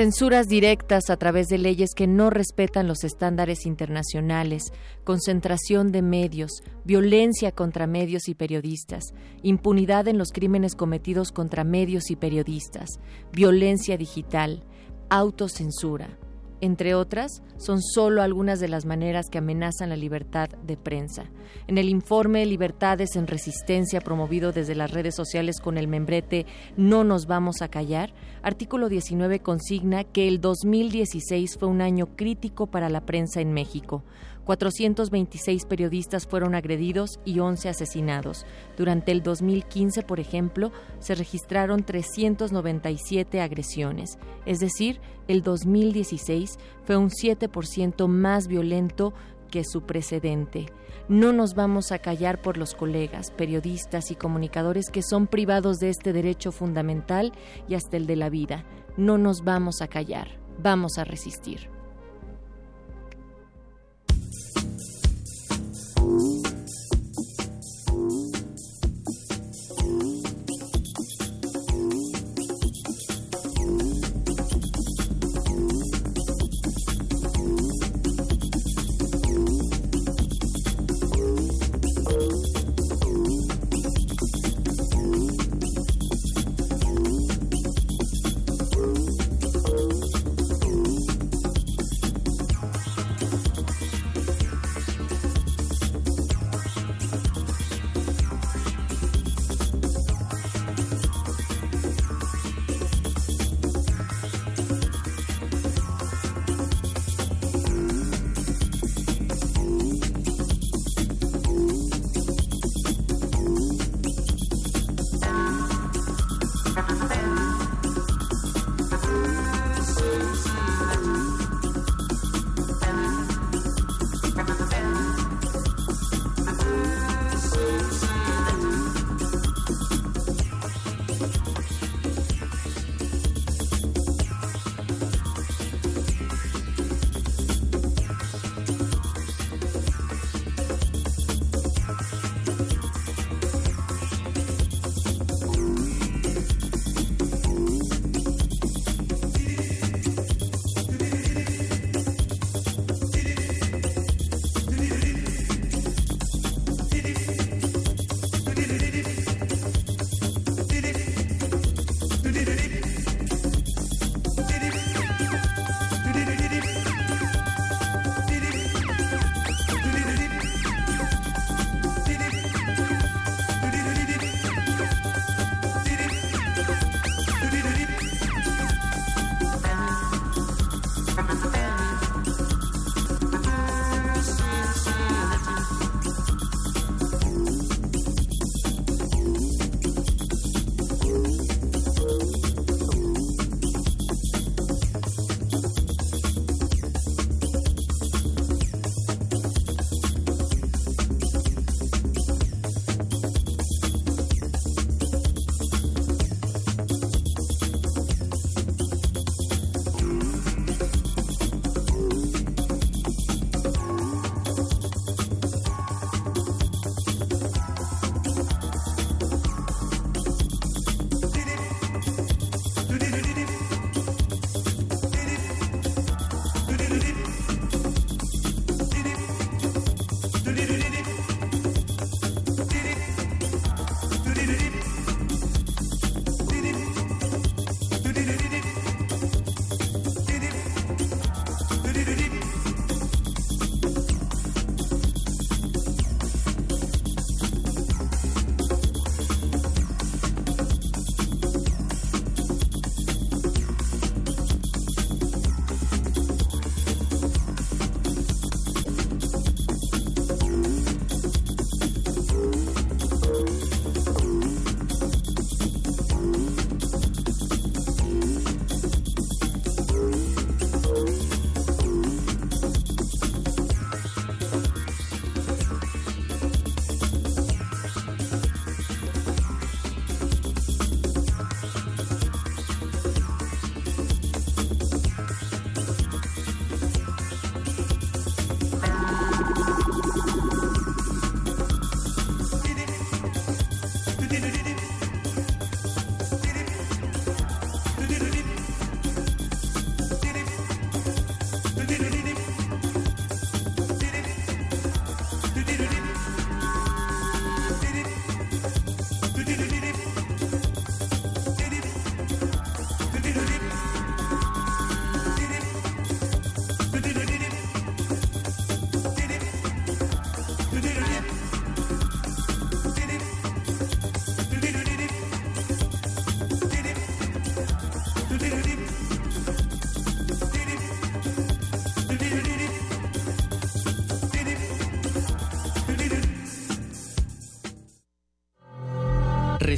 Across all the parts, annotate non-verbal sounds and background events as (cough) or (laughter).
Censuras directas a través de leyes que no respetan los estándares internacionales, concentración de medios, violencia contra medios y periodistas, impunidad en los crímenes cometidos contra medios y periodistas, violencia digital, autocensura entre otras, son solo algunas de las maneras que amenazan la libertad de prensa. En el informe Libertades en Resistencia promovido desde las redes sociales con el membrete No nos vamos a callar, artículo 19 consigna que el 2016 fue un año crítico para la prensa en México. 426 periodistas fueron agredidos y 11 asesinados. Durante el 2015, por ejemplo, se registraron 397 agresiones, es decir, el 2016 fue un 7% más violento que su precedente. No nos vamos a callar por los colegas, periodistas y comunicadores que son privados de este derecho fundamental y hasta el de la vida. No nos vamos a callar, vamos a resistir.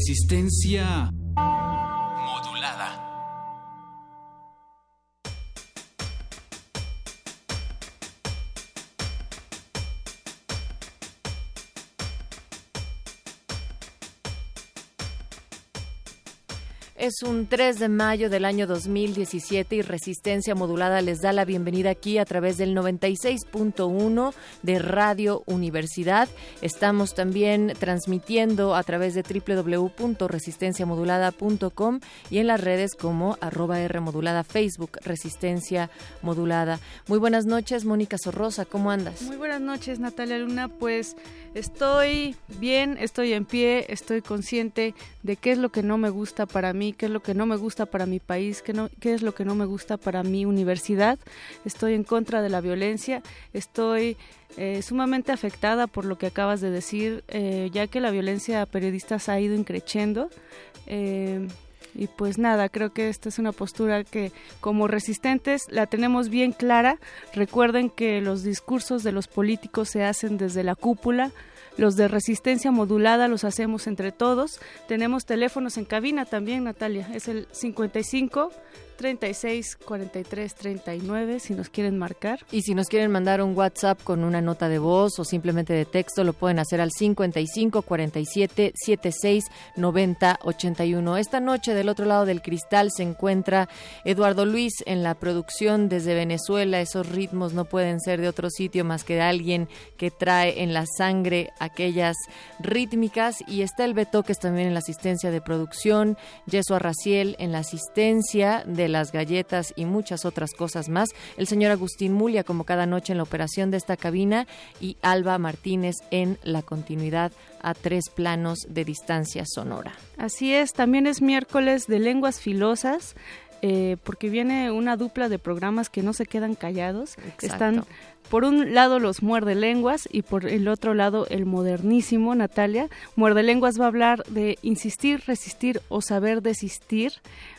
Resistencia Es un 3 de mayo del año 2017 y Resistencia Modulada les da la bienvenida aquí a través del 96.1 de Radio Universidad. Estamos también transmitiendo a través de www.resistenciamodulada.com y en las redes como arroba R modulada Facebook Resistencia Modulada. Muy buenas noches, Mónica Sorrosa, ¿cómo andas? Muy buenas noches, Natalia Luna. Pues estoy bien, estoy en pie, estoy consciente de qué es lo que no me gusta para mí qué es lo que no me gusta para mi país, qué, no, qué es lo que no me gusta para mi universidad. Estoy en contra de la violencia, estoy eh, sumamente afectada por lo que acabas de decir, eh, ya que la violencia a periodistas ha ido increciendo. Eh, y pues nada, creo que esta es una postura que como resistentes la tenemos bien clara. Recuerden que los discursos de los políticos se hacen desde la cúpula, los de resistencia modulada los hacemos entre todos. Tenemos teléfonos en cabina también, Natalia. Es el 55 36 43 39 si nos quieren marcar. Y si nos quieren mandar un WhatsApp con una nota de voz o simplemente de texto, lo pueden hacer al 55 47 76 90 81. Esta noche del otro lado del cristal se encuentra Eduardo Luis en la producción desde Venezuela. Esos ritmos no pueden ser de otro sitio más que de alguien que trae en la sangre aquellas rítmicas. Y está el Betoques también en la asistencia de producción, Yeso Arraciel en la asistencia de las galletas y muchas otras cosas más. El señor Agustín Mulia, como cada noche en la operación de esta cabina, y Alba Martínez en la continuidad a tres planos de distancia sonora. Así es, también es miércoles de lenguas filosas. Eh, porque viene una dupla de programas que no se quedan callados. Están por un lado los muerde lenguas y por el otro lado el modernísimo Natalia. Muerde lenguas va a hablar de insistir, resistir o saber desistir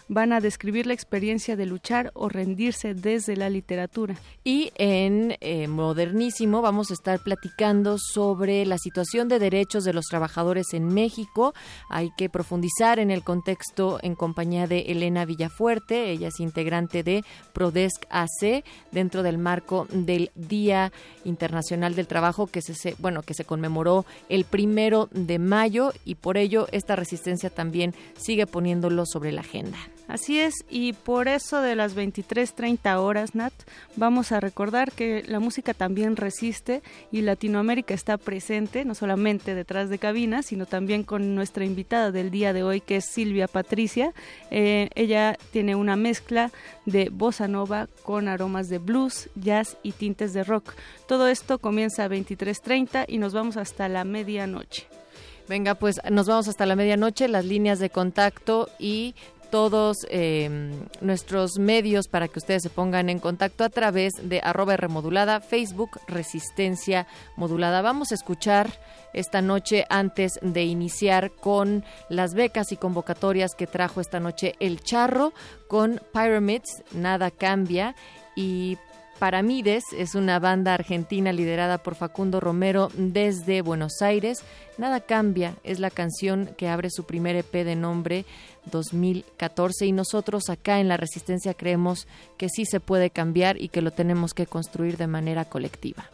van a describir la experiencia de luchar o rendirse desde la literatura. Y en eh, Modernísimo vamos a estar platicando sobre la situación de derechos de los trabajadores en México. Hay que profundizar en el contexto en compañía de Elena Villafuerte. Ella es integrante de Prodesc AC dentro del marco del Día Internacional del Trabajo que se, bueno, que se conmemoró el primero de mayo y por ello esta resistencia también sigue poniéndolo sobre la agenda. Así es, y por eso de las 23.30 horas, Nat, vamos a recordar que la música también resiste y Latinoamérica está presente, no solamente detrás de cabina, sino también con nuestra invitada del día de hoy, que es Silvia Patricia. Eh, ella tiene una mezcla de bossa nova con aromas de blues, jazz y tintes de rock. Todo esto comienza a 23.30 y nos vamos hasta la medianoche. Venga, pues nos vamos hasta la medianoche, las líneas de contacto y todos em, nuestros medios para que ustedes se pongan en contacto a través de arroba remodulada, Facebook Resistencia Modulada. Vamos a escuchar esta noche antes de iniciar con las becas y convocatorias que trajo esta noche El Charro con Pyramids, Nada Cambia y Paramides es una banda argentina liderada por Facundo Romero desde Buenos Aires. Nada cambia es la canción que abre su primer EP de nombre 2014 y nosotros acá en la Resistencia creemos que sí se puede cambiar y que lo tenemos que construir de manera colectiva.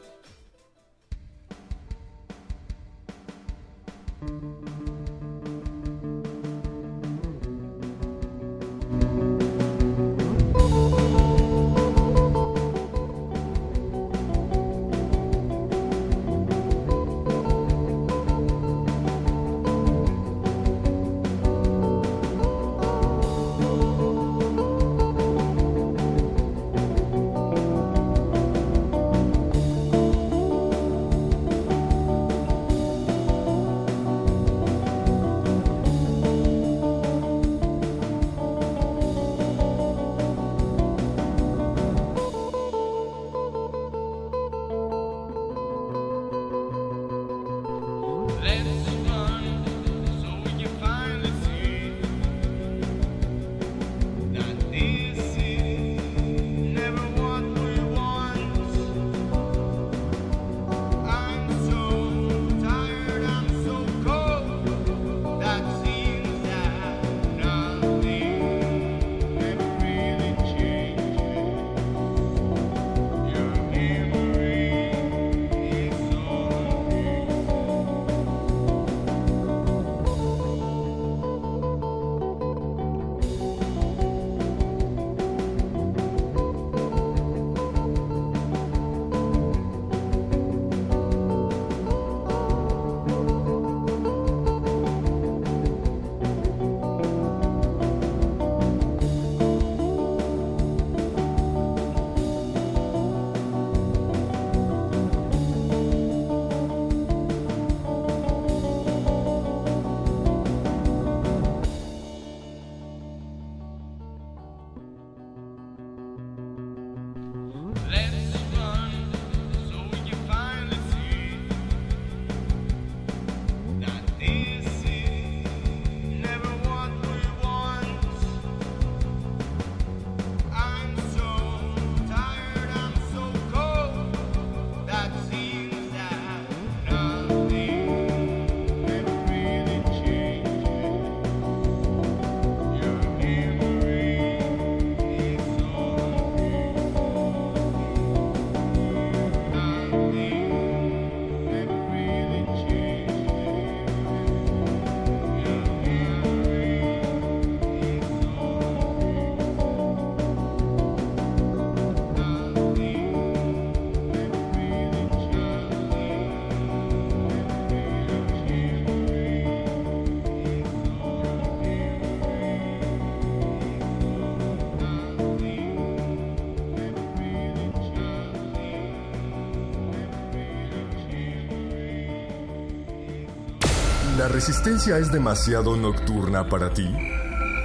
¿La resistencia es demasiado nocturna para ti?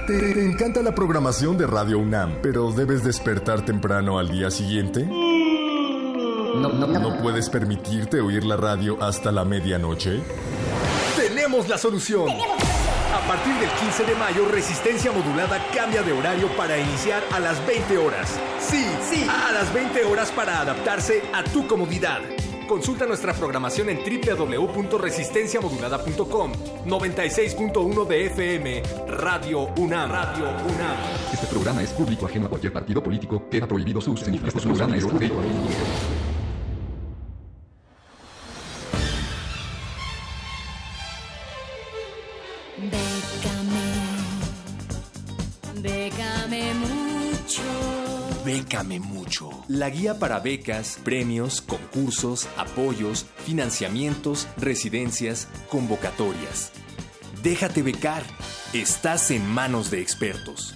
¿Te encanta la programación de Radio UNAM, pero debes despertar temprano al día siguiente? No, no, puedes permitirte oír la radio hasta la medianoche? Tenemos la solución. A partir del 15 de mayo, Resistencia Modulada cambia de horario para iniciar a las 20 horas. Sí, sí, a las 20 horas para adaptarse a tu comodidad. Consulta nuestra programación en www.resistenciamodulada.com 96.1 de FM Radio UNAM. Radio UNAM. Este programa es público ajeno a cualquier partido político. Queda prohibido su uso. Este programa es público. Bécame mucho. La guía para becas, premios, concursos, apoyos, financiamientos, residencias, convocatorias. Déjate becar. Estás en manos de expertos.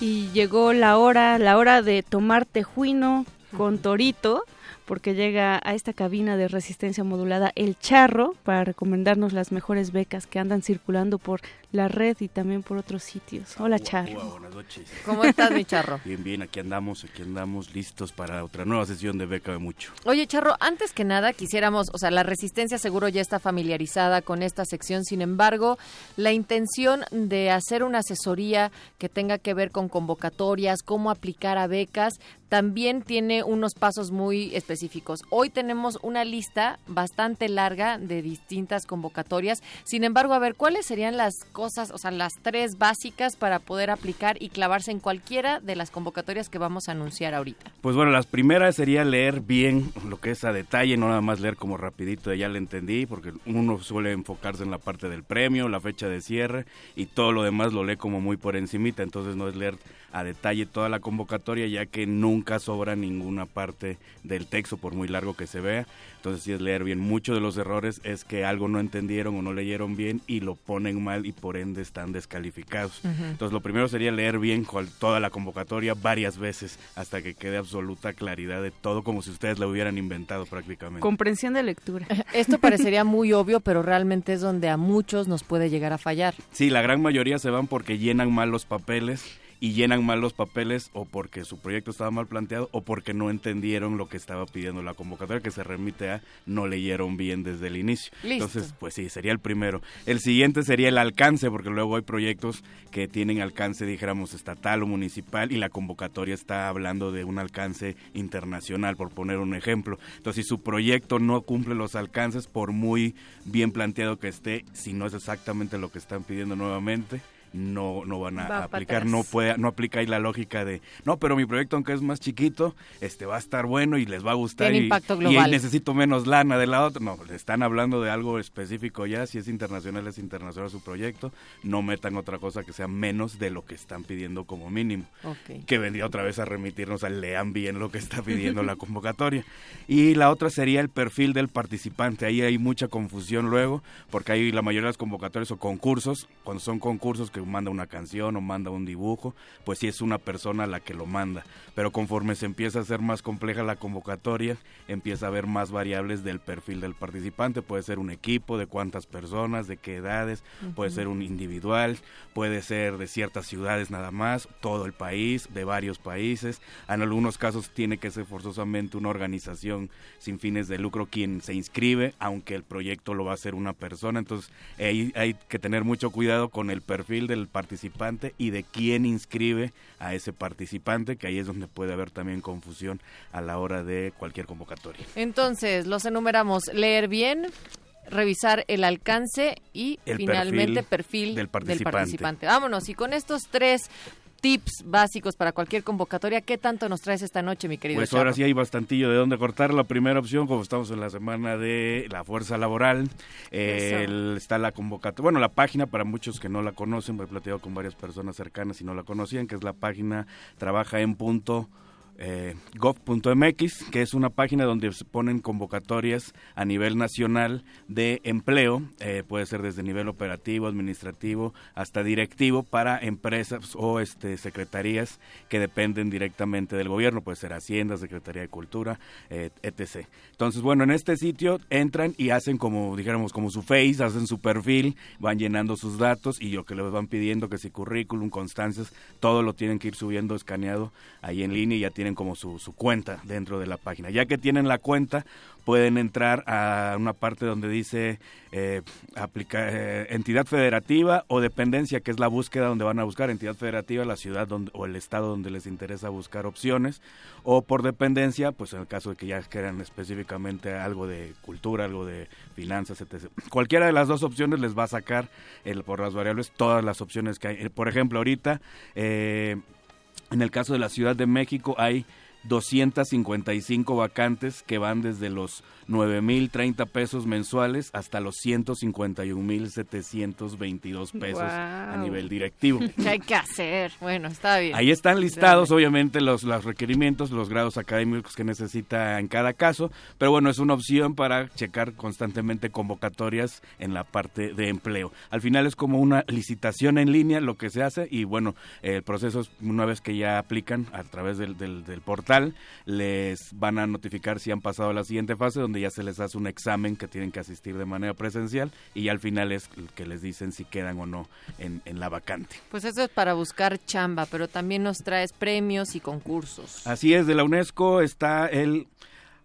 y llegó la hora, la hora de tomar tejuino con Torito porque llega a esta cabina de resistencia modulada El Charro para recomendarnos las mejores becas que andan circulando por la red y también por otros sitios. Hola, Charro. buenas noches. ¿Cómo estás, mi Charro? (laughs) Bien, bien, aquí andamos, aquí andamos listos para otra nueva sesión de Beca de Mucho. Oye, Charro, antes que nada quisiéramos, o sea, la resistencia seguro ya está familiarizada con esta sección, sin embargo, la intención de hacer una asesoría que tenga que ver con convocatorias, cómo aplicar a becas, también tiene unos pasos muy específicos. Hoy tenemos una lista bastante larga de distintas convocatorias. Sin embargo, a ver, ¿cuáles serían las cosas, o sea, las tres básicas para poder aplicar y clavarse en cualquiera de las convocatorias que vamos a anunciar ahorita? Pues bueno, las primeras sería leer bien lo que es a detalle, no nada más leer como rapidito, ya le entendí, porque uno suele enfocarse en la parte del premio, la fecha de cierre y todo lo demás lo lee como muy por encimita, entonces no es leer a detalle toda la convocatoria, ya que nunca sobra ninguna parte del texto, por muy largo que se vea. Entonces, sí es leer bien. Muchos de los errores es que algo no entendieron o no leyeron bien y lo ponen mal y por ende están descalificados. Entonces, lo primero sería leer bien toda la convocatoria varias veces hasta que quede absoluta claridad de todo, como si ustedes la hubieran inventado prácticamente. Comprensión de lectura. (laughs) Esto parecería muy obvio, pero realmente es donde a muchos nos puede llegar a fallar. Sí, la gran mayoría se van porque llenan mal los papeles y llenan mal los papeles o porque su proyecto estaba mal planteado o porque no entendieron lo que estaba pidiendo la convocatoria que se remite a no leyeron bien desde el inicio. Entonces, pues sí, sería el primero. El siguiente sería el alcance porque luego hay proyectos que tienen alcance, dijéramos, estatal o municipal y la convocatoria está hablando de un alcance internacional, por poner un ejemplo. Entonces, si su proyecto no cumple los alcances, por muy bien planteado que esté, si no es exactamente lo que están pidiendo nuevamente, no, no van a aplicar, no puede, no aplica ahí la lógica de, no, pero mi proyecto aunque es más chiquito, este va a estar bueno y les va a gustar y, y, necesito menos lana de la otra. No, le están hablando de algo específico ya, si es internacional es internacional su proyecto, no metan otra cosa que sea menos de lo que están pidiendo como mínimo. Que vendría otra vez a remitirnos a lean bien lo que está (laughs) pidiendo la convocatoria. Y la otra sería el perfil del participante. Ahí hay mucha confusión luego, porque hay la mayoría de las convocatorias o concursos, cuando son concursos que manda una canción o manda un dibujo, pues sí es una persona la que lo manda. Pero conforme se empieza a hacer más compleja la convocatoria, empieza a haber más variables del perfil del participante. Puede ser un equipo, de cuántas personas, de qué edades, puede ser un individual, puede ser de ciertas ciudades nada más, todo el país, de varios países. En algunos casos tiene que ser forzosamente una organización sin fines de lucro quien se inscribe, aunque el proyecto lo va a hacer una persona. Entonces hay, hay que tener mucho cuidado con el perfil del participante y de quién inscribe a ese participante, que ahí es donde puede haber también confusión a la hora de cualquier convocatoria. Entonces, los enumeramos, leer bien, revisar el alcance y finalmente perfil, del, participante. del, participante. Vámonos, y con estos tres tips básicos para cualquier convocatoria. ¿Qué tanto nos traes esta noche, mi querido? Pues ahora sí hay bastantillo de dónde cortar. La primera opción, como estamos en la semana de la fuerza laboral, está la convocatoria, bueno, la página para muchos que no la conocen, he platicado con varias personas cercanas y no la conocían, que es la página trabaja en punto eh, gov.mx, que es una página donde se ponen convocatorias a nivel nacional de empleo, eh, puede ser desde nivel operativo, administrativo, hasta directivo para empresas o este, secretarías que dependen directamente del gobierno, puede ser Hacienda, Secretaría de Cultura, eh, etc. Entonces, bueno, en este sitio entran y hacen como, dijéramos, como su face, hacen su perfil, van llenando sus datos y lo que les van pidiendo, que si currículum, constancias, todo lo tienen que ir subiendo escaneado ahí en línea y ya tienen como su, su cuenta dentro de la página. Ya que tienen la cuenta, pueden entrar a una parte donde dice eh, eh, entidad federativa o dependencia, que es la búsqueda donde van a buscar entidad federativa, la ciudad donde, o el estado donde les interesa buscar opciones, o por dependencia, pues en el caso de que ya quieran específicamente algo de cultura, algo de finanzas, etc. Cualquiera de las dos opciones les va a sacar por las variables todas las opciones que hay. Por ejemplo, ahorita... Eh, en el caso de la Ciudad de México hay 255 vacantes que van desde los 9.030 pesos mensuales hasta los 151.722 pesos a nivel directivo. (laughs) ¿Qué hay que hacer? Bueno, está bien. Ahí están listados, obviamente, los, los requerimientos, los grados académicos que necesita en cada caso, pero bueno, es una opción para checar constantemente convocatorias en la parte de empleo. Al final es como una licitación en línea lo que se hace y bueno, el proceso es una vez que ya aplican a través del, del, del portal, les van a notificar si han pasado a la siguiente fase donde ya se les hace un examen que tienen que asistir de manera presencial y al final es que les dicen si quedan o no en, en la vacante. Pues eso es para buscar chamba, pero también nos traes premios y concursos. Así es, de la UNESCO está el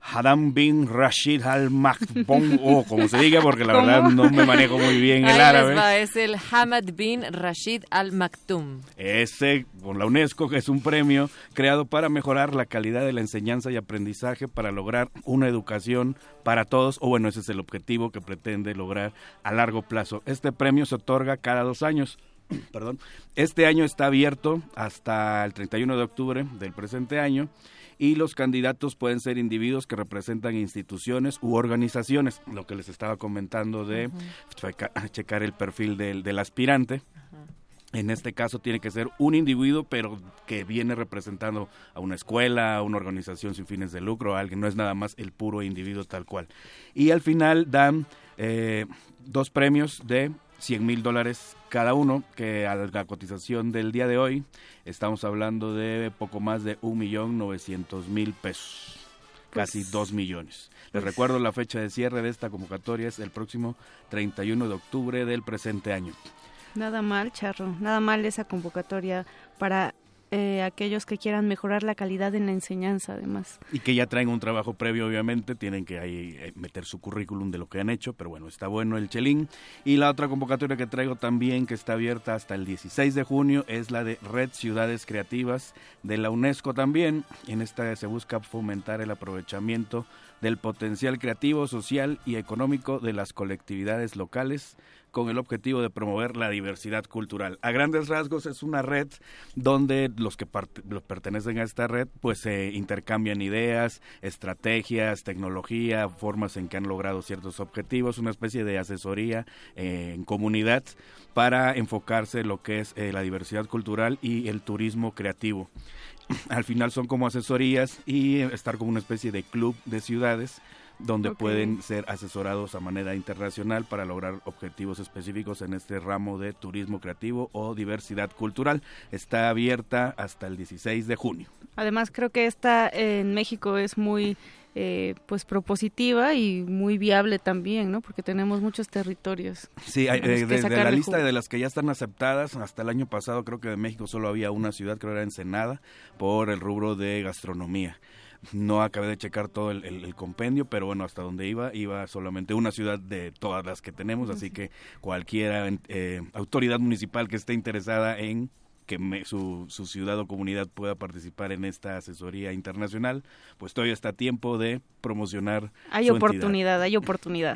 Haram bin Rashid Al Maktoum, o como se diga, porque la verdad no me manejo muy bien el árabe. es el Hamad bin Rashid Al Maktoum. Ese, con la UNESCO, que es un premio creado para mejorar la calidad de la enseñanza y aprendizaje para lograr una educación para todos, o bueno, ese es el objetivo que pretende lograr a largo plazo. Este premio se otorga cada dos años. (clears throat) Perdón. Este año está abierto hasta el 31 de octubre del presente año y los candidatos pueden ser individuos que representan instituciones u organizaciones, lo que les estaba comentando de (laughs) checar el perfil del, del aspirante. En este caso tiene que ser un individuo, pero que viene representando a una escuela, a una organización sin fines de lucro, a alguien, no es nada más el puro individuo tal cual. Y al final dan eh, dos premios de 100 mil dólares cada uno, que a la cotización del día de hoy estamos hablando de poco más de un millón novecientos mil pesos, casi pues dos millones. Les pues recuerdo la fecha de cierre de esta convocatoria es el próximo 31 de octubre del presente año. Nada mal, Charro, nada mal esa convocatoria para eh, aquellos que quieran mejorar la calidad en la enseñanza, además. Y que ya traen un trabajo previo, obviamente, tienen que ahí eh, meter su currículum de lo que han hecho, pero bueno, está bueno el chelín. Y la otra convocatoria que traigo también, que está abierta hasta el 16 de junio, es la de Red Ciudades Creativas de la UNESCO también. En esta se busca fomentar el aprovechamiento del potencial creativo, social y económico de las colectividades locales con el objetivo de promover la diversidad cultural. A grandes rasgos es una red donde los que pertenecen a esta red pues se intercambian ideas, estrategias, tecnología, formas en que han logrado ciertos objetivos, una especie de asesoría eh, en comunidad para enfocarse en lo que es eh, la diversidad cultural y el turismo creativo. Al final son como asesorías y estar como una especie de club de ciudades donde pueden ser asesorados a manera internacional para lograr objetivos específicos en este ramo de turismo creativo o diversidad cultural. Está abierta hasta el 16 de junio. Además, creo que esta en México es muy eh, pues propositiva y muy viable también, ¿no? Porque tenemos muchos territorios. Sí, hay, eh, de, la lista de las que ya están aceptadas, hasta el año pasado creo que de México solo había una ciudad, creo que era Ensenada, por el rubro de gastronomía. No acabé de checar todo el, compendio, pero bueno, hasta donde iba, iba solamente una ciudad de todas las que tenemos, así que cualquiera eh, autoridad municipal que esté interesada en que su, su, ciudad o comunidad pueda participar en esta asesoría internacional, pues todavía está tiempo de promocionar. Hay oportunidad, hay oportunidad.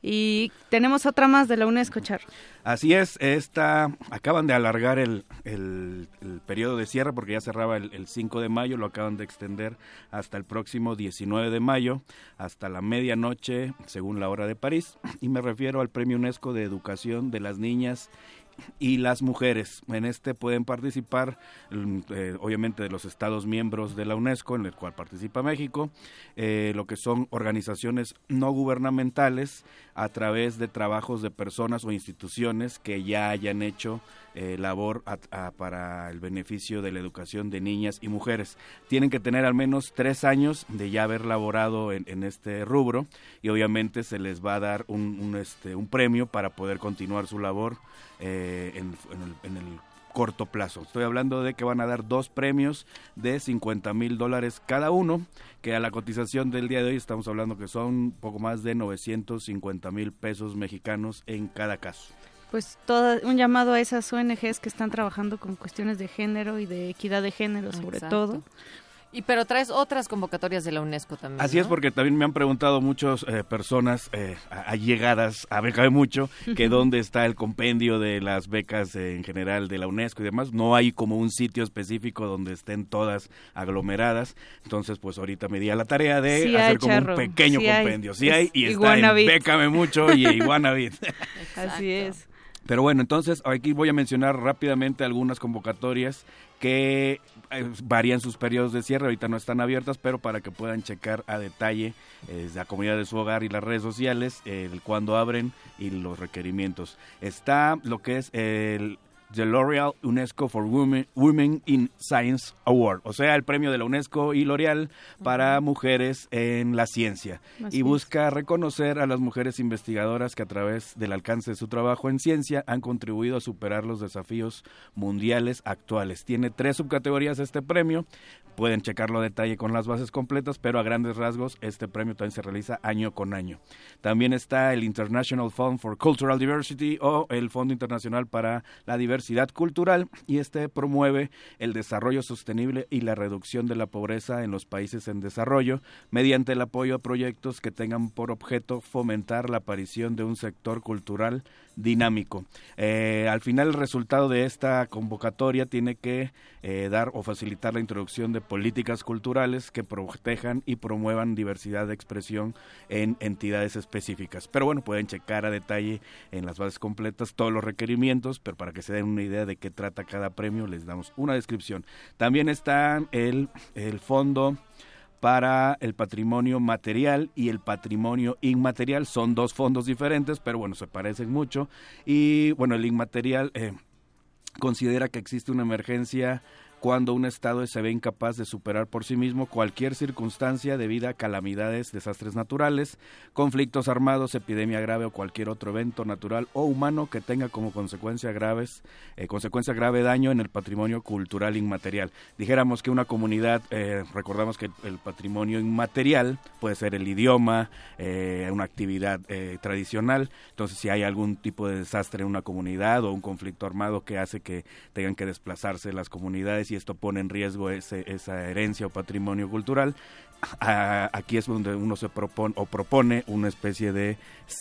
Y tenemos otra más de la UNESCO, Char. Así es, esta, acaban de alargar el, el, periodo de cierre porque ya cerraba el, el, 5 de mayo, lo acaban de extender hasta el próximo 19 de mayo, hasta la medianoche, según la hora de París. Y me refiero al Premio UNESCO de Educación de las Niñas y las mujeres. En este pueden participar, mm, eh, obviamente, de los Estados miembros de la UNESCO, en el cual participa México, eh, lo que son organizaciones no gubernamentales a través de trabajos de personas o instituciones que ya hayan hecho eh, labor para el beneficio de la educación de niñas y mujeres. Tienen que tener al menos tres años de ya haber laborado en, este rubro y obviamente se les va a dar un, este, un premio para poder continuar su labor eh, en, el, corto plazo. Estoy hablando de que van a dar dos premios de 50 mil dólares cada uno, que a la cotización del día de hoy estamos hablando que son poco más de 950 mil pesos mexicanos en cada caso pues todo un llamado a esas ONGs que están trabajando con cuestiones de género y de equidad de género sobre todo. Y pero traes otras convocatorias de la UNESCO también. Así es, porque también me han preguntado muchas eh, personas eh, allegadas a Beca Mucho (laughs) que dónde está el compendio de las becas en general de la UNESCO y demás. No hay como un sitio específico donde estén todas aglomeradas. Entonces, pues ahorita me di a la tarea de hacer como un pequeño compendio. sí hay y está en Bécame Mucho y Iguanavit. (laughs) Así es. Pero bueno, entonces aquí voy a mencionar rápidamente algunas convocatorias que eh, varían sus periodos de cierre, ahorita no están abiertas, pero para que puedan checar a detalle eh, la comunidad de su hogar y las redes sociales, el cuándo abren y los requerimientos. Está lo que es el The L'Oreal UNESCO for Women, Women, in Science Award, o sea, el premio de la UNESCO y L'Oreal para mujeres en la ciencia. y busca reconocer a las mujeres investigadoras que a través del alcance de su trabajo en ciencia han contribuido a superar los desafíos mundiales actuales. Tiene tres subcategorías este premio, pueden checarlo a detalle con las bases completas, pero a grandes rasgos este premio también se realiza año con año. También está el International Fund for Cultural Diversity o el Fondo Internacional para la Diversidad cultural y este promueve el desarrollo sostenible y la reducción de la pobreza en los países en desarrollo mediante el apoyo a proyectos que tengan por objeto fomentar la aparición de un sector cultural dinámico. Eh, al final el resultado de esta convocatoria tiene que eh, dar o facilitar la introducción de políticas culturales que protejan y promuevan diversidad de expresión en entidades específicas. Pero bueno, pueden checar a detalle en las bases completas todos los requerimientos, pero para que se den una idea de qué trata cada premio les damos una descripción. También está el, el fondo para el patrimonio material y el patrimonio inmaterial. Son dos fondos diferentes, pero bueno, se parecen mucho. Y bueno, el inmaterial eh, considera que existe una emergencia cuando un Estado se ve incapaz de superar por sí mismo cualquier circunstancia debido a calamidades, desastres naturales, conflictos armados, epidemia grave o cualquier otro evento natural o humano que tenga como consecuencia graves, eh, consecuencia grave daño en el patrimonio cultural inmaterial. Dijéramos que una comunidad, eh, recordamos que el patrimonio inmaterial puede ser el idioma, eh, una actividad tradicional, entonces si hay algún tipo de desastre en una comunidad o un conflicto armado que hace que tengan que desplazarse las comunidades y esto pone en riesgo esa herencia o patrimonio cultural. Aquí es donde uno se propone o propone una especie de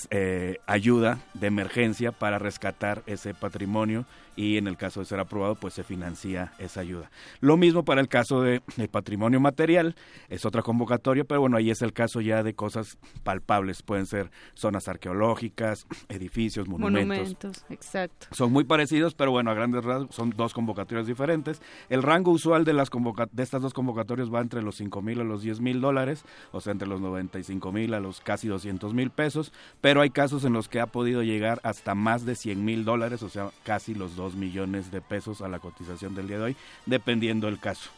eh, ayuda de emergencia para rescatar ese patrimonio y en el caso de ser aprobado pues se financia esa ayuda. Lo mismo para el caso de, patrimonio material, es otra convocatoria, pero bueno, ahí es el caso ya de cosas palpables, pueden ser zonas arqueológicas, edificios, monumentos. Monumentos, exacto. Son muy parecidos, pero bueno, a grandes rasgos son dos convocatorias diferentes. El rango usual de, las de estas dos convocatorias va entre los 5 mil a los 10 mil dólares, o sea, entre los 95 mil a los casi 200 mil pesos, pero hay casos en los que ha podido llegar hasta más de 100 mil dólares, o sea, casi los dos millones de pesos a la cotización del día de hoy, dependiendo el caso.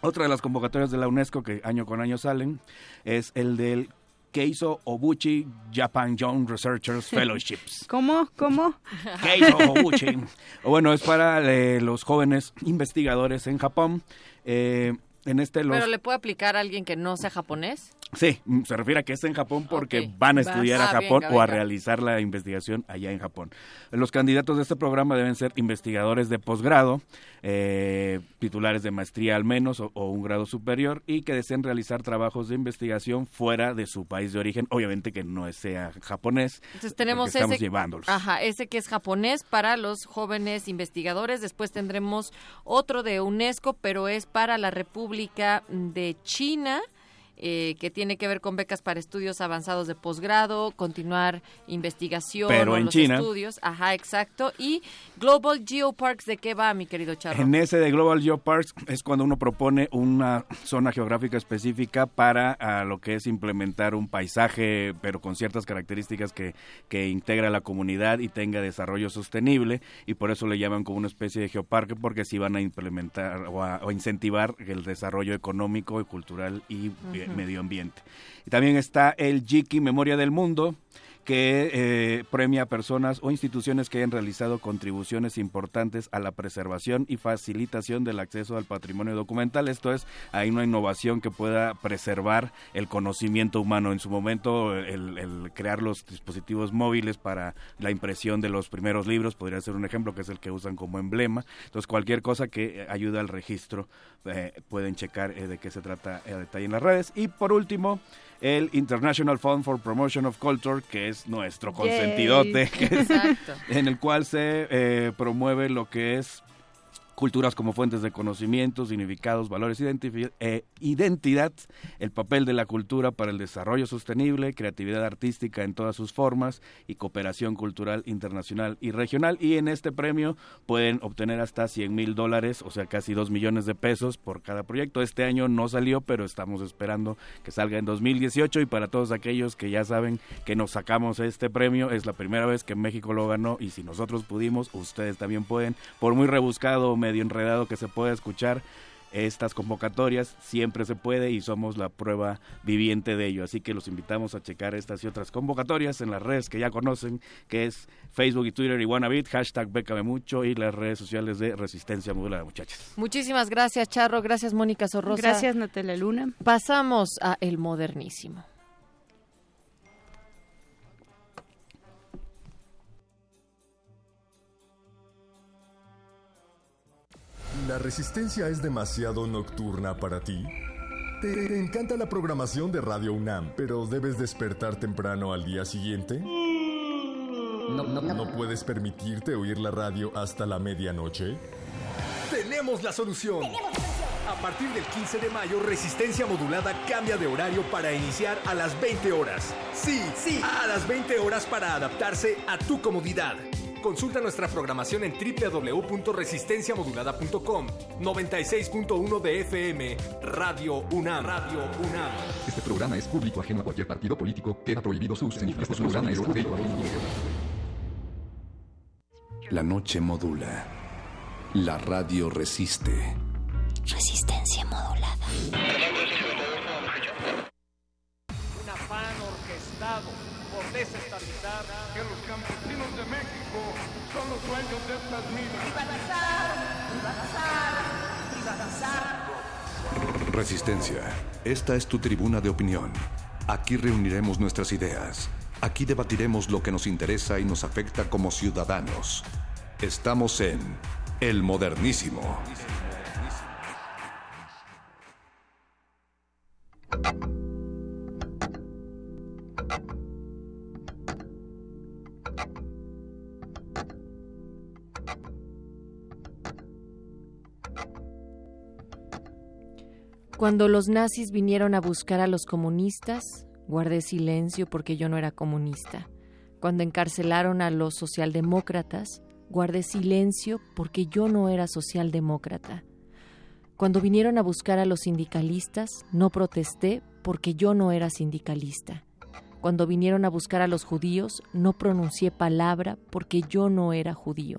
Otra de las convocatorias de la UNESCO que año con año salen es el del Keiso Obuchi Japan Young Researchers (laughs) Fellowships. ¿Cómo? ¿Cómo? (laughs) Keiso Obuchi. bueno, es para eh, los jóvenes investigadores en Japón. Eh, en este ¿Pero le puede aplicar a alguien que no sea japonés? Sí, mm, se refiere a que es en Japón porque van a estudiar a ah, Japón o a realizar la investigación allá en Japón. Los candidatos de este programa deben ser investigadores de posgrado, eh, titulares de maestría al menos o, un grado superior y que deseen realizar trabajos de investigación fuera de su país de origen, obviamente que no sea japonés. Entonces tenemos estamos ese, llevándolos. Ajá, ese que es japonés para los jóvenes investigadores. Después tendremos otro de UNESCO, pero es para la República de China eh, que tiene que ver con becas para estudios avanzados de posgrado, continuar investigación Pero o en los China. estudios. Ajá, exacto. Y Global Geoparks, ¿de qué va, mi querido Charro? En ese de Global Geoparks es cuando uno propone una zona geográfica específica para a, lo que es implementar un paisaje, pero con ciertas características que, que integra la comunidad y tenga desarrollo sostenible, y por eso le llaman como una especie de geoparque, porque así van a implementar o a, o a incentivar el desarrollo económico y cultural y Ujú. Medio ambiente. Y también está el Jiki Memoria del Mundo, que eh, premia a personas o instituciones que hayan realizado contribuciones importantes a la preservación y facilitación del acceso al patrimonio documental. Esto es, hay una innovación que pueda preservar el conocimiento humano. En su momento, el, crear los dispositivos móviles para la impresión de los primeros libros podría ser un ejemplo, que es el que usan como emblema. Entonces, cualquier cosa que ayude al registro, eh, pueden checar eh, de qué se trata a detalle en las redes. Y por último, el International Fund for Promotion of Culture, que es nuestro consentidote, (laughs) que es- en el cual se eh, promueve lo que es culturas como fuentes de conocimiento, significados, valores, eh, identidad, el papel de la cultura para el desarrollo sostenible, creatividad artística en todas sus formas y cooperación cultural internacional y regional. Y en este premio pueden obtener hasta 100 mil dólares, o sea, casi 2 millones de pesos por cada proyecto. Este año no salió, pero estamos esperando que salga en 2018 y para todos aquellos que ya saben que nos sacamos este premio, es la primera vez que México lo ganó y si nosotros pudimos, ustedes también pueden, por muy rebuscado o medio enredado que se pueda escuchar. Estas convocatorias siempre se puede y somos la prueba viviente de ello. Así que los invitamos a checar estas y otras convocatorias en las redes que ya conocen, que es Facebook y Twitter y Wanabit, hashtag Bécame Mucho y las redes sociales de Resistencia Modulada, muchachos. Muchísimas gracias, Charro. Gracias, Mónica Sorrosa. Gracias, Natalia Luna. Pasamos a El Modernísimo. ¿La resistencia es demasiado nocturna para ti? ¿Te, te encanta la programación de Radio UNAM, pero debes despertar temprano al día siguiente? No, no, no. ¿No puedes permitirte oír la radio hasta la medianoche? Tenemos la solución. A partir del 15 de mayo, Resistencia Modulada cambia de horario para iniciar a las 20 horas. Sí, sí, a las 20 horas para adaptarse a tu comodidad. Consulta nuestra programación en www.resistenciamodulada.com 96.1 de FM Radio UNAM. Radio UNAM. Este programa es público ajeno a cualquier partido político. Queda prohibido su uso. Este programa es La noche modula. La radio resiste. Resistencia modulada. Un afán orquestado por desestabilizar los dueños de estas minas. Privatizar, privatizar, privatizar. Resistencia. Esta es tu tribuna de opinión. Aquí reuniremos nuestras ideas. Aquí debatiremos lo que nos interesa y nos afecta como ciudadanos. Estamos en El Modernísimo. Cuando los nazis vinieron a buscar a los comunistas, guardé silencio porque yo no era comunista. Cuando encarcelaron a los socialdemócratas, guardé silencio porque yo no era socialdemócrata. Cuando vinieron a buscar a los sindicalistas, no protesté porque yo no era sindicalista. Cuando vinieron a buscar a los judíos, no pronuncié palabra porque yo no era judío.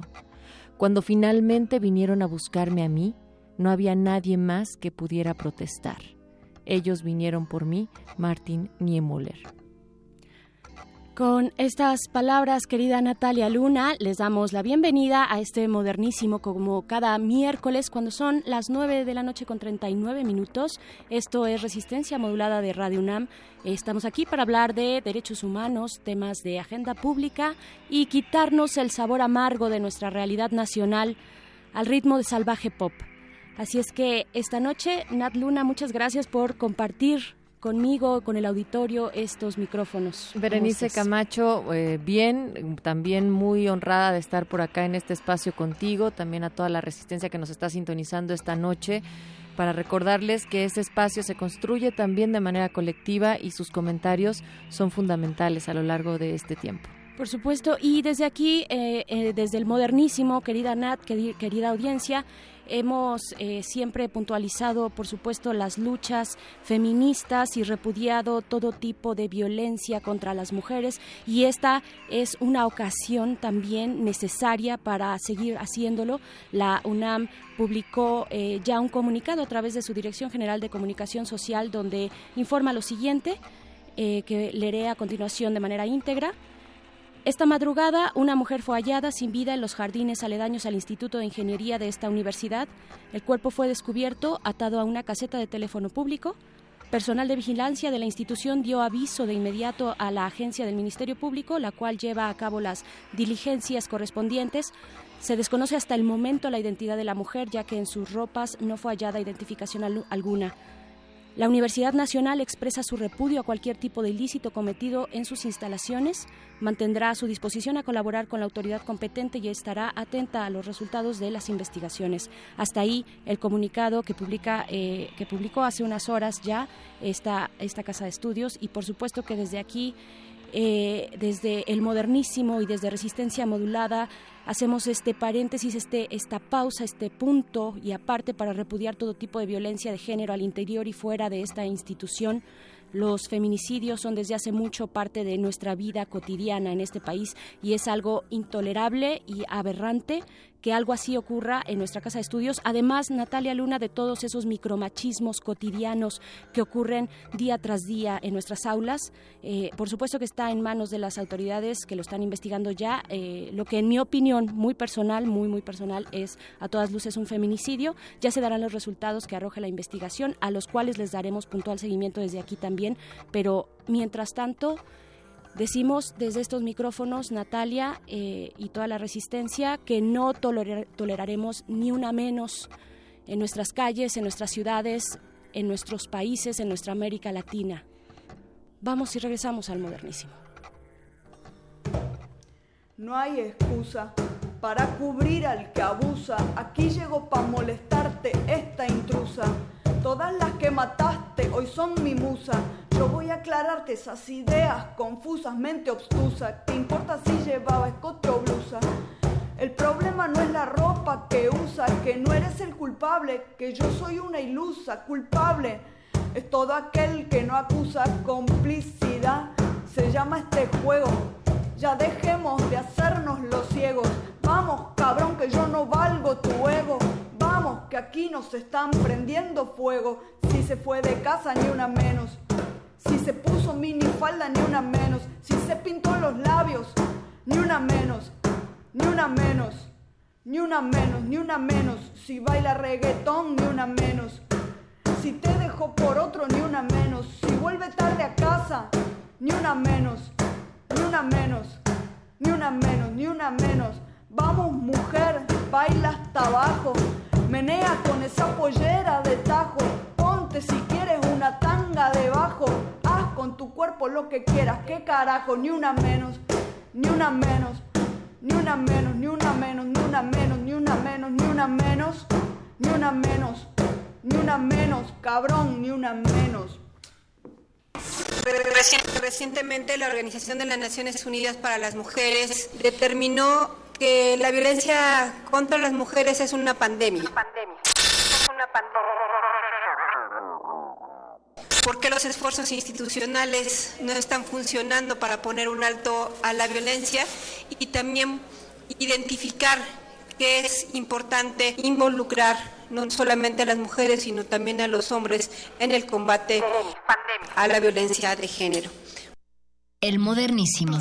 Cuando finalmente vinieron a buscarme a mí, no había nadie más que pudiera protestar. Ellos vinieron por mí, Martin Niemöller. Con estas palabras, querida Natalia Luna, les damos la bienvenida a este modernísimo como cada miércoles cuando son las 9 de la noche con 39 minutos. Esto es Resistencia Modulada de Radio UNAM. Estamos aquí para hablar de derechos humanos, temas de agenda pública y quitarnos el sabor amargo de nuestra realidad nacional al ritmo de salvaje pop. Así es que esta noche, Nat Luna, muchas gracias por compartir conmigo, con el auditorio, estos micrófonos. Berenice Camacho, eh, bien, también muy honrada de estar por acá en este espacio contigo, también a toda la resistencia que nos está sintonizando esta noche para recordarles que ese espacio se construye también de manera colectiva y sus comentarios son fundamentales a lo largo de este tiempo. Por supuesto, y desde aquí, eh, eh, desde el modernísimo, querida Nat, querida audiencia, hemos eh, siempre puntualizado, por supuesto, las luchas feministas y repudiado todo tipo de violencia contra las mujeres y esta es una ocasión también necesaria para seguir haciéndolo. La UNAM publicó ya un comunicado a través de su Dirección General de Comunicación Social donde informa lo siguiente, que leeré a continuación de manera íntegra. Esta madrugada, una mujer fue hallada sin vida en los jardines aledaños al Instituto de Ingeniería de esta universidad. El cuerpo fue descubierto atado a una caseta de teléfono público. Personal de vigilancia de la institución dio aviso de inmediato a la agencia del Ministerio Público, la cual lleva a cabo las diligencias correspondientes. Se desconoce hasta el momento la identidad de la mujer, ya que en sus ropas no fue hallada identificación alguna. La Universidad Nacional expresa su repudio a cualquier tipo de ilícito cometido en sus instalaciones, mantendrá su disposición a colaborar con la autoridad competente y estará atenta a los resultados de las investigaciones. Hasta ahí el comunicado que publica eh, que publicó hace unas horas ya esta esta casa de estudios y por supuesto que desde aquí eh, desde el modernísimo y desde resistencia modulada hacemos este paréntesis, este, esta pausa, este punto y aparte para repudiar todo tipo de violencia de género al interior y fuera de esta institución. Los feminicidios son desde hace mucho parte de nuestra vida cotidiana en este país y es algo intolerable y aberrante que algo así ocurra en nuestra casa de estudios. Además, Natalia Luna, de todos esos micromachismos cotidianos que ocurren día tras día en nuestras aulas, eh, por supuesto que está en manos de las autoridades que lo están investigando ya. Eh, lo que en mi opinión, muy personal, muy, muy personal, es a todas luces un feminicidio. Ya se darán los resultados que arroje la investigación, a los cuales les daremos puntual seguimiento desde aquí también. Pero mientras tanto, Decimos desde estos micrófonos, Natalia eh, y toda la resistencia, que no toleraremos ni una menos en nuestras calles, en nuestras ciudades, en nuestros países, en nuestra América Latina. Vamos y regresamos al modernísimo. No hay excusa para cubrir al que abusa. Aquí llegó para molestarte esta intrusa. Todas las que mataste hoy son mi musa. Yo voy a aclararte esas ideas confusas, mente obtusa. ¿Te importa si llevaba escote o blusa? El problema no es la ropa que usa, que no eres el culpable, que yo soy una ilusa, culpable. Es todo aquel que no acusa complicidad. Se llama este juego. Ya dejemos de hacernos los ciegos. Vamos, cabrón, que yo no valgo tu ego. Que aquí nos están prendiendo fuego. Si se fue de casa, ni una menos. Si se puso mini falda, ni una menos. Si se pintó los labios, ni una menos. Ni una menos. Ni una menos, ni una menos. Si baila reggaetón, ni una menos. Si te dejó por otro, ni una menos. Si vuelve tarde a casa, ni una menos. Ni una menos. Ni una menos, ni una menos. Vamos mujer, baila hasta abajo. Menea con esa pollera de tajo. Ponte si quieres una tanga debajo. Haz con tu cuerpo lo que quieras. ¿Qué carajo? Ni una menos, ni una menos, ni una menos, ni una menos, ni una menos, ni una menos, ni una menos, ni una menos, ni una menos, cabrón, ni una menos. Recientemente la Organización de las Naciones Unidas para las Mujeres determinó que la violencia contra las mujeres es una pandemia. Pandemia. ¿Por qué los esfuerzos institucionales no están funcionando para poner un alto a la violencia y también identificar que es importante involucrar no solamente a las mujeres, sino también a los hombres en el combate a la violencia de género? El modernísimo.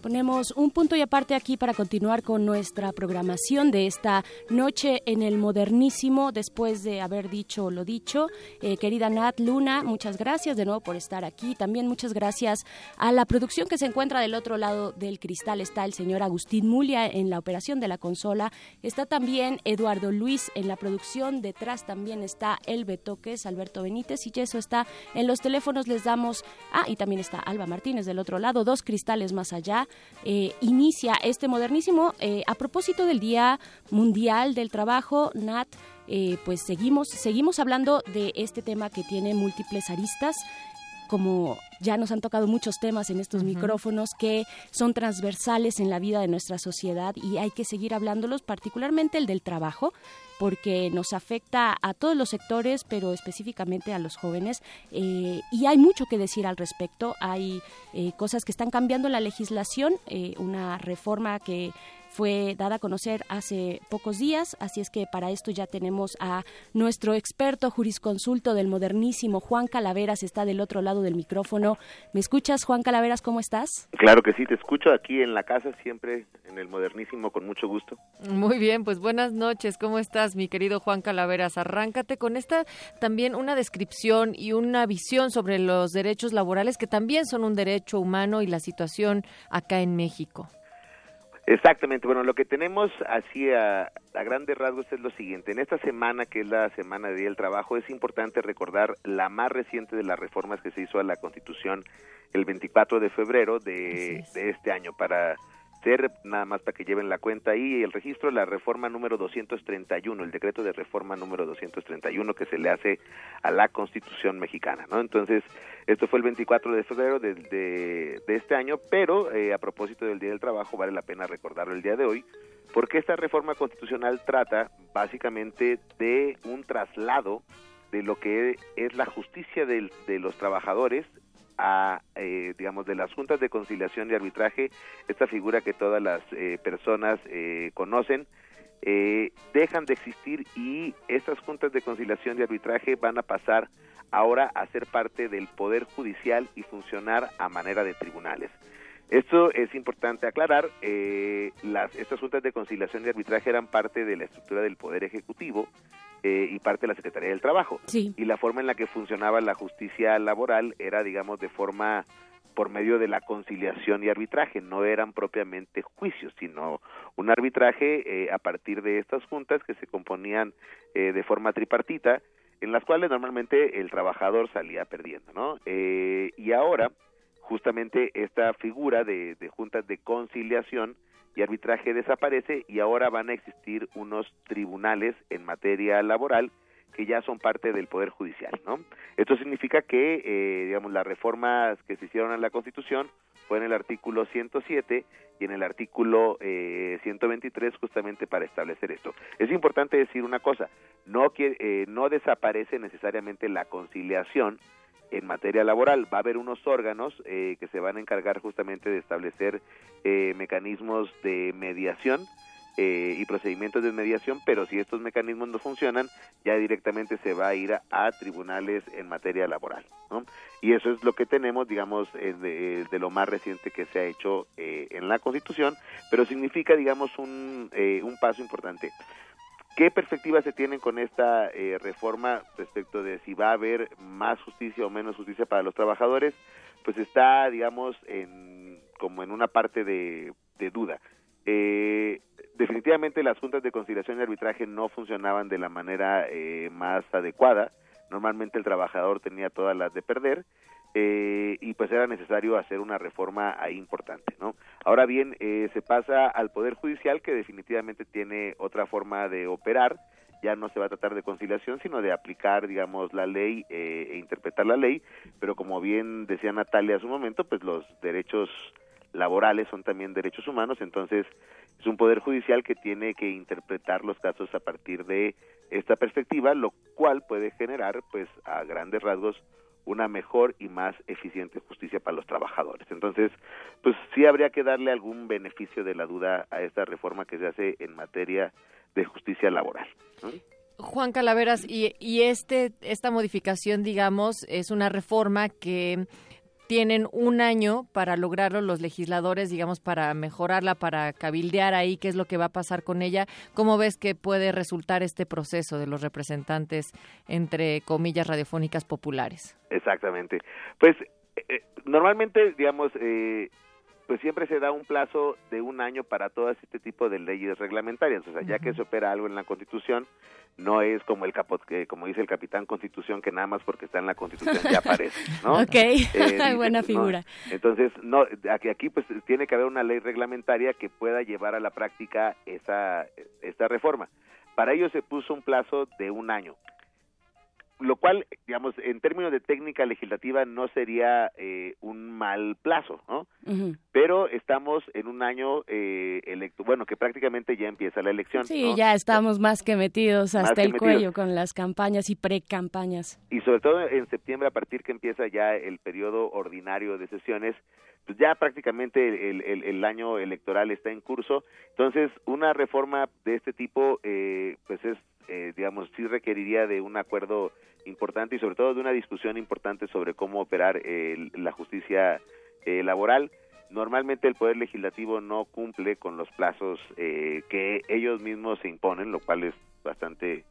Ponemos un punto y aparte aquí para continuar con nuestra programación de esta noche en el modernísimo, después de haber dicho lo dicho. Eh, querida Nat Luna, muchas gracias de nuevo por estar aquí. También muchas gracias a la producción que se encuentra del otro lado del cristal. Está el señor Agustín Mulia en la operación de la consola. Está también Eduardo Luis en la producción. Detrás también está El Betoques, Alberto Benítez y eso está en los teléfonos. Les damos. Ah, y también está Alba Martínez del otro lado, dos cristales más allá. Eh, inicia este modernísimo eh, a propósito del Día Mundial del Trabajo, Nat. Eh, pues seguimos, seguimos hablando de este tema que tiene múltiples aristas como ya nos han tocado muchos temas en estos micrófonos que son transversales en la vida de nuestra sociedad y hay que seguir hablándolos, particularmente el del trabajo, porque nos afecta a todos los sectores, pero específicamente a los jóvenes. Eh, y hay mucho que decir al respecto. Hay eh, cosas que están cambiando la legislación, eh, una reforma que fue dada a conocer hace pocos días, así es que para esto ya tenemos a nuestro experto jurisconsulto del modernísimo, Juan Calaveras, está del otro lado del micrófono. ¿Me escuchas, Juan Calaveras? ¿Cómo estás? Claro que sí, te escucho aquí en la casa, siempre en el modernísimo, con mucho gusto. Muy bien, pues buenas noches, ¿cómo estás, mi querido Juan Calaveras? Arráncate con esta también una descripción y una visión sobre los derechos laborales que también son un derecho humano y la situación acá en México. Exactamente, bueno, lo que tenemos así a, a, grandes rasgos es lo siguiente. En esta semana, que es la semana de Día del Trabajo, es importante recordar la más reciente de las reformas que se hizo a la Constitución el 24 de febrero de, de este año para ser, nada más para que lleven la cuenta ahí, el registro, la reforma número 231, el decreto de reforma número 231 que se le hace a la Constitución mexicana, ¿no? Entonces, esto fue el 24 de febrero de, de, de este año, pero eh, a propósito del Día del Trabajo, vale la pena recordarlo el día de hoy, porque esta reforma constitucional trata básicamente de un traslado de lo que es la justicia de, de los trabajadores a, eh, digamos, de las juntas de conciliación y arbitraje, esta figura que todas las eh, personas eh, conocen, eh, dejan de existir y estas juntas de conciliación y arbitraje van a pasar ahora a ser parte del Poder Judicial y funcionar a manera de tribunales. Esto es importante aclarar. Eh, las, estas juntas de conciliación y arbitraje eran parte de la estructura del Poder Ejecutivo eh, y parte de la Secretaría del Trabajo. Sí. Y la forma en la que funcionaba la justicia laboral era, digamos, de forma por medio de la conciliación y arbitraje. No eran propiamente juicios, sino un arbitraje eh, a partir de estas juntas que se componían eh, de forma tripartita, en las cuales normalmente el trabajador salía perdiendo, ¿no? Eh, y ahora justamente esta figura de, de, juntas de conciliación y arbitraje desaparece y ahora van a existir unos tribunales en materia laboral que ya son parte del Poder Judicial, ¿no? Esto significa que, eh, digamos, las reformas que se hicieron a la Constitución fue en el artículo 107 y en el artículo eh, 123 justamente para establecer esto. Es importante decir una cosa, no, eh, no desaparece necesariamente la conciliación, en materia laboral. Va a haber unos órganos eh, que se van a encargar justamente de establecer eh, mecanismos de mediación eh, y procedimientos de mediación, pero si estos mecanismos no funcionan, ya directamente se va a ir a, tribunales en materia laboral. Y eso es lo que tenemos, digamos, de, de, lo más reciente que se ha hecho en la Constitución, pero significa, digamos, un, un paso importante. ¿Qué perspectivas se tienen con esta eh, reforma respecto de si va a haber más justicia o menos justicia para los trabajadores? Pues está, digamos, en, como en una parte de, de duda. Eh, definitivamente las juntas de conciliación y arbitraje no funcionaban de la manera eh, más adecuada. Normalmente el trabajador tenía todas las de perder. Eh, y pues era necesario hacer una reforma ahí importante, ¿no? Ahora bien, eh, se pasa al Poder Judicial que definitivamente tiene otra forma de operar, ya no se va a tratar de conciliación, sino de aplicar, digamos, la ley eh, e interpretar la ley, pero como bien decía Natalia hace un momento, pues los derechos laborales son también derechos humanos, entonces es un poder judicial que tiene que interpretar los casos a partir de esta perspectiva, lo cual puede generar, pues, a grandes rasgos, una mejor y más eficiente justicia para los trabajadores. Entonces, pues sí habría que darle algún beneficio de la duda a esta reforma que se hace en materia de justicia laboral. Juan Calaveras, y, y este esta modificación, digamos, es una reforma que tienen un año para lograrlo los legisladores, digamos, para mejorarla, para cabildear ahí qué es lo que va a pasar con ella. ¿Cómo ves que puede resultar este proceso de los representantes, entre comillas, radiofónicas populares? Exactamente. Pues eh, eh, normalmente, digamos, eh, pues siempre se da un plazo de un año para todo este tipo de leyes reglamentarias. O sea, ya que se opera algo en la Constitución, no es como el capot, que, como dice el capitán Constitución, que nada más porque está en la Constitución ya aparece, ¿no? (laughs) ok, Eh, (laughs) buena no, figura. entonces, no, aquí, aquí pues tiene que haber una ley reglamentaria que pueda llevar a la práctica esa, esta reforma. Para ello se puso un plazo de un año lo cual, digamos, en términos de técnica legislativa no sería eh, un mal plazo, ¿no? Pero estamos en un año eh, electo, bueno, que prácticamente ya empieza la elección. Sí, ¿no? ya estamos más que metidos hasta que el metidos. cuello con las campañas y pre-campañas. y sobre todo en septiembre a partir que empieza ya el periodo ordinario de sesiones pues ya prácticamente el, el- el año electoral está en curso entonces una reforma de este tipo eh, pues es eh, digamos sí requeriría de un acuerdo importante y sobre todo de una discusión importante sobre cómo operar eh, la justicia eh, laboral normalmente el poder legislativo no cumple con los plazos eh, que ellos mismos se imponen lo cual es bastante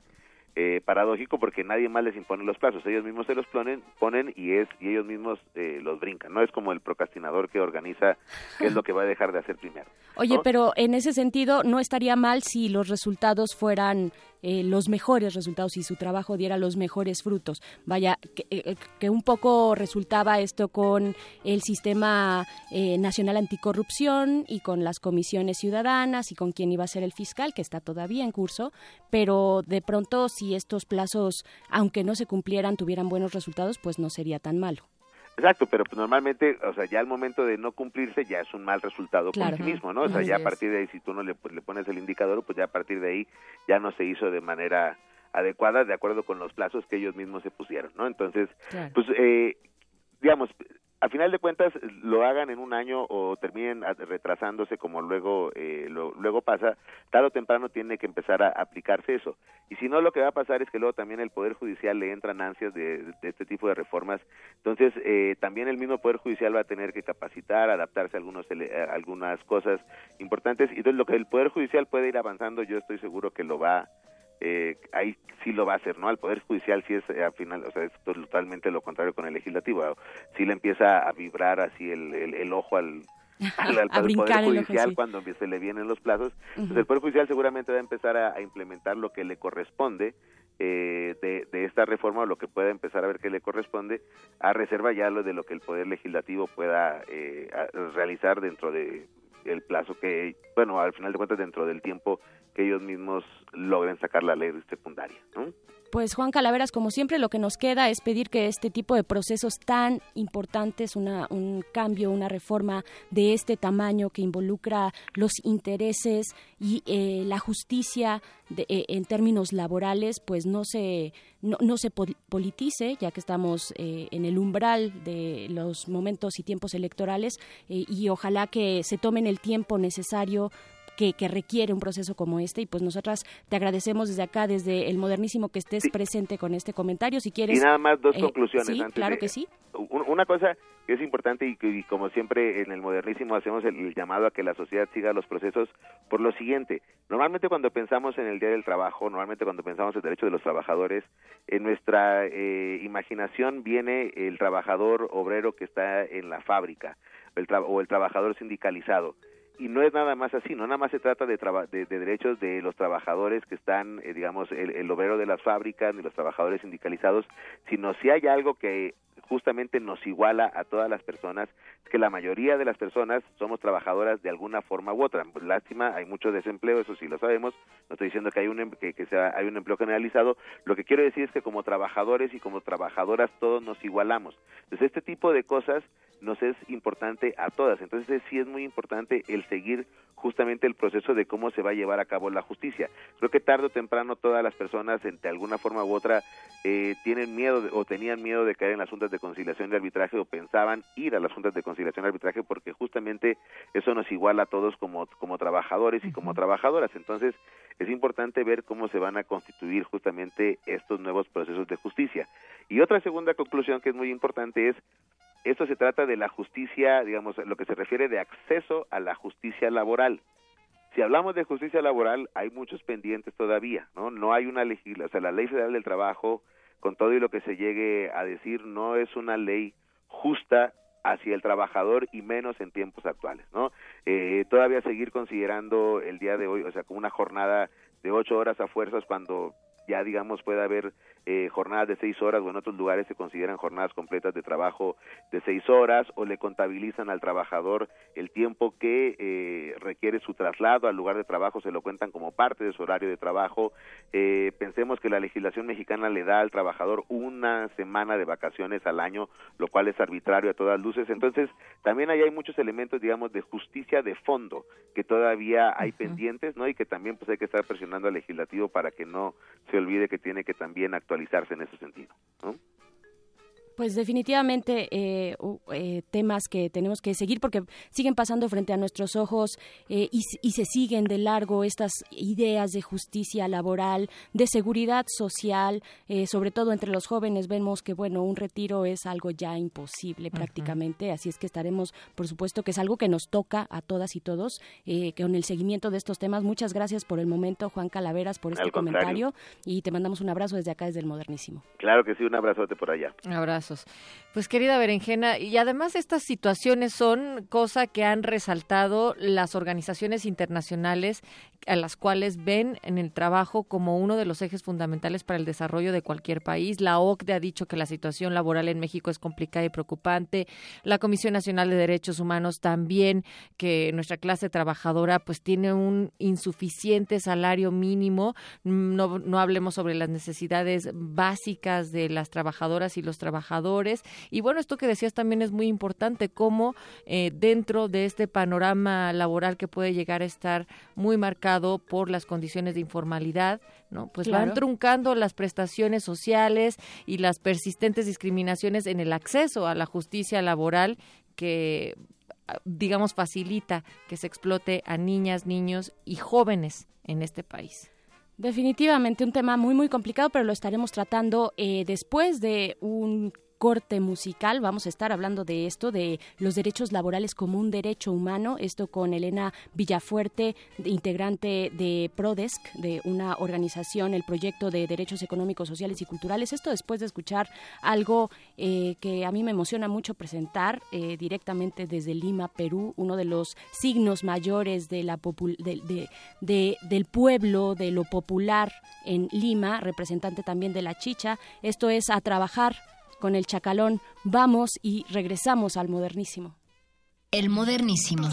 eh, paradójico porque nadie más les impone los plazos, ellos mismos se los ponen, ponen y es y ellos mismos eh, los brincan, no es como el procrastinador que organiza qué es lo que va a dejar de hacer primero. Oye, ¿no? pero en ese sentido no estaría mal si los resultados fueran eh, los mejores resultados y su trabajo diera los mejores frutos. Vaya, que, eh, que un poco resultaba esto con el sistema eh, nacional anticorrupción y con las comisiones ciudadanas y con quién iba a ser el fiscal, que está todavía en curso, pero de pronto si estos plazos, aunque no se cumplieran, tuvieran buenos resultados, pues no sería tan malo. Exacto, pero pues normalmente, o sea, ya al momento de no cumplirse ya es un mal resultado Claro. por sí mismo, ¿no? O sea, ya a partir de ahí, si tú no le, pues, le pones el indicador, pues ya a partir de ahí ya no se hizo de manera adecuada de acuerdo con los plazos que ellos mismos se pusieron, ¿no? Entonces, Claro. pues, eh, digamos, a final de cuentas lo hagan en un año o terminen retrasándose como luego eh, lo- luego pasa, tarde o temprano tiene que empezar a aplicarse eso. Y si no, lo que va a pasar es que luego también el Poder Judicial le entran ansias de, este tipo de reformas. Entonces, eh, también el mismo Poder Judicial va a tener que capacitar, adaptarse a, algunos, a algunas cosas importantes. Y entonces, lo que el Poder Judicial puede ir avanzando, yo estoy seguro que lo va eh, ahí sí lo va a hacer, ¿no? Al Poder Judicial sí es eh, al final, o sea, es totalmente lo contrario con el Legislativo. Sí le empieza a vibrar así el, el, el ojo al, (laughs) al, Poder Judicial cuando se le vienen los plazos. Entonces el Poder Judicial seguramente va a empezar a, a implementar lo que le corresponde eh, de, de esta reforma o lo que pueda empezar a ver que le corresponde a reserva ya lo de lo que el Poder Legislativo pueda eh, realizar dentro de el plazo que, bueno, al final de cuentas dentro del tiempo que ellos mismos logren sacar la ley secundaria, ¿no? Pues Juan Calaveras, como siempre, lo que nos queda es pedir que este tipo de procesos tan importantes, una, un cambio, una reforma de este tamaño que involucra los intereses y eh, la justicia de- eh, en términos laborales, pues no se no, no se pol- politice, ya que estamos eh, en el umbral de los momentos y tiempos electorales, eh, y ojalá que se tomen el tiempo necesario que, que requiere un proceso como este y pues nosotras te agradecemos desde acá, desde el modernísimo que estés presente con este comentario. Si quieres... Y nada más dos eh, conclusiones sí, antes claro de- que sí. Un- Una cosa que es importante y, y como siempre en el modernísimo hacemos el, el llamado a que la sociedad siga los procesos por lo siguiente. Normalmente cuando pensamos en el Día del Trabajo, normalmente cuando pensamos en el derecho de los trabajadores, en nuestra eh, imaginación viene el trabajador obrero que está en la fábrica el o el trabajador sindicalizado y no es nada más así, no nada más se trata de, de, de derechos de los trabajadores que están, eh, digamos, el, obrero de las fábricas ni los trabajadores sindicalizados, sino si hay algo que justamente nos iguala a todas las personas, es que la mayoría de las personas somos trabajadoras de alguna forma u otra. Lástima, hay mucho desempleo, eso sí lo sabemos, no estoy diciendo que hay un, em- que, que sea, hay un empleo generalizado, lo que quiero decir es que como trabajadores y como trabajadoras todos nos igualamos. Entonces este tipo de cosas nos es importante a todas. Entonces sí es muy importante el seguir justamente el proceso de cómo se va a llevar a cabo la justicia. Creo que tarde o temprano todas las personas, en- de alguna forma u otra, eh, tienen miedo de- o tenían miedo de caer en las juntas de conciliación y arbitraje o pensaban ir a las juntas de conciliación y arbitraje porque justamente eso nos iguala a todos como, como trabajadores y como trabajadoras. Entonces es importante ver cómo se van a constituir justamente estos nuevos procesos de justicia. Y otra segunda conclusión que es muy importante es Esto se trata de la justicia, digamos, lo que se refiere de acceso a la justicia laboral. Si hablamos de justicia laboral, hay muchos pendientes todavía, ¿no? No hay una legislación, o sea, la Ley Federal del Trabajo, con todo y lo que se llegue a decir, no es una ley justa hacia el trabajador y menos en tiempos actuales, ¿no? Eh, todavía seguir considerando el día de hoy, o sea, como una jornada de ocho horas a fuerzas cuando ya digamos puede haber eh, jornadas de seis horas o en otros lugares se consideran jornadas completas de trabajo de seis horas o le contabilizan al trabajador el tiempo que eh, requiere su traslado al lugar de trabajo, se lo cuentan como parte de su horario de trabajo. Eh, pensemos que la legislación mexicana le da al trabajador una semana de vacaciones al año, lo cual es arbitrario a todas luces. Entonces, también ahí hay muchos elementos, digamos, de justicia de fondo que todavía hay pendientes, ¿no? Y que también pues hay que estar presionando al legislativo para que no se olvide que tiene que también actualizar en ese sentido. ¿no? Pues definitivamente eh, eh, temas que tenemos que seguir porque siguen pasando frente a nuestros ojos eh, y, y, se siguen de largo estas ideas de justicia laboral, de seguridad social, sobre todo entre los jóvenes vemos que bueno un retiro es algo ya imposible prácticamente, así es que estaremos por supuesto que es algo que nos toca a todas y todos con el seguimiento de estos temas. Muchas gracias por el momento Juan Calaveras por este comentario y te mandamos un abrazo desde acá desde el Modernísimo. Claro que sí, un abrazote por allá. Un abrazo. Pues querida Berenjena, y además estas situaciones son cosa que han resaltado las organizaciones internacionales a las cuales ven en el trabajo como uno de los ejes fundamentales para el desarrollo de cualquier país. La OCDE ha dicho que la situación laboral en México es complicada y preocupante. La Comisión Nacional de Derechos Humanos también que nuestra clase trabajadora pues tiene un insuficiente salario mínimo. No, no hablemos sobre las necesidades básicas de las trabajadoras y los trabajadores. Y bueno, esto que decías también es muy importante, cómo eh, dentro de este panorama laboral que puede llegar a estar muy marcado por las condiciones de informalidad, ¿no? Pues van truncando las prestaciones sociales y las persistentes discriminaciones en el acceso a la justicia laboral que digamos facilita que se explote a niñas, niños y jóvenes en este país. Definitivamente un tema muy muy complicado, pero lo estaremos tratando eh, después de un corte musical. Vamos a estar hablando de esto, de los derechos laborales como un derecho humano. Esto con Elena Villafuerte, integrante de PRODESC, de una organización, el proyecto de derechos económicos, sociales y culturales. Esto después de escuchar algo eh, que a mí me emociona mucho presentar eh, directamente desde Lima, Perú, uno de los signos mayores de la de, del pueblo, de lo popular en Lima, representante también de la chicha. Esto es a trabajar con el chacalón, vamos y regresamos al modernísimo. El modernísimo.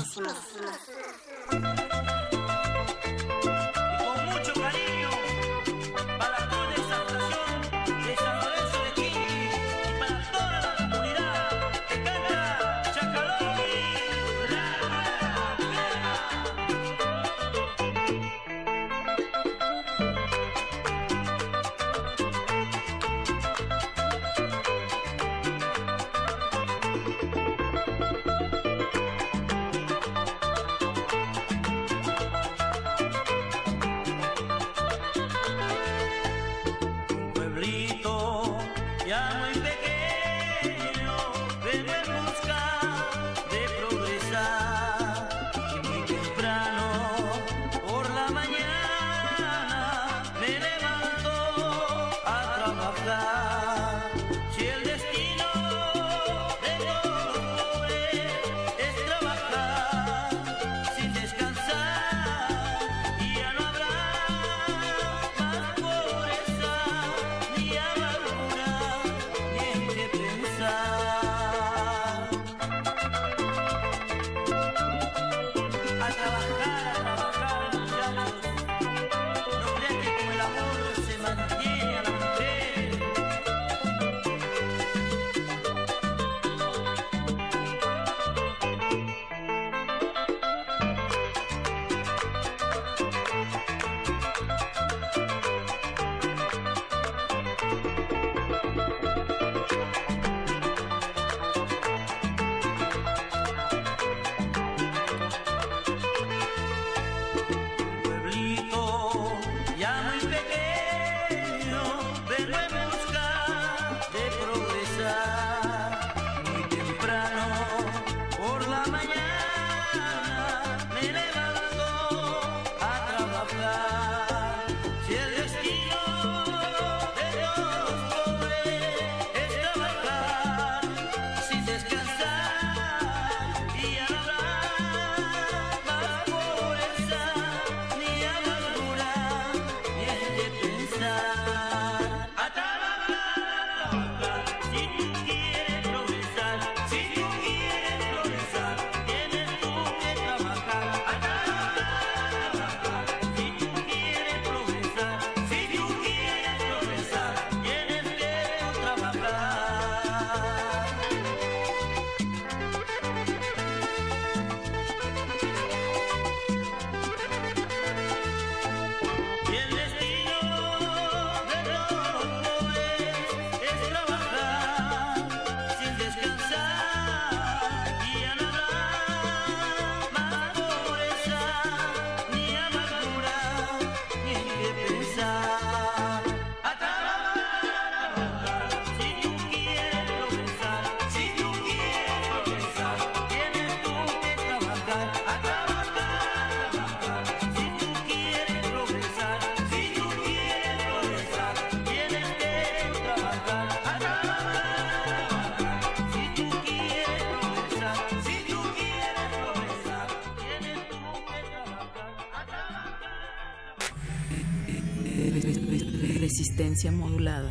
Modulada.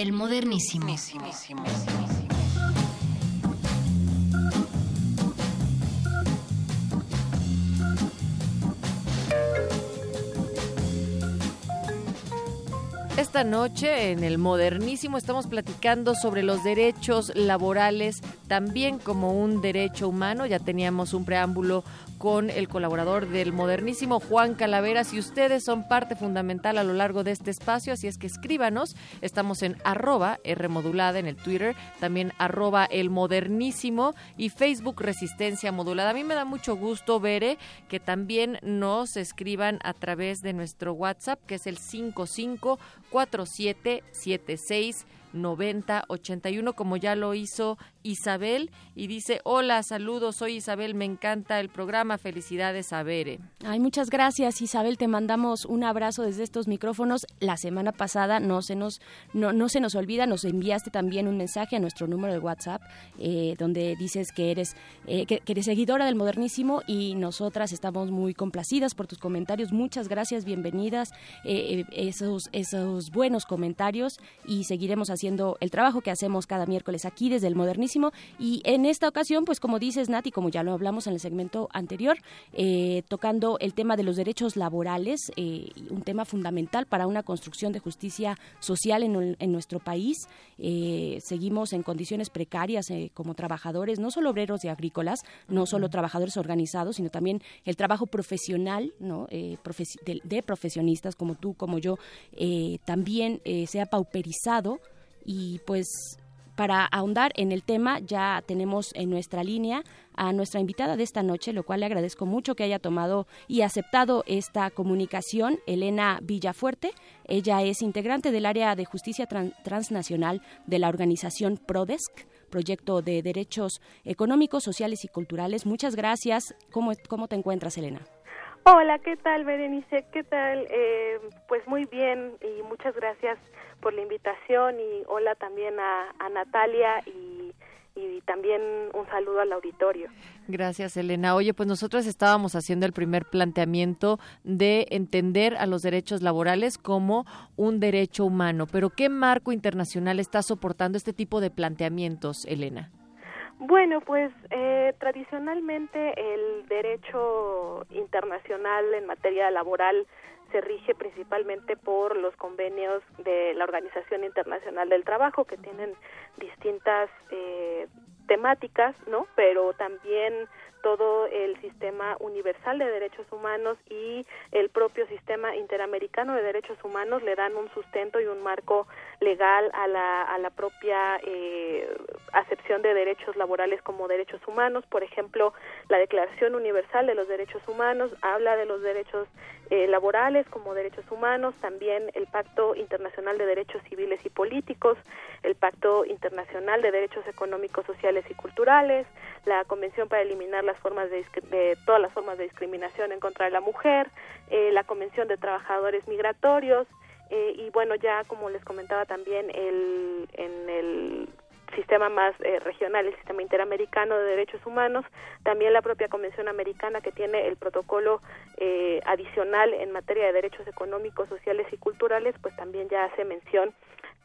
El modernísimo. Esta noche en el Modernísimo estamos platicando sobre los derechos laborales también como un derecho humano. Ya teníamos un preámbulo con el colaborador del Modernísimo, Juan Calaveras, y ustedes son parte fundamental a lo largo de este espacio, así es que escríbanos. Estamos en arroba Rmodulada en el Twitter, también arroba el Modernísimo y Facebook Resistencia Modulada. A mí me da mucho gusto, Bere, que también nos escriban a través de nuestro WhatsApp, que es el 554776 9081 como ya lo hizo Isabel y dice hola saludos soy Isabel me encanta el programa felicidades a Bere ay muchas gracias Isabel te mandamos un abrazo desde estos micrófonos. La semana pasada no se nos no, no se nos olvida nos enviaste también un mensaje a nuestro número de WhatsApp eh, donde dices que eres eh, que, eres seguidora del modernísimo y nosotras estamos muy complacidas por tus comentarios. Muchas gracias bienvenidas eh, esos esos buenos comentarios y seguiremos haciendo el trabajo que hacemos cada miércoles aquí desde el Modernísimo y en esta ocasión, pues como dices Nati, como ya lo hablamos en el segmento anterior, eh, tocando el tema de los derechos laborales, eh, un tema fundamental para una construcción de justicia social en, en nuestro país. Eh, seguimos en condiciones precarias como trabajadores, no solo obreros y agrícolas, no solo trabajadores organizados, sino también el trabajo profesional ¿no? de, de, profesionistas como tú, como yo, también se ha pauperizado y pues para ahondar en el tema ya tenemos en nuestra línea a nuestra invitada de esta noche, lo cual le agradezco mucho que haya tomado y aceptado esta comunicación, Elena Villafuerte. Ella es integrante del área de justicia transnacional de la organización PRODESC proyecto de derechos económicos, sociales y culturales. Muchas gracias. ¿Cómo, cómo te encuentras, Elena? Hola, ¿qué tal, Berenice? ¿Qué tal? Eh, pues muy bien y muchas gracias por la invitación y hola también a, Natalia y, y también un saludo al auditorio. Gracias, Elena. Oye, pues nosotros estábamos haciendo el primer planteamiento de entender a los derechos laborales como un derecho humano, pero ¿qué marco internacional está soportando este tipo de planteamientos, Elena? Bueno, pues eh, tradicionalmente el derecho internacional en materia laboral se rige principalmente por los convenios de la Organización Internacional del Trabajo que tienen distintas eh, temáticas, ¿no? Pero también todo el sistema universal de derechos humanos y el propio sistema interamericano de derechos humanos le dan un sustento y un marco legal a la, a la propia eh, acepción de derechos laborales como derechos humanos. Por ejemplo, la Declaración Universal de los Derechos Humanos habla de los derechos eh, laborales como derechos humanos, también el Pacto Internacional de Derechos Civiles y Políticos, el Pacto Internacional de Derechos Económicos, Sociales y Culturales, la Convención para eliminar las formas de, todas las formas de discriminación en contra de la mujer, eh, la Convención de Trabajadores Migratorios eh, y bueno ya como les comentaba también el, en el sistema más eh, regional, el sistema interamericano de derechos humanos, también la propia Convención Americana que tiene el protocolo adicional en materia de derechos económicos, sociales y culturales, pues también ya hace mención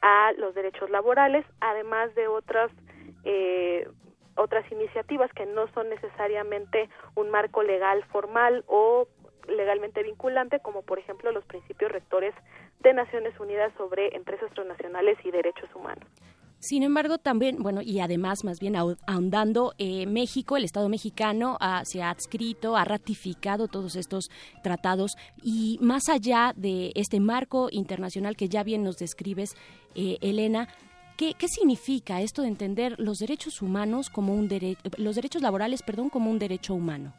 a los derechos laborales, además de otras eh, otras iniciativas que no son necesariamente un marco legal formal o legalmente vinculante, como por ejemplo los principios rectores de Naciones Unidas sobre empresas transnacionales y derechos humanos. Sin embargo, también, bueno, y además, más bien ahondando, eh, México, el Estado mexicano, se ha adscrito, ha ratificado todos estos tratados y más allá de este marco internacional que ya bien nos describes, eh, Elena, ¿Qué, significa esto de entender los derechos humanos como un derecho, los derechos laborales, perdón, como un derecho humano?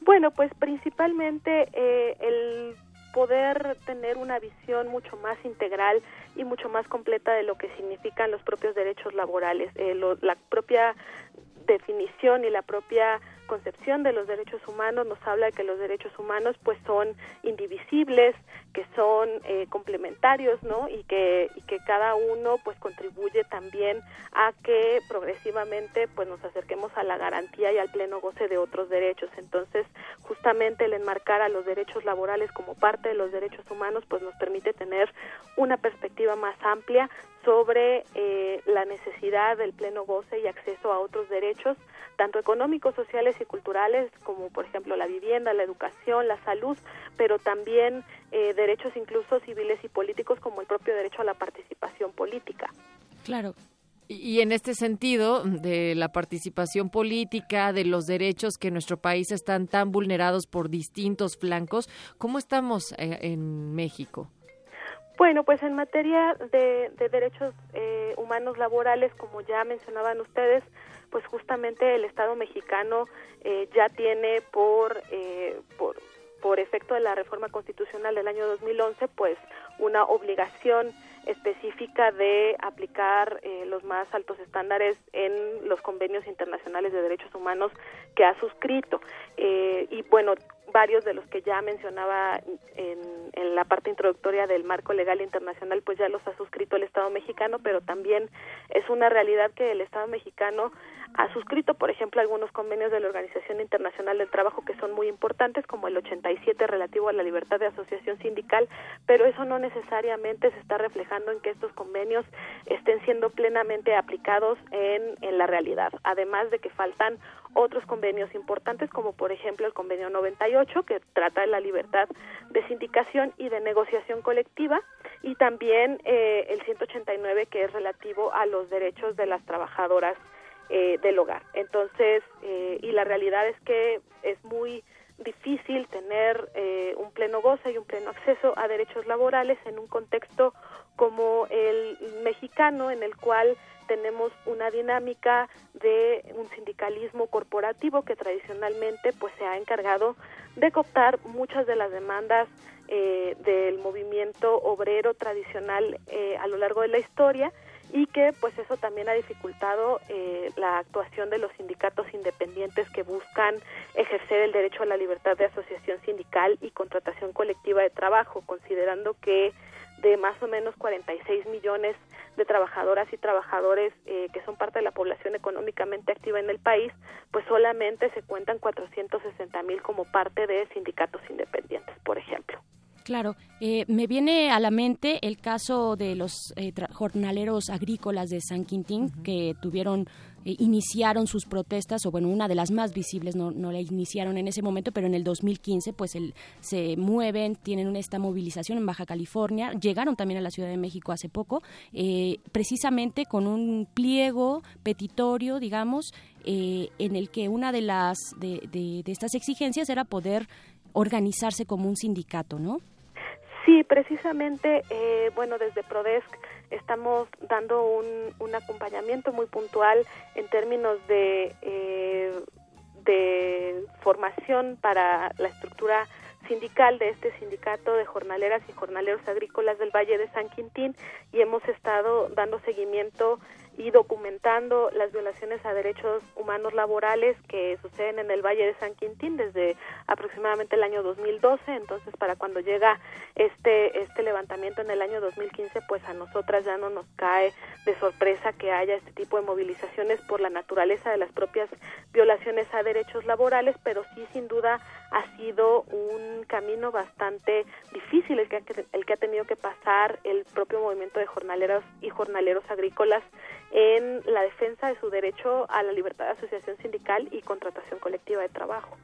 Bueno, pues principalmente eh, el poder tener una visión mucho más integral y mucho más completa de lo que significan los propios derechos laborales, eh, la propia definición y la propia concepción de los derechos humanos nos habla de que los derechos humanos pues son indivisibles, que son eh, complementarios, ¿no? Y que y que cada uno pues contribuye también a que progresivamente pues nos acerquemos a la garantía y al pleno goce de otros derechos. Entonces, justamente el enmarcar a los derechos laborales como parte de los derechos humanos pues nos permite tener una perspectiva más amplia sobre eh, la necesidad del pleno goce y acceso a otros derechos, tanto económicos, sociales y culturales, como por ejemplo la vivienda, la educación, la salud, pero también eh, derechos incluso civiles y políticos, como el propio derecho a la participación política. Claro, y en este sentido, de la participación política, de los derechos que en nuestro país están tan vulnerados por distintos flancos, ¿cómo estamos eh, en México? Bueno, pues en materia de, derechos eh, humanos laborales, como ya mencionaban ustedes, pues justamente el Estado mexicano eh, ya tiene por, eh, por, por efecto de la reforma constitucional del año 2011, pues una obligación específica de aplicar eh, los más altos estándares en los convenios internacionales de derechos humanos que ha suscrito. Eh, y bueno, varios de los que ya mencionaba en, en, la parte introductoria del marco legal internacional, pues ya los ha suscrito el Estado mexicano, pero también es una realidad que el Estado mexicano ha suscrito, por ejemplo, algunos convenios de la Organización Internacional del Trabajo que son muy importantes, como el 87 relativo a la libertad de asociación sindical, pero eso no necesariamente se está reflejando en que estos convenios estén siendo plenamente aplicados en, en la realidad, además de que faltan otros convenios importantes como por ejemplo el convenio 98 que trata de la libertad de sindicación y de negociación colectiva y también eh, el 189 que es relativo a los derechos de las trabajadoras eh, del hogar. Entonces, eh, y la realidad es que es muy difícil tener eh, un pleno goce y un pleno acceso a derechos laborales en un contexto como el mexicano en el cual tenemos una dinámica de un sindicalismo corporativo que tradicionalmente pues se ha encargado de cooptar muchas de las demandas eh, del movimiento obrero tradicional eh, a lo largo de la historia y que pues eso también ha dificultado eh, la actuación de los sindicatos independientes que buscan ejercer el derecho a la libertad de asociación sindical y contratación colectiva de trabajo, considerando que de más o menos 46 millones de trabajadoras y trabajadores eh, que son parte de la población económicamente activa en el país, pues solamente se cuentan 460 mil como parte de sindicatos independientes, por ejemplo. Claro, eh, me viene a la mente el caso de los eh, jornaleros agrícolas de San Quintín que tuvieron eh, iniciaron sus protestas o bueno una de las más visibles no, no la iniciaron en ese momento pero en el 2015 pues el, se mueven tienen esta movilización en Baja California llegaron también a la Ciudad de México hace poco precisamente con un pliego petitorio digamos en el que una de las de, de, de estas exigencias era poder organizarse como un sindicato, ¿no? Sí, precisamente, eh, bueno, desde Prodesc estamos dando un, un, acompañamiento muy puntual en términos de, eh, de formación para la estructura sindical de este sindicato de jornaleras y jornaleros agrícolas del Valle de San Quintín y hemos estado dando seguimiento y documentando las violaciones a derechos humanos laborales que suceden en el Valle de San Quintín desde aproximadamente el año 2012. Entonces, para cuando llega este este levantamiento en el año 2015, pues a nosotras ya no nos cae de sorpresa que haya este tipo de movilizaciones por la naturaleza de las propias violaciones a derechos laborales, pero sí sin duda ha sido un camino bastante difícil el que, el que ha tenido que pasar el propio movimiento de jornaleros y jornaleros agrícolas en la defensa de su derecho a la libertad de asociación sindical y contratación colectiva de trabajo.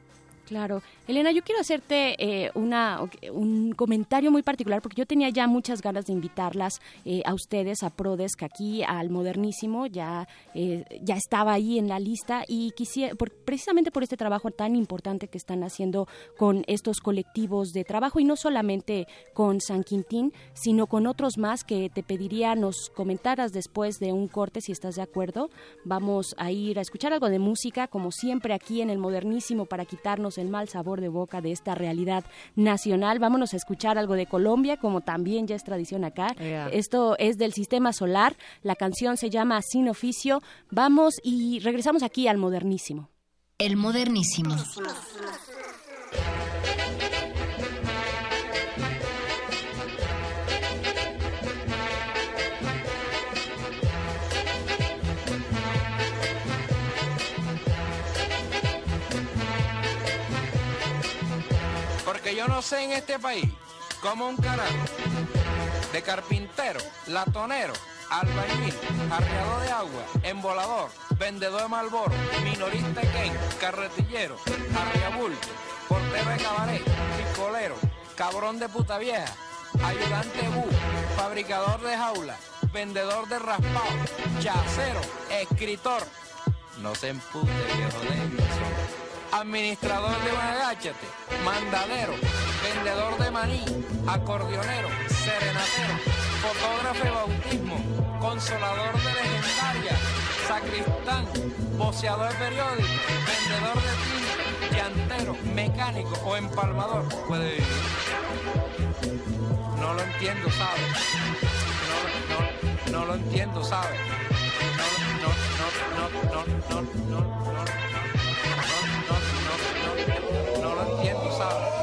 Claro. Elena, yo quiero hacerte eh, una, un comentario muy particular porque yo tenía ya muchas ganas de invitarlas eh, a ustedes, a Prodesc, aquí al Modernísimo, ya, eh, ya estaba ahí en la lista y quisiera, por, precisamente por este trabajo tan importante que están haciendo con estos colectivos de trabajo y no solamente con San Quintín, sino con otros más que te pediría nos comentaras después de un corte si estás de acuerdo. Vamos a ir a escuchar algo de música, como siempre aquí en el Modernísimo, para quitarnos el mal sabor de boca de esta realidad nacional. Vámonos a escuchar algo de Colombia, como también ya es tradición acá. Yeah. Esto es del Sistema Solar. La canción se llama Sin Oficio. Vamos y regresamos aquí al modernísimo. El modernísimo. Yo no sé en este país como un carajo de carpintero, latonero, albañil, arreador de agua, embolador, vendedor de malboro, minorista Ken, carretillero, arriabulto, portero de cabaret, picolero, cabrón de puta vieja, ayudante bu, fabricador de jaula, vendedor de raspado, chacero, escritor. No se empute, viejo de administrador de un agáchate, mandadero, vendedor de maní, acordeonero, serenatero, fotógrafo de bautismo, consolador de legendaria, sacristán, voceador de periódico, vendedor de tinta, llantero, mecánico o empalmador puede vivir. No lo entiendo, ¿sabes? No, no, no lo entiendo, ¿sabes? No, no, no, no, no, no, no. no. 감사합니다.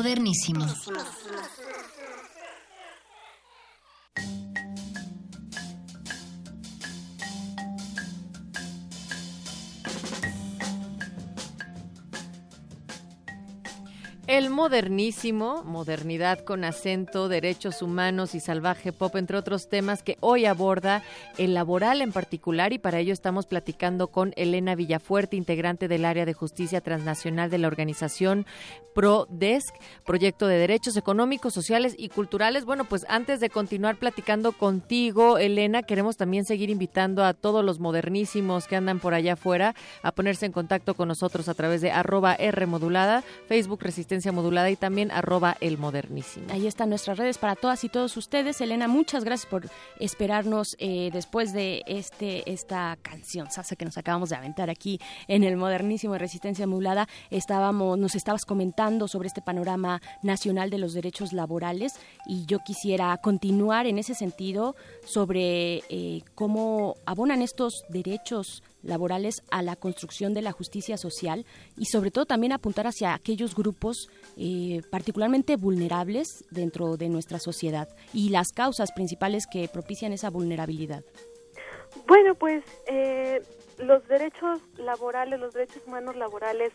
Modernísimo. El modernísimo, modernidad con acento, derechos humanos y salvaje pop, entre otros temas que hoy aborda el laboral en particular y para ello estamos platicando con Elena Villafuerte, integrante del área de justicia transnacional de la organización ProDesk, proyecto de derechos económicos, sociales y culturales. Bueno, pues antes de continuar platicando contigo, Elena, queremos también seguir invitando a todos los modernísimos que andan por allá afuera a ponerse en contacto con nosotros a través de arroba R modulada, Facebook Resistencia modulada y también arroba el modernísimo. Ahí están nuestras redes para todas y todos ustedes. Elena, muchas gracias por esperarnos eh, después de este esta canción Sasa que nos acabamos de aventar aquí en el modernísimo de Resistencia Modulada. Estábamos, nos estabas comentando sobre este panorama nacional de los derechos laborales y yo quisiera continuar en ese sentido sobre eh, cómo abonan estos derechos laborales a la construcción de la justicia social y sobre todo también apuntar hacia aquellos grupos eh, particularmente vulnerables dentro de nuestra sociedad y las causas principales que propician esa vulnerabilidad. Bueno, pues eh, los derechos laborales, los derechos humanos laborales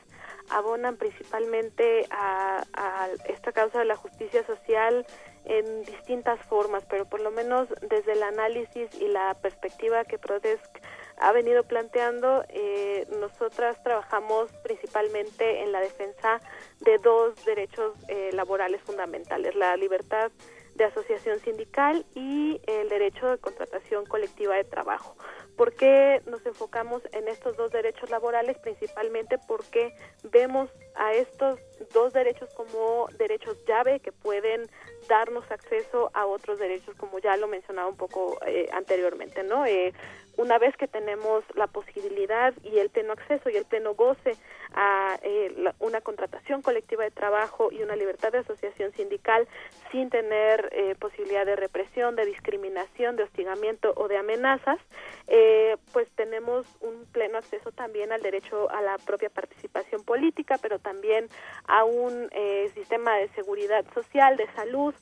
abonan principalmente a, a esta causa de la justicia social en distintas formas, pero por lo menos desde el análisis y la perspectiva que Prodesk ha venido planteando, eh, nosotras trabajamos principalmente en la defensa de dos derechos eh, laborales fundamentales, la libertad de asociación sindical y el derecho de contratación colectiva de trabajo. ¿Por qué nos enfocamos en estos dos derechos laborales? Principalmente porque vemos a estos dos derechos como derechos llave que pueden darnos acceso a otros derechos, como ya lo mencionaba un poco eh, anteriormente, ¿no? Eh, una vez que tenemos la posibilidad y el pleno acceso y el pleno goce a eh, una contratación colectiva de trabajo y una libertad de asociación sindical sin tener eh, posibilidad de represión, de discriminación, de hostigamiento o de amenazas, eh, pues tenemos un pleno acceso también al derecho a la propia participación política, pero también a un sistema de seguridad social, de salud,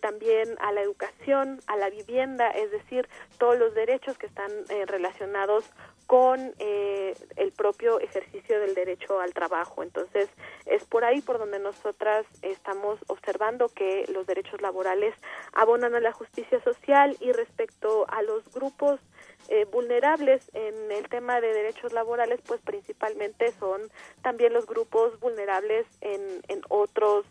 también a la educación, a la vivienda, es decir, todos los derechos que están relacionados con eh, el propio ejercicio del derecho al trabajo. Entonces, es por ahí por donde nosotras estamos observando que los derechos laborales abonan a la justicia social y respecto a los grupos eh, vulnerables en el tema de derechos laborales, pues principalmente son también los grupos vulnerables en, en otros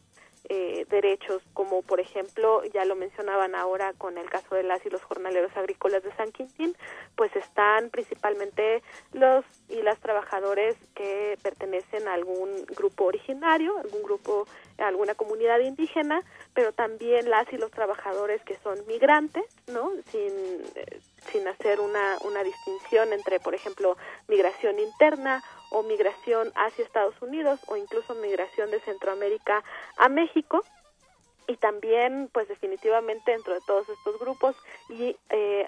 eh, derechos, como por ejemplo, ya lo mencionaban ahora con el caso de las y los jornaleros agrícolas de San Quintín, pues están principalmente los y las trabajadores que pertenecen a algún grupo originario, algún grupo, alguna comunidad indígena, pero también las y los trabajadores que son migrantes, ¿no? Sin, eh, sin hacer una, una distinción entre, por ejemplo, migración interna o migración hacia Estados Unidos o incluso migración de Centroamérica a México. Y también pues definitivamente dentro de todos estos grupos y eh,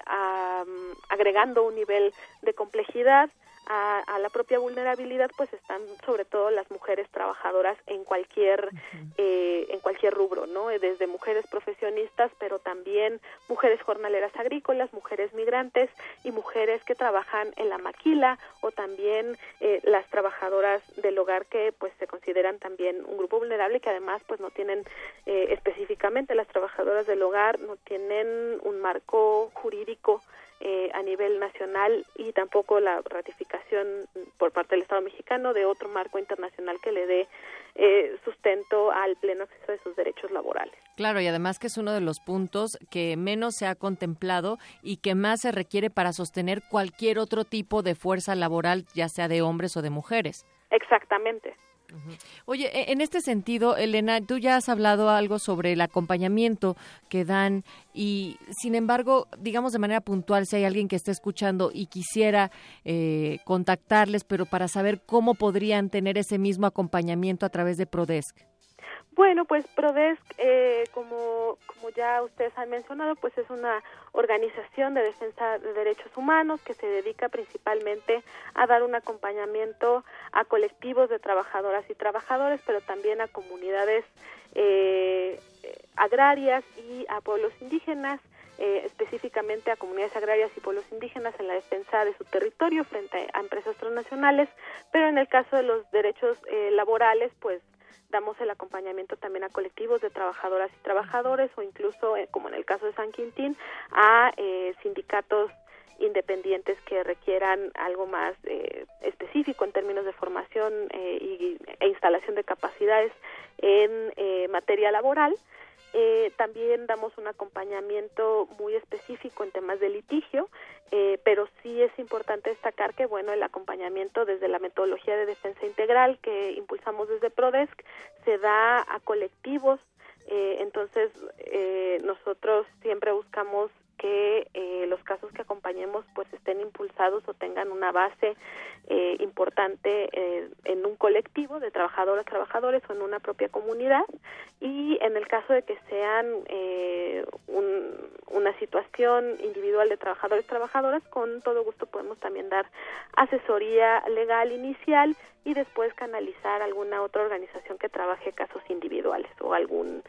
agregando un nivel de complejidad a, la propia vulnerabilidad pues están sobre todo las mujeres trabajadoras en cualquier eh, en cualquier rubro no desde mujeres profesionistas pero también mujeres jornaleras agrícolas mujeres migrantes y mujeres que trabajan en la maquila o también eh, las trabajadoras del hogar que pues se consideran también un grupo vulnerable que además pues no tienen eh, específicamente las trabajadoras del hogar no tienen un marco jurídico eh, a nivel nacional y tampoco la ratificación por parte del Estado mexicano de otro marco internacional que le dé eh, sustento al pleno acceso de sus derechos laborales. Claro, y además que es uno de los puntos que menos se ha contemplado y que más se requiere para sostener cualquier otro tipo de fuerza laboral, ya sea de hombres o de mujeres. Exactamente. Oye, e, en este sentido, Elena, tú ya has hablado algo sobre el acompañamiento que dan y, sin embargo, digamos de manera puntual, si hay alguien que esté escuchando y quisiera eh, contactarles, pero para saber cómo podrían tener ese mismo acompañamiento a través de Prodesk. Bueno, pues Prodesc, eh, como, ya ustedes han mencionado, pues es una organización de defensa de derechos humanos que se dedica principalmente a dar un acompañamiento a colectivos de trabajadoras y trabajadores, pero también a comunidades eh, agrarias y a pueblos indígenas, eh, específicamente a comunidades agrarias y pueblos indígenas en la defensa de su territorio frente a empresas transnacionales, pero en el caso de los derechos eh, laborales, pues damos el acompañamiento también a colectivos de trabajadoras y trabajadores o incluso, eh, como en el caso de San Quintín, a eh, sindicatos independientes que requieran algo más eh, específico en términos de formación y, e instalación de capacidades en materia laboral. Eh, también damos un acompañamiento muy específico en temas de litigio, eh, pero sí es importante destacar que, bueno, el acompañamiento desde la metodología de defensa integral que impulsamos desde PRODESC se da a colectivos, eh, entonces nosotros siempre buscamos que los casos que acompañemos pues estén impulsados o tengan una base eh, importante eh, en un colectivo de trabajadoras, trabajadores o en una propia comunidad. Y en el caso de que sean eh, una situación individual de trabajadores, trabajadoras, con todo gusto podemos también dar asesoría legal inicial y después canalizar alguna otra organización que trabaje casos individuales o algún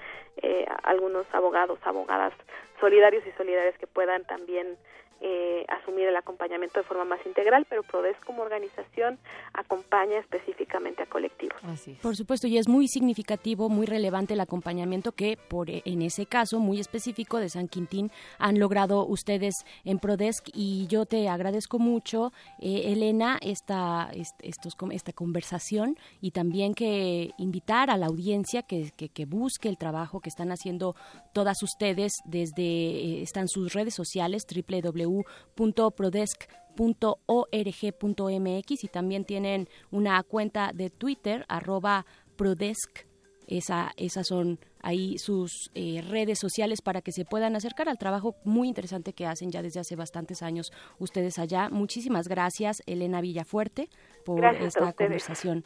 algunos abogados, abogadas solidarios y solidarias que puedan también eh, asumir el acompañamiento de forma más integral, pero PRODES como organización acompaña específicamente a colectivos. Por supuesto, y es muy significativo, muy relevante el acompañamiento que, por en ese caso muy específico de San Quintín, han logrado ustedes en PRODESC y yo te agradezco mucho, eh, Elena, esta, estos, esta conversación y también que invitar a la audiencia que, que, busque el trabajo que están haciendo todas ustedes desde, eh, están sus redes sociales, www www.prodesc.org.mx y también tienen una cuenta de Twitter, arroba Prodesc. Esa, esas son ahí sus eh, redes sociales para que se puedan acercar al trabajo muy interesante que hacen ya desde hace bastantes años ustedes allá. Muchísimas gracias, Elena Villafuerte, por esta conversación.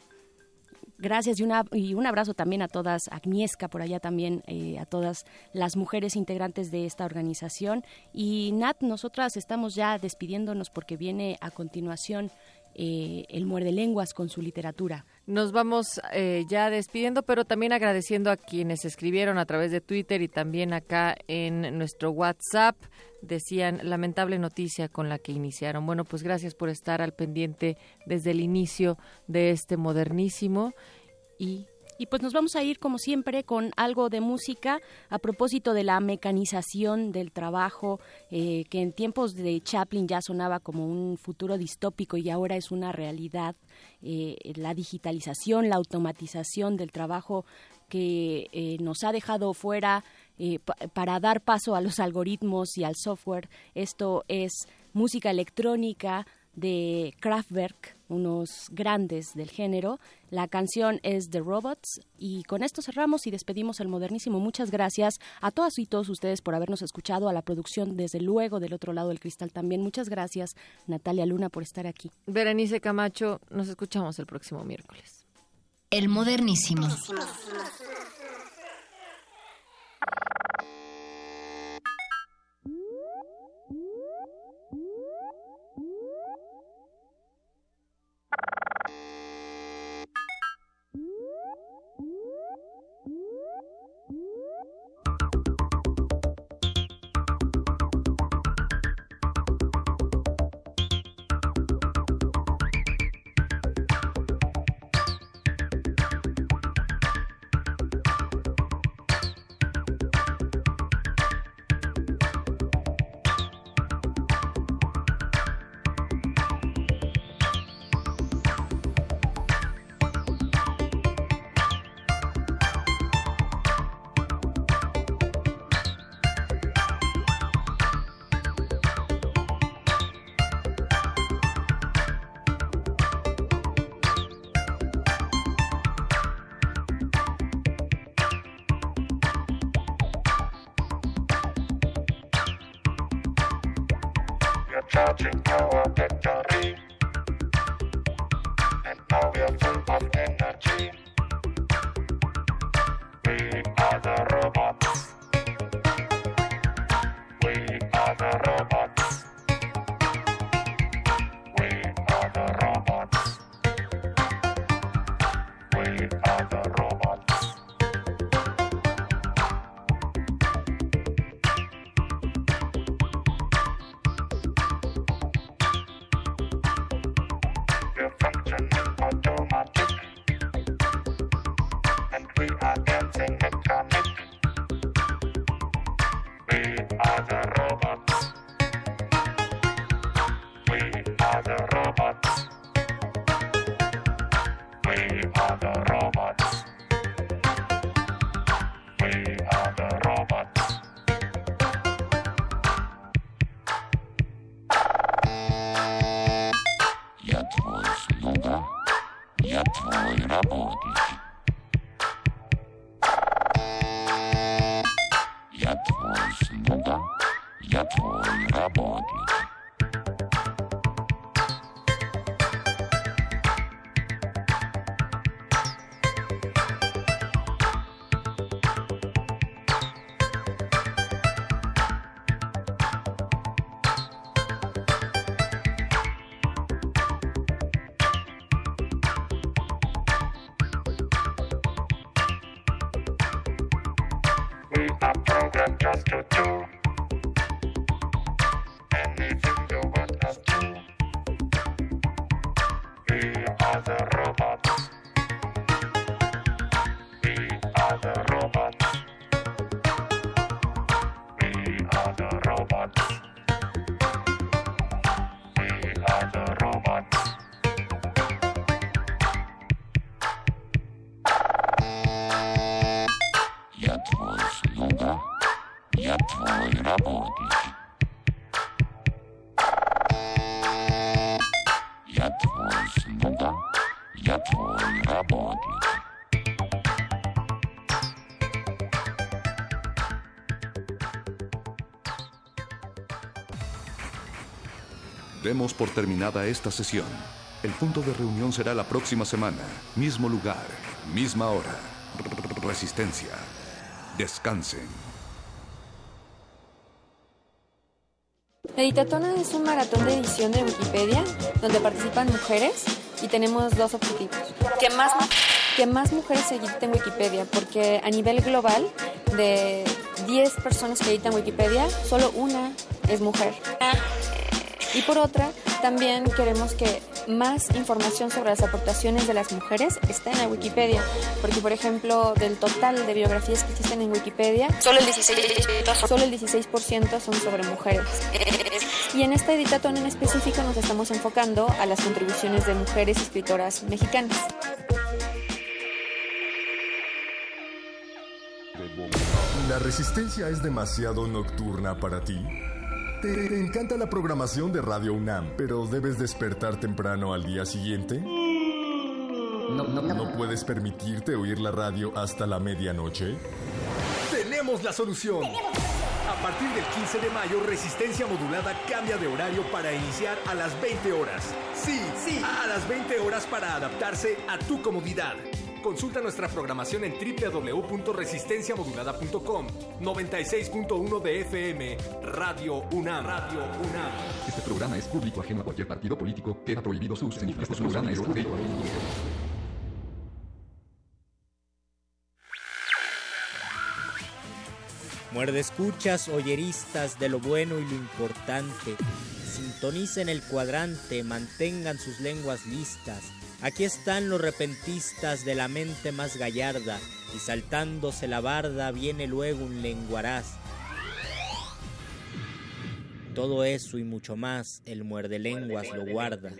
Gracias y, una, y un abrazo también a todas, Agnieszka por allá también, eh, a todas las mujeres integrantes de esta organización. Y Nat, nosotras estamos ya despidiéndonos porque viene a continuación eh, el Muerde Lenguas con su literatura. Nos vamos eh, ya despidiendo, pero también agradeciendo a quienes escribieron a través de Twitter y también acá en nuestro WhatsApp. Decían lamentable noticia con la que iniciaron. Bueno, pues gracias por estar al pendiente desde el inicio de este modernísimo y y pues nos vamos a ir, como siempre, con algo de música a propósito de la mecanización del trabajo, eh, que en tiempos de Chaplin ya sonaba como un futuro distópico y ahora es una realidad. Eh, la digitalización, la automatización del trabajo que eh, nos ha dejado fuera para dar paso a los algoritmos y al software. Esto es música electrónica de Kraftwerk, unos grandes del género. La canción es The Robots y con esto cerramos y despedimos el modernísimo. Muchas gracias a todas y todos ustedes por habernos escuchado, a la producción desde luego del otro lado del cristal también. Muchas gracias Natalia Luna por estar aquí. Berenice Camacho, nos escuchamos el próximo miércoles. El modernísimo. Hey. Demos por terminada esta sesión. El punto de reunión será la próxima semana. Mismo lugar, misma hora. Resistencia. Descansen. Editatona es un maratón de edición de Wikipedia donde participan mujeres y tenemos dos objetivos. Que más, que más mujeres se editen Wikipedia, porque a nivel global, de 10 personas que editan Wikipedia, solo una es mujer. Y por otra, también queremos que más información sobre las aportaciones de las mujeres esté en la Wikipedia, porque por ejemplo, del total de biografías que existen en Wikipedia, solo el 16%, solo el 16 son sobre mujeres. Y en esta editatón en específico nos estamos enfocando a las contribuciones de mujeres escritoras mexicanas. ¿La resistencia es demasiado nocturna para ti? ¿Te, te encanta la programación de Radio UNAM, pero debes despertar temprano al día siguiente? No, no, no. ¿No puedes permitirte oír la radio hasta la medianoche? Tenemos la solución. A partir del 15 de mayo, Resistencia Modulada cambia de horario para iniciar a las 20 horas. Sí, sí, a las 20 horas para adaptarse a tu comodidad. Consulta nuestra programación en www.resistenciamodulada.com 96.1 de FM Radio UNAM. Radio UNAM. Este programa es público ajeno a cualquier partido político. Queda prohibido su uso. Este programa es público. Muerde escuchas, oyeristas de lo bueno y lo importante. Sintonicen el cuadrante, mantengan sus lenguas listas. Aquí están los repentistas de la mente más gallarda, y saltándose la barda viene luego un lenguaraz. Todo eso y mucho más, el muerde lenguas lo guarda.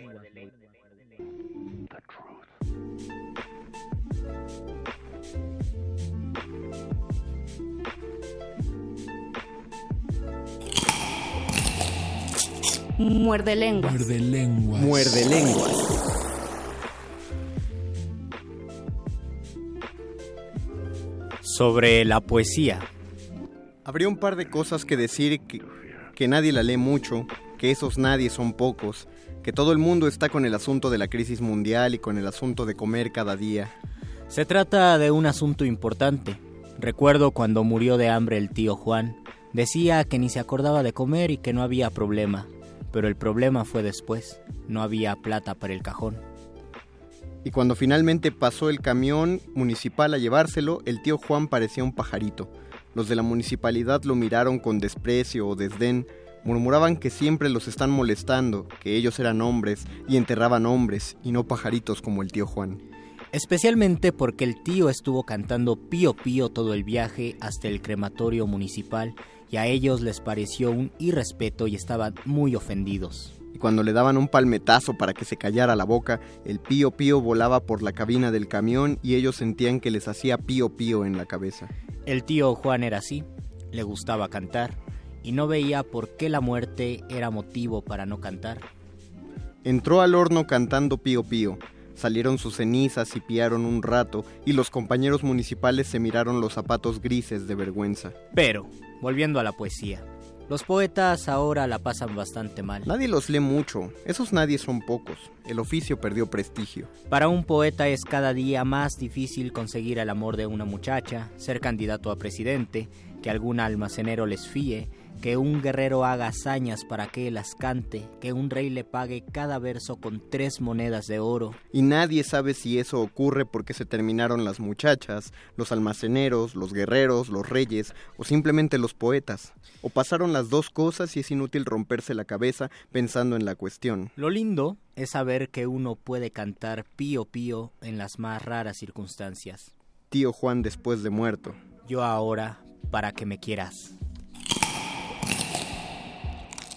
Muerde lenguas. Muerde lenguas. Muerde lenguas. Sobre la poesía. Habría un par de cosas que decir que, que nadie la lee mucho, que esos nadie son pocos, que todo el mundo está con el asunto de la crisis mundial y con el asunto de comer cada día. Se trata de un asunto importante. Recuerdo cuando murió de hambre el tío Juan. Decía que ni se acordaba de comer y que no había problema. Pero el problema fue después. No había plata para el cajón. Y cuando finalmente pasó el camión municipal a llevárselo, el tío Juan parecía un pajarito. Los de la municipalidad lo miraron con desprecio o desdén, Murmuraban que siempre los están molestando, que ellos eran hombres y enterraban hombres y no pajaritos como el tío Juan. Especialmente porque el tío estuvo cantando pío pío todo el viaje hasta el crematorio municipal y a ellos les pareció un irrespeto y estaban muy ofendidos. Y cuando le daban un palmetazo para que se callara la boca, el pío pío volaba por la cabina del camión y ellos sentían que les hacía pío pío en la cabeza. El tío Juan era así, le gustaba cantar y no veía por qué la muerte era motivo para no cantar. Entró al horno cantando pío pío. Salieron sus cenizas y piaron un rato y los compañeros municipales se miraron los zapatos grises de vergüenza. Pero, volviendo a la poesía, los poetas ahora la pasan bastante mal. Nadie los lee mucho, esos nadie son pocos. El oficio perdió prestigio. Para un poeta es cada día más difícil conseguir el amor de una muchacha, ser candidato a presidente, que algún almacenero les fíe, que un guerrero haga hazañas para que las cante, que un rey le pague cada verso con tres monedas de oro. Y nadie sabe si eso ocurre porque se terminaron las muchachas, los almaceneros, los guerreros, los reyes o simplemente los poetas. O pasaron las dos cosas y es inútil romperse la cabeza pensando en la cuestión. Lo lindo es saber que uno puede cantar pío pío en las más raras circunstancias. Tío Juan después de muerto. Yo ahora, para que me quieras.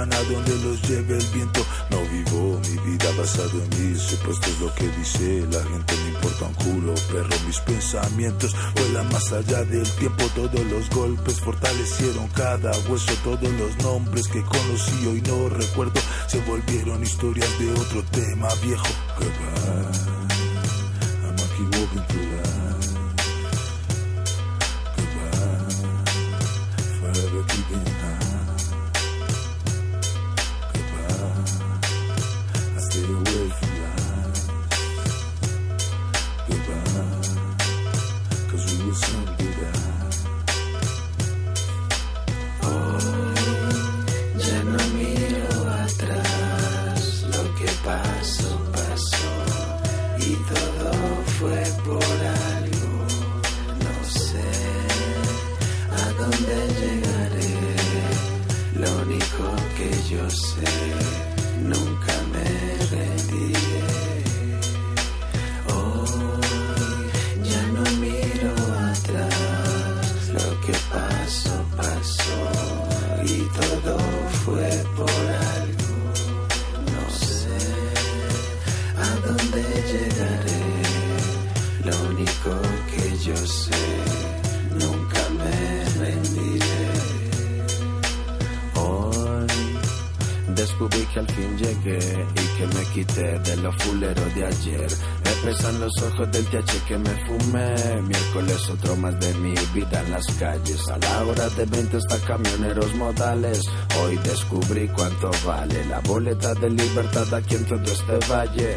A donde los lleve el viento. No vivo mi vida basado en mí. Supuesto es lo que dice la gente. Me importa un culo, perro. Mis pensamientos vuelan más allá del tiempo. Todos los golpes fortalecieron cada hueso. Todos los nombres que conocí hoy no recuerdo. Se volvieron historias de otro tema viejo. 20 hasta camioneros modales. Hoy descubrí cuánto vale la boleta de libertad aquí en todo este valle.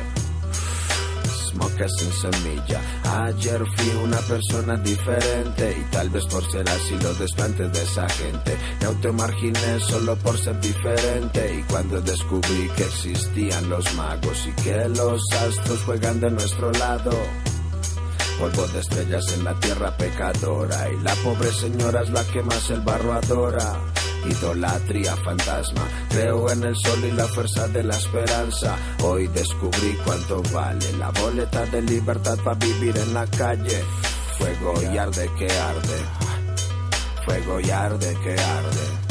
Smoke sin semilla. Ayer fui una persona diferente y tal vez por ser así lo desplante de esa gente. Me automarginé solo por ser diferente y cuando descubrí que existían los magos y que los astros juegan de nuestro lado. Polvo de estrellas en la tierra pecadora. Y la pobre señora es la que más el barro adora. Idolatría fantasma, creo en el sol y la fuerza de la esperanza. Hoy descubrí cuánto vale la boleta de libertad para vivir en la calle. Fuego y arde que arde. Fuego y arde que arde.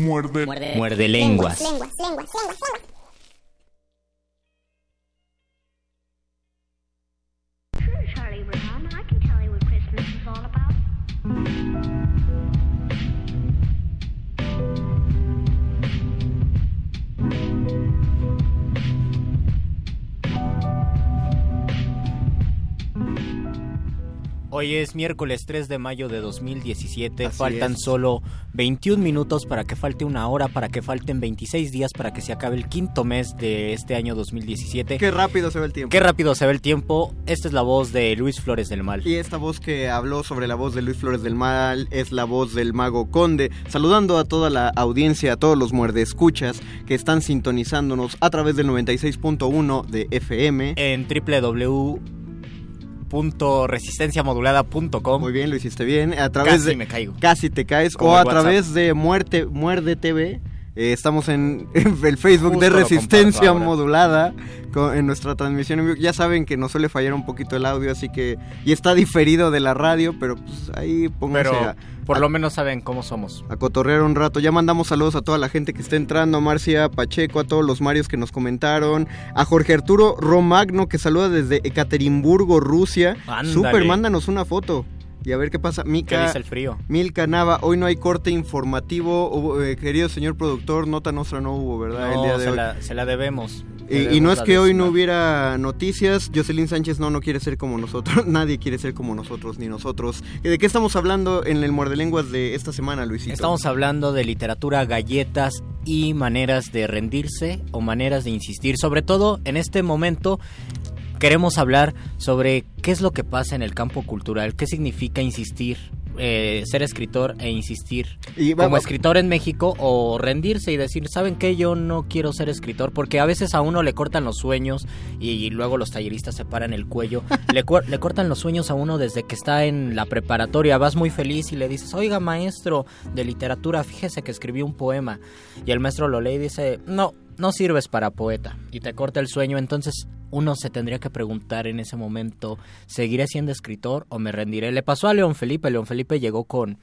Muerde. Muerde lenguas. Lenguas, lenguas, lenguas, lenguas. Hoy es miércoles 3 de mayo de 2017. Así Faltan es. solo 21 minutos para que falte una hora, para que falten 26 días, para que se acabe el quinto mes de este año 2017. Qué rápido se ve el tiempo. Qué rápido se ve el tiempo. Esta es la voz de Luis Flores del Mal. Y esta voz que habló sobre la voz de Luis Flores del Mal es la voz del mago Conde, saludando a toda la audiencia, a todos los muerdescuchas que están sintonizándonos a través del 96.1 de FM. En www.resistenciamodulada.com. Muy bien, lo hiciste bien. A través Casi de me caigo. Casi te caes Como o a WhatsApp. través de Muerte Muerde TV. Eh, estamos en, en (laughs) el Facebook Justo de Resistencia. Modulada con- en nuestra transmisión en vivo. Ya saben que nos suele fallar un poquito el audio, así que y está diferido de la radio, pero pues ahí pónganse Pero a, por a- lo menos saben cómo somos. a cotorrear un rato. Ya mandamos saludos a toda la gente que está entrando, a Marcia Pacheco, a todos los Marios que nos comentaron, a Jorge Arturo Romagno que saluda desde Ekaterimburgo, Rusia. Ándale. Super, mándanos una foto. Y a ver qué pasa. Mica, ¿Qué dice el frío? Milka Nava, hoy no hay corte informativo. Eh, querido señor productor, nota nuestra no hubo, ¿verdad? No, el día de se, hoy. la, se la debemos. Y- no es que hoy no hubiera noticias, Jocelyn Sánchez no, no quiere ser como nosotros, (laughs) nadie quiere ser como nosotros, ni nosotros. ¿Y ¿De qué estamos hablando en el Muerde Lenguas de esta semana, Luisito? Estamos hablando de literatura, galletas y maneras de rendirse o maneras de insistir. Sobre todo en este momento queremos hablar sobre qué es lo que pasa en el campo cultural, qué significa insistir, eh, ser escritor e insistir Y como escritor en México o rendirse y decir, ¿saben qué? Yo no quiero ser escritor porque a veces a uno le cortan los sueños y, luego los talleristas se paran el cuello. (laughs) le, le cortan los sueños a uno desde que está en la preparatoria. Vas muy feliz y le dices, oiga maestro de literatura, fíjese que escribí un poema. Y el maestro lo lee y dice, no, no sirves para poeta. Y te corta el sueño. Entonces uno se tendría que preguntar en ese momento, ¿seguiré siendo escritor o me rendiré? Le pasó a León Felipe. León Felipe llegó con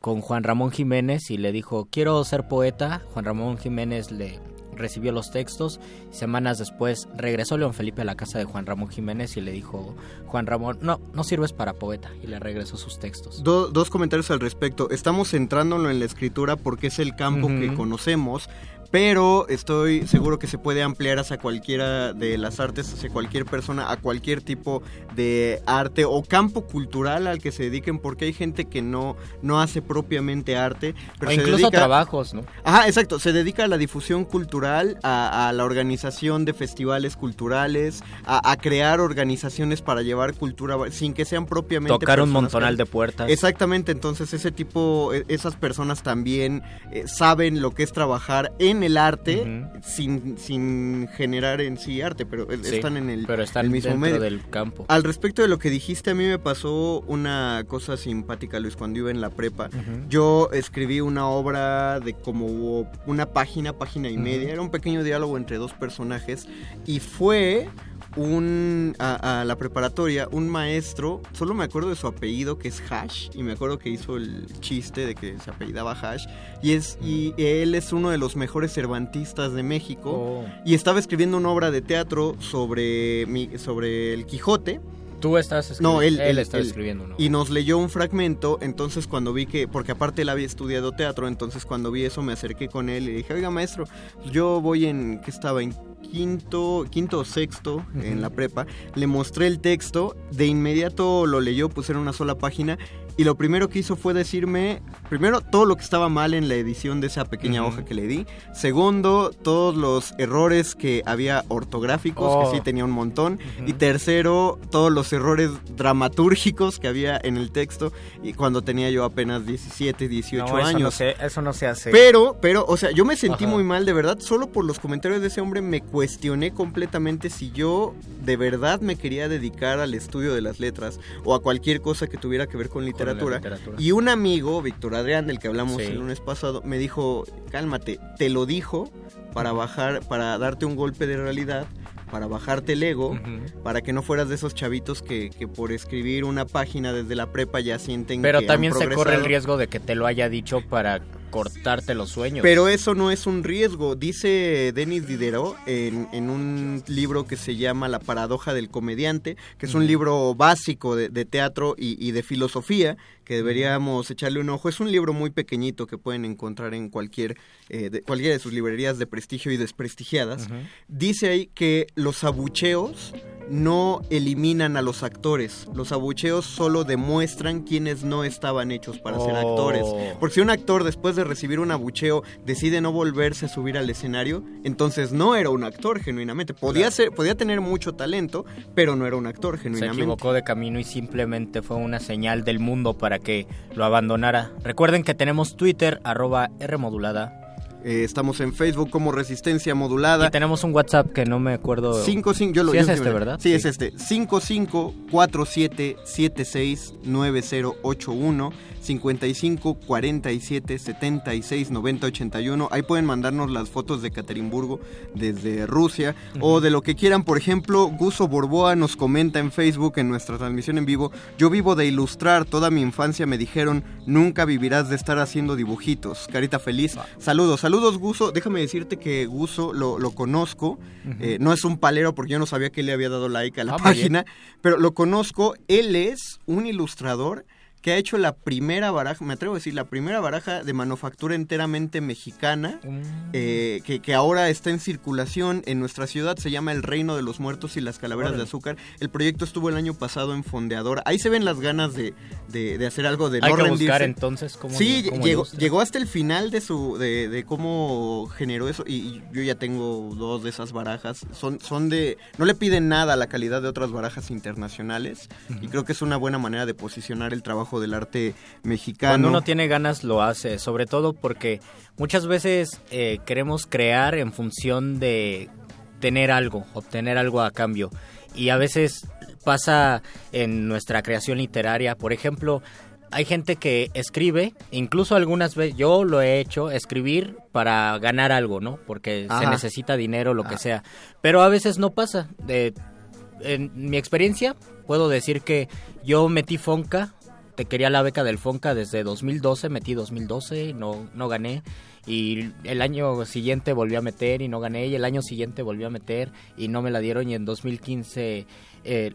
con Juan Ramón Jiménez y le dijo, quiero ser poeta. Juan Ramón Jiménez le recibió los textos. Semanas después regresó León Felipe a la casa de Juan Ramón Jiménez y le dijo, Juan Ramón, no, no sirves para poeta. Y le regresó sus textos. Do- dos comentarios al respecto. Estamos centrándonos en la escritura porque es el campo que conocemos, pero estoy seguro que se puede ampliar hacia cualquiera de las artes, hacia cualquier persona, a cualquier tipo de arte o campo cultural al que se dediquen, porque hay gente que no, no hace propiamente arte, pero o se incluso dedica- trabajos, ¿no? Ajá, exacto. Se dedica a la difusión cultural, a, a la organización de festivales culturales, a, a crear organizaciones para llevar cultura sin que sean propiamente. Tocar un montonal que- de puertas. Exactamente. Entonces ese tipo, e- esas personas también eh, saben lo que es trabajar en el arte sin, sin generar en sí arte, pero Sí, están en el, pero están el mismo medio. del campo. Al respecto de lo que dijiste, a mí me pasó una cosa simpática, Luis, cuando iba en la prepa. Yo escribí una obra de como una página, página y media. Era un pequeño diálogo entre dos personajes. Y fue un a, a la preparatoria un maestro, solo me acuerdo de su apellido que es Hash y me acuerdo que hizo el chiste de que se apellidaba Hash y es y él es uno de los mejores cervantistas de México Oh. y estaba escribiendo una obra de teatro sobre mi, sobre el Quijote. Tú estás escribiendo. No, él, él está escribiendo. Y nos leyó un fragmento, entonces cuando vi que, porque aparte él había estudiado teatro, entonces cuando vi eso me acerqué con él y dije, oiga maestro, pues yo voy en, ¿qué estaba? En quinto, quinto o sexto en la prepa, le mostré el texto, de inmediato lo leyó, puse en una sola página y lo primero que hizo fue decirme, primero, todo lo que estaba mal en la edición de esa pequeña Ujú. hoja que le di, segundo, todos los errores que había ortográficos, Oh. que sí tenía un montón, y tercero, todos los errores dramatúrgicos que había en el texto y cuando tenía yo apenas 17, 18 No, eso años. no se, eso no se hace. Pero, pero, o sea, yo me sentí Ajá. muy mal, de verdad, solo por los comentarios de ese hombre me cuestioné completamente si yo de verdad me quería dedicar al estudio de las letras o a cualquier cosa que tuviera que ver con literatura. Literatura. Y un amigo, Víctor Adrián, del que hablamos Sí. el lunes pasado, me dijo, cálmate, te lo dijo para bajar, para darte un golpe de realidad, para bajarte el ego, para que no fueras de esos chavitos que, que por escribir una página desde la prepa ya sienten Pero que han también se corre el riesgo de que te lo haya dicho para cortarte los sueños. Pero eso no es un riesgo. Dice Denis Diderot en, en un libro que se llama La paradoja del comediante, que es un libro básico de, de teatro y, y de filosofía, que deberíamos echarle un ojo. Es un libro muy pequeñito que pueden encontrar en cualquier, eh, de, cualquiera de sus librerías de prestigio y desprestigiadas. Dice ahí que los abucheos no eliminan a los actores. Los abucheos solo demuestran quienes no estaban hechos para ser Oh. actores. Porque si un actor después de recibir un abucheo decide no volverse a subir al escenario, entonces no era un actor genuinamente. Podía Claro. ser, podía tener mucho talento, pero no era un actor se genuinamente. equivocó de camino y simplemente fue una señal del mundo para que lo abandonara. Recuerden que tenemos Twitter, arroba Rmodulada. Eh, estamos en Facebook como Resistencia Modulada. Y tenemos un WhatsApp que no me acuerdo. 5, 5, yo lo Sí yo es sí este, ¿verdad? Sí, es este. 5547769081 5547769081. Ahí pueden mandarnos las fotos de Caterimburgo desde Rusia o de lo que quieran. Por ejemplo, Guso Borboa nos comenta en Facebook en nuestra transmisión en vivo. Yo vivo de ilustrar. Toda mi infancia me dijeron nunca vivirás de estar haciendo dibujitos. Carita feliz. Saludos, saludos Guso. Déjame decirte que Guso lo, lo conozco. Eh, no es un palero porque yo no sabía que le había dado like a la Ah, página, pero lo conozco. Él es un ilustrador que ha hecho la primera baraja, me atrevo a decir, la primera baraja de manufactura enteramente mexicana, Mm. eh, que, que ahora está en circulación en nuestra ciudad, se llama El Reino de los Muertos y las Calaveras Órale. de Azúcar. El proyecto estuvo el año pasado en Fondeadora. Ahí se ven las ganas de, de- de hacer algo, de Hay no que rendirse. buscar entonces cómo Sí, cómo llegó, llegó hasta el final de su de, de cómo generó eso y, y yo ya tengo dos de esas barajas. Son son de no le piden nada a la calidad de otras barajas internacionales y creo que es una buena manera de posicionar el trabajo del arte mexicano. Cuando uno tiene ganas lo hace, sobre todo porque muchas veces eh, queremos crear en función de tener algo, obtener algo a cambio. Y a veces pasa en nuestra creación literaria, por ejemplo, hay gente que escribe, incluso algunas veces, yo lo he hecho, escribir para ganar algo, ¿no? Porque se necesita dinero, lo que Ah. sea. Pero a veces no pasa. De, en mi experiencia, puedo decir que yo metí Fonca, te quería la beca del Fonca desde 2012, metí 2012, no, no gané. Y el año siguiente volví a meter y no gané. Y el año siguiente volví a meter y no me la dieron. Y en 2015 eh,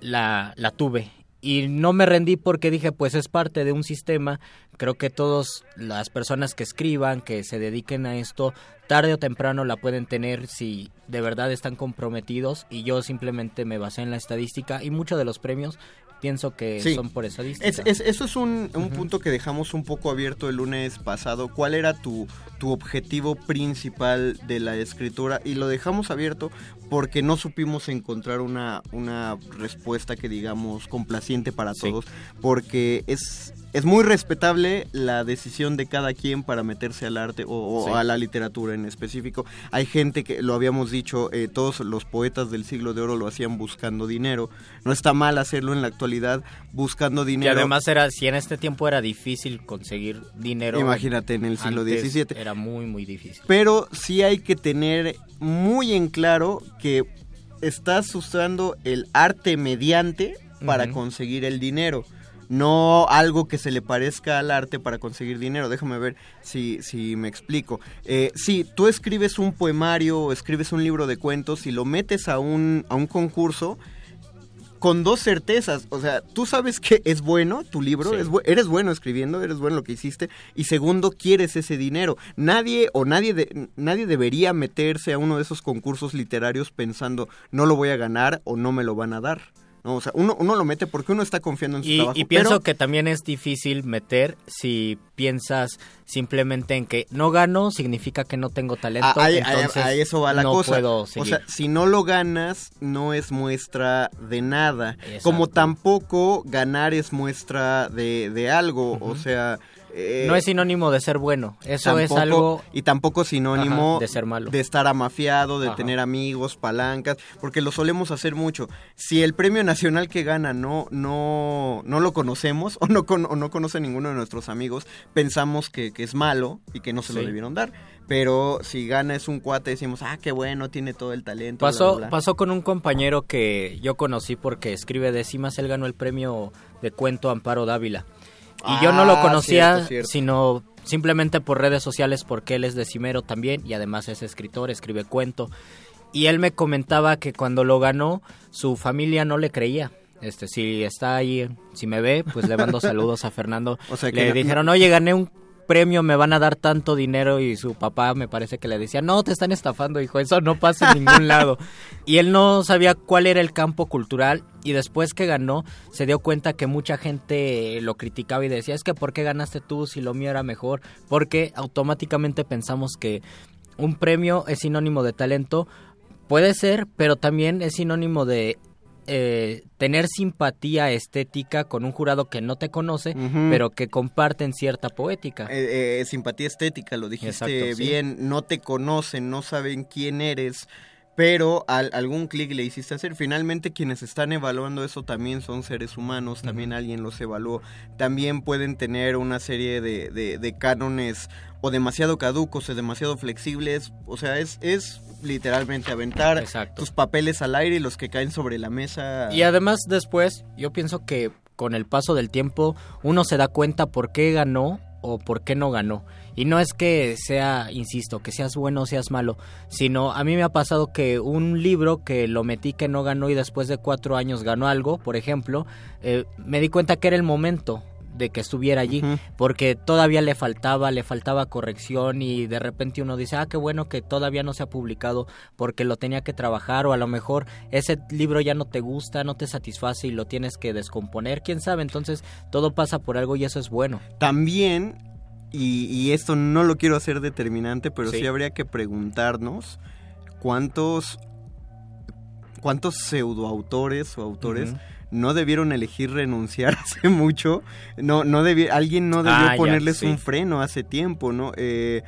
la, la tuve. Y no me rendí porque dije, pues es parte de un sistema creo que todas las personas que escriban, que se dediquen a esto, tarde o temprano la pueden tener si de verdad están comprometidos y yo simplemente me basé en la estadística y muchos de los premios pienso que Sí. son por estadística. Es- es- eso es un, un punto que dejamos un poco abierto el lunes pasado. ¿Cuál era tu, tu objetivo principal de la escritura? Y lo dejamos abierto porque no supimos encontrar una, una respuesta que digamos complaciente para todos. Porque es, es muy respetable la decisión de cada quien para meterse al arte o, o Sí. a la literatura en específico. Hay gente que, lo habíamos dicho, eh, todos los poetas del siglo de oro lo hacían buscando dinero. No está mal hacerlo en la actualidad buscando dinero. además era, si en este tiempo era difícil conseguir dinero. Imagínate en el siglo antes XVII. Era muy, muy difícil. Pero sí hay que tener muy en claro que estás usando el arte mediante para conseguir el dinero. No algo que se le parezca al arte para conseguir dinero. Déjame ver si, si me explico. Eh, sí, tú escribes un poemario o escribes un libro de cuentos y lo metes a un, a un concurso con dos certezas. O sea, tú sabes que es bueno tu libro, Sí. es bu- eres bueno escribiendo, eres bueno en lo que hiciste. Y segundo, quieres ese dinero. Nadie o nadie, de- nadie debería meterse a uno de esos concursos literarios pensando no lo voy a ganar o no me lo van a dar. No, o sea, uno, uno lo mete porque uno está confiando en su Y, trabajo. y pienso pero- que también es difícil meter si piensas simplemente en que no gano significa que no tengo talento. A, entonces a eso va la no cosa. puedo o sea, si no lo ganas, no es muestra de nada. Exacto. Como tampoco ganar es muestra de, de algo. O sea. Eh, no es sinónimo de ser bueno. Eso es algo Y tampoco sinónimo Ajá, de ser malo. de estar amafiado, de Ajá. tener amigos, palancas, porque lo solemos hacer mucho. Si el premio nacional que gana no, no, no lo conocemos (laughs) o no, con- o no conoce a ninguno de nuestros amigos, pensamos que, que es malo y que no se lo debieron dar. Pero si gana es un cuate, decimos, ah, qué bueno, tiene todo el talento. Pasó, bla, bla". pasó con un compañero que yo conocí porque escribe décimas, él ganó el premio de cuento Amparo Dávila. Y yo no lo Ah, conocía, cierto, cierto. sino simplemente por redes sociales porque él es decimero también y además es escritor, escribe cuento. Y él me comentaba que cuando lo ganó, su familia no le creía. Este, si está ahí, si me ve, pues le mando (laughs) saludos a Fernando. O sea que le no- dijeron, oye, gané un premio, me van a dar tanto dinero y su papá me parece que le decía, no, te están estafando, hijo, eso no pasa en ningún (laughs) lado. Y él no sabía cuál era el campo cultural y después que ganó se dio cuenta que mucha gente lo criticaba y decía, es que ¿por qué ganaste tú si lo mío era mejor? Porque automáticamente pensamos que un premio es sinónimo de talento, puede ser, pero también es sinónimo de eh, tener simpatía estética con un jurado que no te conoce, pero que comparten cierta poética. Eh, eh, simpatía estética, lo dijiste Exacto, sí. bien, no te conocen, no saben quién eres, pero al- algún clic le hiciste hacer. Finalmente quienes están evaluando eso también son seres humanos, también alguien los evaluó, también pueden tener una serie de, de- de cánones o demasiado caducos o demasiado flexibles, o sea, es, es literalmente aventar tus papeles al aire y los que caen sobre la mesa. Y además después, yo pienso que con el paso del tiempo uno se da cuenta por qué ganó o por qué no ganó. Y no es que sea, insisto, que seas bueno o seas malo, sino a mí me ha pasado que un libro que lo metí que no ganó y después de cuatro años ganó algo, por ejemplo, eh, me di cuenta que era el momento de que estuviera allí, porque todavía le faltaba, le faltaba corrección y de repente uno dice, ah, qué bueno que todavía no se ha publicado porque lo tenía que trabajar o a lo mejor ese libro ya no te gusta, no te satisface y lo tienes que descomponer, quién sabe, entonces todo pasa por algo y eso es bueno. También, y, y esto no lo quiero hacer determinante, pero sí, Sí. habría que preguntarnos cuántos cuántos pseudoautores o autores no debieron elegir renunciar (laughs) hace mucho. No, no alguien no debió Ah, ya, ponerles sí. un freno hace tiempo, ¿no? Eh,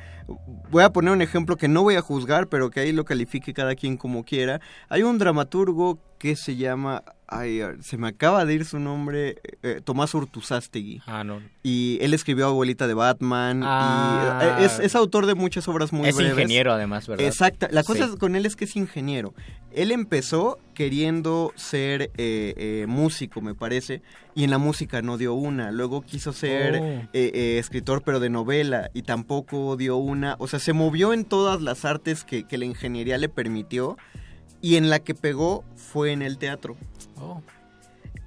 voy a poner un ejemplo que no voy a juzgar, pero que ahí lo califique cada quien como quiera. Hay un dramaturgo que se llama, ay, se me acaba de ir su nombre, eh, Tomás Urtuzástegui. Ah, no. Y él escribió Abuelita de Batman. Ah. y eh, es, es autor de muchas obras muy es breves. ingeniero además, ¿verdad? Exacto. La cosa Sí. es- con él es que es ingeniero. Él empezó queriendo ser eh, eh, músico, me parece, y en la música no dio una. Luego quiso ser Oh. eh, eh, escritor, pero de novela, y tampoco dio una. O sea, se movió en todas las artes que, que la ingeniería le permitió, y en la que pegó fue en el teatro. Oh.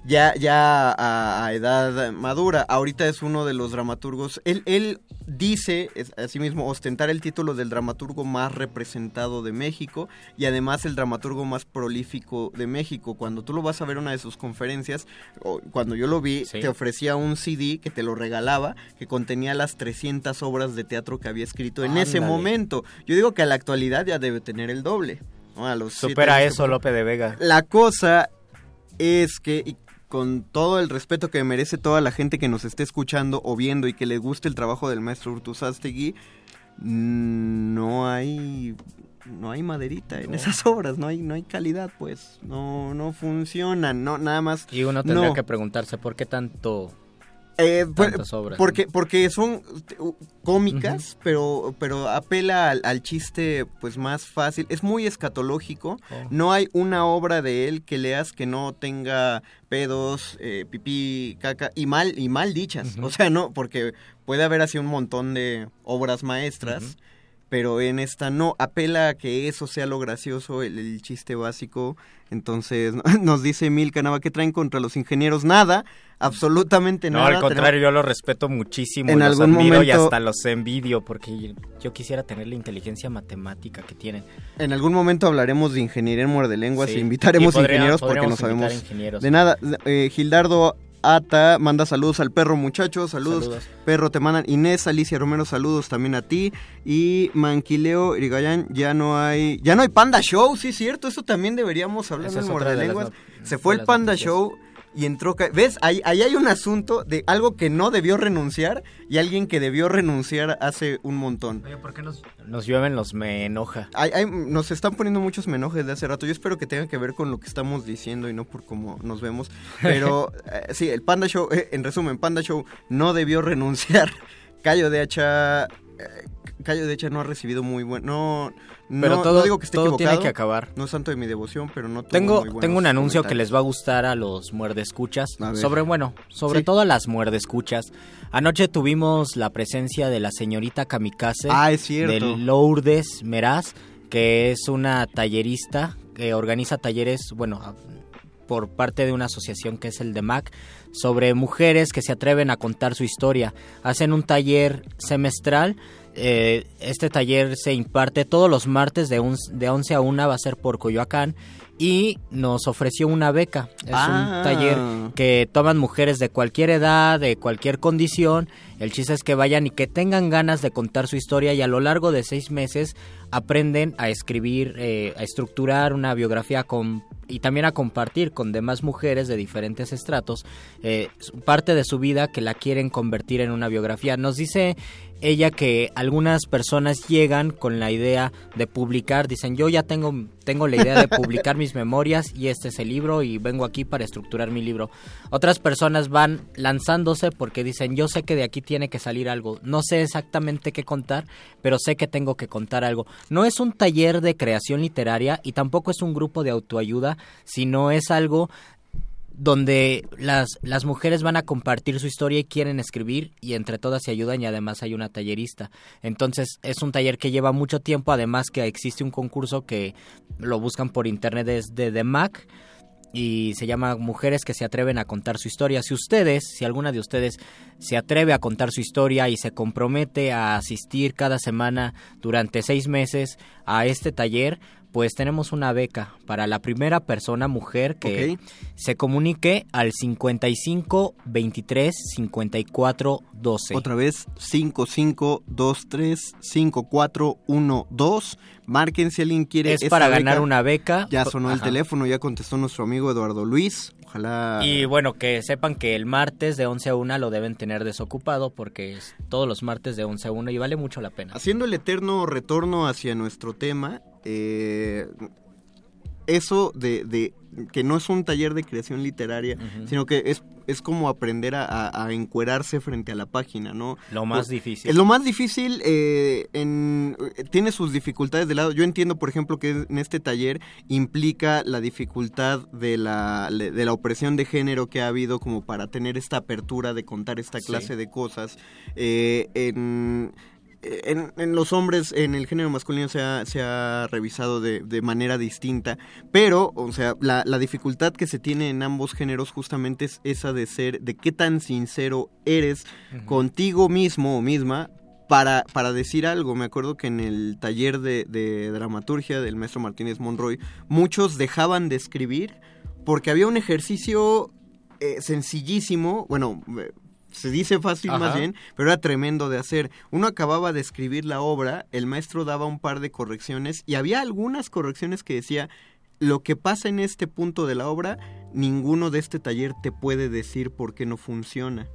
ya, ya a, a edad madura. Ahorita es uno de los dramaturgos. Él, él dice, es, asimismo, ostentar el título del dramaturgo más representado de México y además el dramaturgo más prolífico de México. Cuando tú lo vas a ver en una de sus conferencias, o cuando yo lo vi, Sí. te ofrecía un CD que te lo regalaba, que contenía las 300 obras de teatro que había escrito en ese momento. Yo digo que a la actualidad ya debe tener el doble. ¿No? A los siete Supera eso Lope de Vega. la cosa es que, y con todo el respeto que merece toda la gente que nos esté escuchando o viendo y que le guste el trabajo del maestro Urtuzastegui, mm, no hay no hay maderita en No. esas obras, no hay no hay calidad, pues, no no funcionan, no nada más. Y uno tendría no. que preguntarse por qué tanto Eh, pues, tantas obras. porque porque son uh, cómicas, pero pero apela al, al chiste pues más fácil. Es muy escatológico. Oh. No hay una obra de él que leas que no tenga pedos, eh, pipí, caca y mal y mal dichas. O sea, no, porque puede haber así un montón de obras maestras. Pero en esta no, apela a que eso sea lo gracioso, el, el chiste básico. Entonces, (laughs) nos dice Mil Canava, ¿qué traen contra los ingenieros? Nada, absolutamente No, nada. al contrario, Tenemos- yo los respeto muchísimo, En los algún admiro y momento- hasta los envidio porque yo quisiera tener la inteligencia matemática que tienen. En algún momento hablaremos de ingeniería en muerde lenguas Sí. e invitaremos Y podría- ingenieros porque no sabemos ingenieros. de nada. Eh, Gildardo Ata manda saludos al perro muchachos, saludos. Saludos. Perro te mandan Inés, Alicia Romero, saludos también a ti. Y Manquileo Irigayan, ya no hay, ya no hay Panda Show, sí es cierto, eso también deberíamos hablar en es muerde otra de las lenguas. not- Se fue el Panda noticias. Show y entró, ¿ves? Ahí, ahí hay un asunto de algo que no debió renunciar y alguien que debió renunciar hace un montón. ¿por qué nos, nos llueven los me enoja? Hay- hay- nos están poniendo muchos menojes de hace rato. Yo espero que tenga que ver con lo que estamos diciendo y no por cómo nos vemos. Pero (laughs) eh, sí, el Panda Show, eh, en resumen, Panda Show no debió renunciar. (laughs) Cayo de Hacha. eh, Cayo de Hacha no ha recibido muy buen. No, Pero no todo- digo que esté todo tiene que acabar. No es santo de mi devoción, pero no Tengo, muy tengo un anuncio que les va a gustar a los muerdescuchas. A. Sobre, bueno, sobre Sí. todo a las muerdescuchas. Anoche tuvimos la presencia de la señorita Kamikaze. Ah, es cierto. De Lourdes Meraz, que es una tallerista que organiza talleres, bueno, por parte de una asociación que es el DEMAC, sobre mujeres que se atreven a contar su historia. Hacen un taller semestral. Eh, este taller se imparte todos los martes de, un- de 11 a 1, va a ser por Coyoacán. Y nos ofreció una beca. Es Ah. un taller que toman mujeres de cualquier edad, de cualquier condición. El chiste es que vayan y que tengan ganas de contar su historia y a lo largo de seis meses aprenden a escribir, eh, a estructurar una biografía con, y también a compartir con demás mujeres de diferentes estratos eh, parte de su vida que la quieren convertir en una biografía. Nos dice ella que algunas personas llegan con la idea de publicar, dicen yo ya tengo, tengo la idea de (laughs) publicar mis memorias y este es el libro y vengo aquí para estructurar mi libro. Otras personas van lanzándose porque dicen yo sé que de aquí tiene que salir algo, no sé exactamente qué contar, pero sé que tengo que contar algo. No es un taller de creación literaria y tampoco es un grupo de autoayuda, sino es algo donde las, las mujeres van a compartir su historia y quieren escribir y entre todas se ayudan y además hay una tallerista. Entonces es un taller que lleva mucho tiempo, además que existe un concurso que lo buscan por internet desde The Mac y se llama Mujeres que se atreven a contar su historia. Si ustedes, si alguna de ustedes se atreve a contar su historia y se compromete a asistir cada semana durante seis meses a este taller, pues tenemos una beca para la primera persona mujer que se comunique al 55 23 54 12. Otra vez, 55235412. Marquen si alguien quiere. Es esta para ganar beca. una beca. Ya sonó el teléfono, ya contestó nuestro amigo Eduardo Luis. Ojalá. Y bueno, que sepan que el martes de 11 a 1 lo deben tener desocupado porque es todos los martes de 11 a 1 y vale mucho la pena. Haciendo el eterno retorno hacia nuestro tema, eh, eso de, de que no es un taller de creación literaria, sino que es, es como aprender a, a- a encuerarse frente a la página, ¿no? Lo más Pues, difícil. Es lo más difícil, eh, en- tiene sus dificultades de lado. Yo entiendo, por ejemplo, que en este taller implica la dificultad de la, de la opresión de género que ha habido como para tener esta apertura de contar esta Sí. clase de cosas. Eh, en- en, en los hombres, en el género masculino se ha, se ha revisado de, de manera distinta, pero, o sea, la, la dificultad que se tiene en ambos géneros justamente es esa de ser, de qué tan sincero eres contigo mismo o misma para, para decir algo. Me acuerdo que en el taller de, de dramaturgia del maestro Martínez Monroy, muchos dejaban de escribir porque había un ejercicio eh, sencillísimo, bueno, eh, se dice fácil Ajá. más bien, pero era tremendo de hacer. Uno acababa de escribir la obra, el maestro daba un par de correcciones y había algunas correcciones que decía, lo que pasa en este punto de la obra, ninguno de este taller te puede decir por qué no funciona.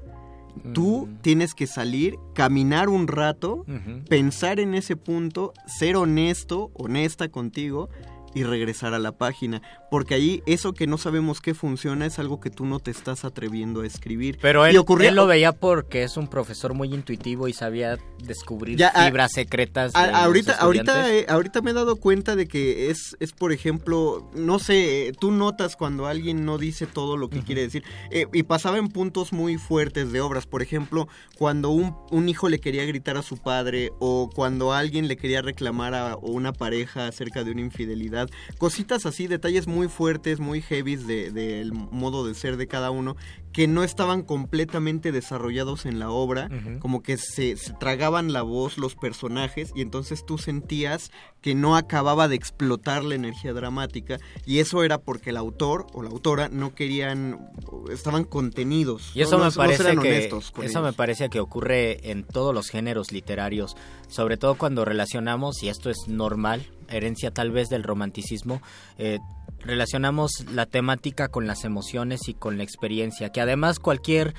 Tú tienes que salir, caminar un rato, pensar en ese punto, ser honesto, honesta contigo y regresar a la página. Porque ahí eso que no sabemos qué funciona es algo que tú no te estás atreviendo a escribir. Pero Y él, ocurría- él lo veía porque es un profesor muy intuitivo y sabía descubrir Ya, ah, fibras secretas. de A- los ahorita, ahorita, eh, ahorita me he dado cuenta de que es, es por ejemplo, no sé, tú notas cuando alguien no dice todo lo que quiere decir. Eh, y pasaba en puntos muy fuertes de obras. Por ejemplo, cuando un, un hijo le quería gritar a su padre o cuando alguien le quería reclamar a una pareja acerca de una infidelidad. Cositas así, detalles muy fuertes, muy heavies de- del modo de ser de cada uno que no estaban completamente desarrollados en la obra, como que se, se tragaban la voz los personajes y entonces tú sentías que no acababa de explotar la energía dramática y eso era porque el autor o la autora no querían, estaban contenidos. Y eso no- me no- parece que eso me parece que ocurre en todos los géneros literarios, sobre todo cuando relacionamos y esto es normal, herencia tal vez del romanticismo, eh, relacionamos la temática con las emociones y con la experiencia, que además cualquier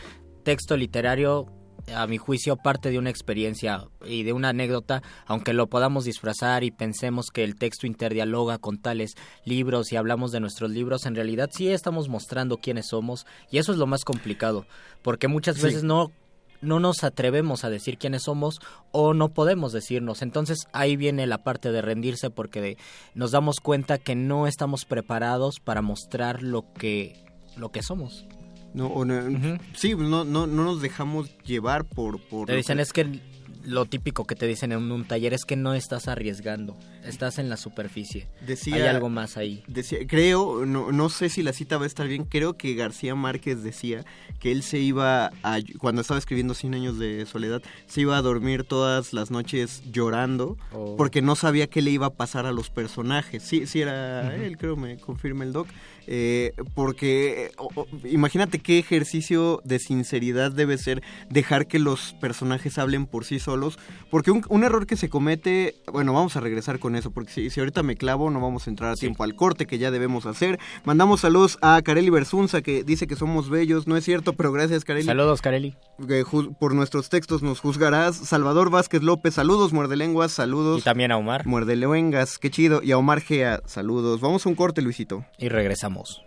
texto literario a mi juicio parte de una experiencia y de una anécdota, aunque lo podamos disfrazar y pensemos que el texto interdialoga con tales libros y hablamos de nuestros libros, en realidad sí estamos mostrando quiénes somos y eso es lo más complicado, porque muchas Sí. veces no no nos atrevemos a decir quiénes somos o no podemos decirnos. Entonces ahí viene la parte de rendirse porque de- nos damos cuenta que no estamos preparados para mostrar lo que lo que somos. No, o no- Sí, no, no, no nos dejamos llevar por... por Te dicen que- es que lo típico que te dicen en un taller es que no estás arriesgando, estás en la superficie. Decía- Hay algo más ahí. Decía, creo, no, no sé si la cita va a estar bien, creo que García Márquez decía que él se iba a, cuando estaba escribiendo Cien años de soledad, se iba a dormir todas las noches llorando Oh. porque no sabía qué le iba a pasar a los personajes. Sí, sí era Ujú. él, creo, me confirma el doc. Eh, porque imagínate qué ejercicio de sinceridad debe ser dejar que los personajes hablen por sí solos. Porque un, un error que se comete, bueno, vamos a regresar con eso, porque si, si ahorita me clavo no vamos a entrar a tiempo al corte que ya debemos hacer. Mandamos saludos a Kareli Bersunza que dice que somos bellos, no es cierto, pero gracias Kareli. Saludos, Kareli. Que ju- por nuestros textos nos juzgarás. Salvador Vázquez López, saludos, muerde lenguas, saludos. Y también a Omar. Muerde lenguas, qué chido. Y a Omar Gea, saludos. Vamos a un corte, Luisito. Y regresamos.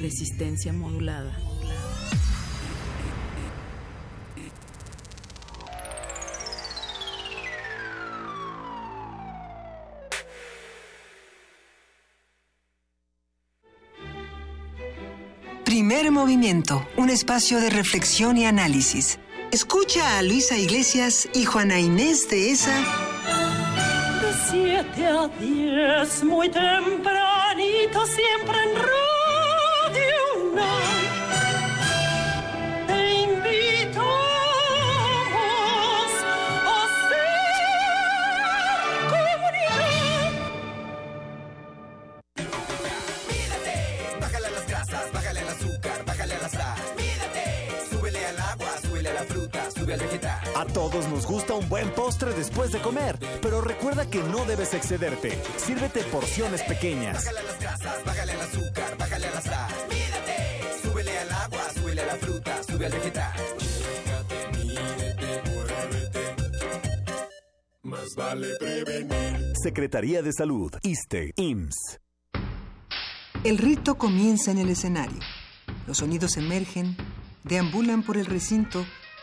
Resistencia modulada. Primer movimiento, un espacio de reflexión y análisis. Escucha a Luisa Iglesias y Juana Inés de esa. De 7 a 10, muy tempranito, siempre en A todos nos gusta un buen postre después de comer, pero recuerda que no debes excederte. Sírvete porciones pequeñas. Bájale a las grasas, bájale al azúcar, bájale a la sal. Mídete, súbele al agua, súbele a la fruta, sube al vegetal. Más vale prevenir. Secretaría de Salud, ISTE, IMSS. El rito comienza en el escenario. Los sonidos emergen, deambulan por el recinto,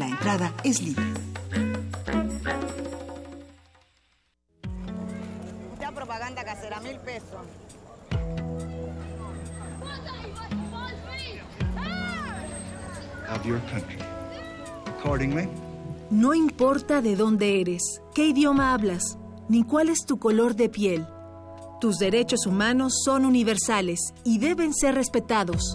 La entrada es libre. Ya propaganda casera, mil pesos. of your country. Accordingly, No importa de dónde eres, qué idioma hablas, ni cuál es tu color de piel. Tus derechos humanos son universales y deben ser respetados.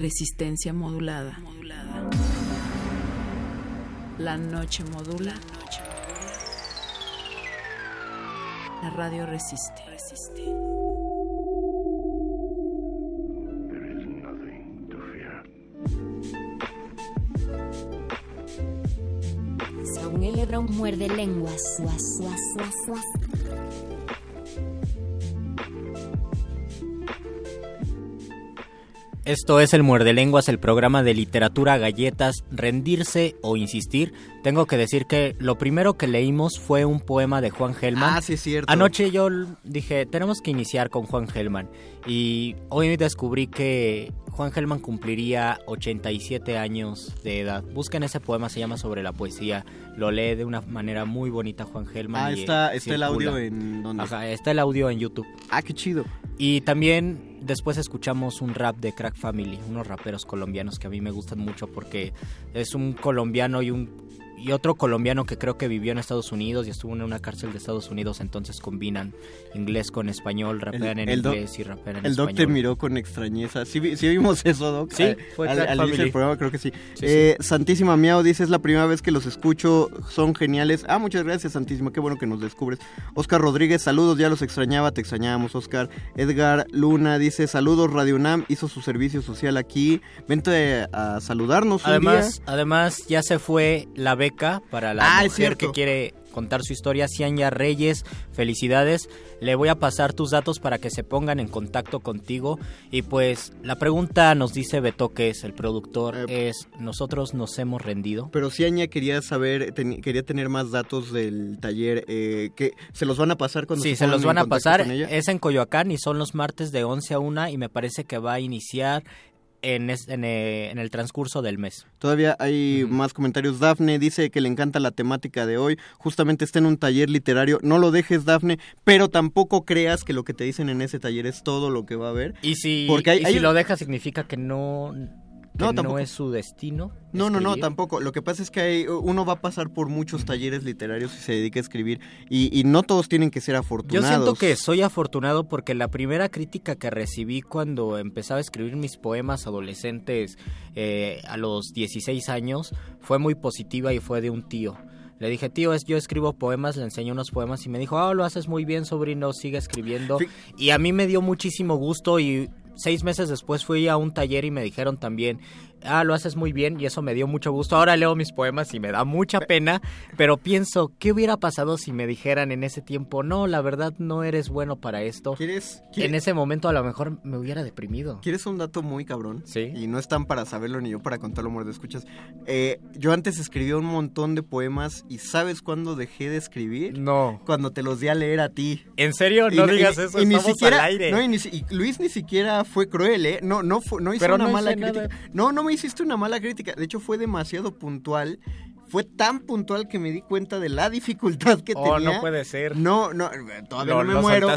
Resistencia modulada. La noche modula. La radio resiste. Saúl Brown muerde lenguas. Suas, suas, suas, Esto es el Muerde Lenguas, el programa de literatura, galletas, rendirse o insistir. Tengo que decir que lo primero que leímos fue un poema de Juan Gelman. Ah, sí, es cierto. Anoche yo dije, tenemos que iniciar con Juan Gelman. Y hoy descubrí que Juan Gelman cumpliría 87 años de edad. Busquen ese poema, se llama Sobre la poesía. Lo lee de una manera muy bonita Juan Gelman. Ah, y, está, está el audio en donde. Ajá, está el audio en YouTube. Ah, qué chido. Y también después escuchamos un rap de Crack Family, unos raperos colombianos que a mí me gustan mucho porque es un colombiano y un y otro colombiano que creo que vivió en Estados Unidos y estuvo en una cárcel de Estados Unidos, entonces combinan inglés con español, rapean en el doc- inglés y rapean en El doc te español. miró con extrañeza. ¿Sí, sí vimos (laughs) eso, Doc? Sí, fue al, al inicio del programa, creo que sí. Sí, Eh, Santísima Miau dice, es la primera vez que los escucho, son geniales. Ah, muchas gracias, Santísima, qué bueno que nos descubres. Oscar Rodríguez, saludos, ya los extrañaba, te extrañábamos, Oscar. Edgar Luna dice, saludos, Radio UNAM hizo su servicio social aquí. Vente a saludarnos un Además, día. además ya se fue la beca para la Ah, mujer que quiere contar su historia, Cianya Reyes, felicidades. Le voy a pasar tus datos para que se pongan en contacto contigo. Y pues la pregunta nos dice Beto, que es el productor, es, ¿nosotros nos hemos rendido? Pero si Aña quería saber, ten- quería tener más datos del taller, eh, que se los van a pasar cuando Sí, se pongan los van a pasar. Es en Coyoacán y son los martes de 11 a 1 y me parece que va a iniciar en, es- en, eh, en el transcurso del mes. Todavía hay más comentarios. Dafne dice que le encanta la temática de hoy. Justamente está en un taller literario. No lo dejes, Dafne, pero tampoco creas que lo que te dicen en ese taller es todo lo que va a haber. Y si, Porque hay- y hay si lo deja significa que no, que No, no, es su destino. No, no, no, tampoco. Lo que pasa es que hay- uno va a pasar por muchos talleres literarios y se dedica a escribir. Y, y no todos tienen que ser Yo afortunados. siento que soy afortunado porque la primera crítica que recibí cuando empezaba a escribir mis poemas adolescentes eh, a los 16 años fue muy positiva y fue de un tío. Le dije, tío, es, yo escribo poemas, le enseñé unos poemas y me dijo, ah, lo haces muy bien, sobrino, sigue escribiendo. Y a mí me dio muchísimo gusto y seis meses después fui a un taller y me dijeron también, ah, lo haces muy bien y eso me dio mucho gusto. Ahora leo mis poemas y me da mucha pena, pero pienso, ¿qué hubiera pasado si me dijeran en ese tiempo, no, la verdad no eres bueno para esto? ¿Quieres? En ese momento a lo mejor me hubiera deprimido. ¿Quieres un dato muy cabrón? Sí. Y no es tan para saberlo ni yo para contarlo, amor de escuchas. Eh, yo antes escribía un montón de poemas y ¿sabes cuándo dejé de escribir? No. Cuando te los di a leer a ti. ¿En serio? No digas eso, y ni estamos siquiera, al aire. No, y, ni si- y Luis ni siquiera fue cruel, ¿eh? No, no, fue- no hizo Pero una no mala nada. crítica. No, no me hiciste una mala crítica. De hecho, fue demasiado puntual. Fue tan puntual que me di cuenta de la dificultad que Oh, tenía. no puede ser. No, no, todavía Lo- no me muero.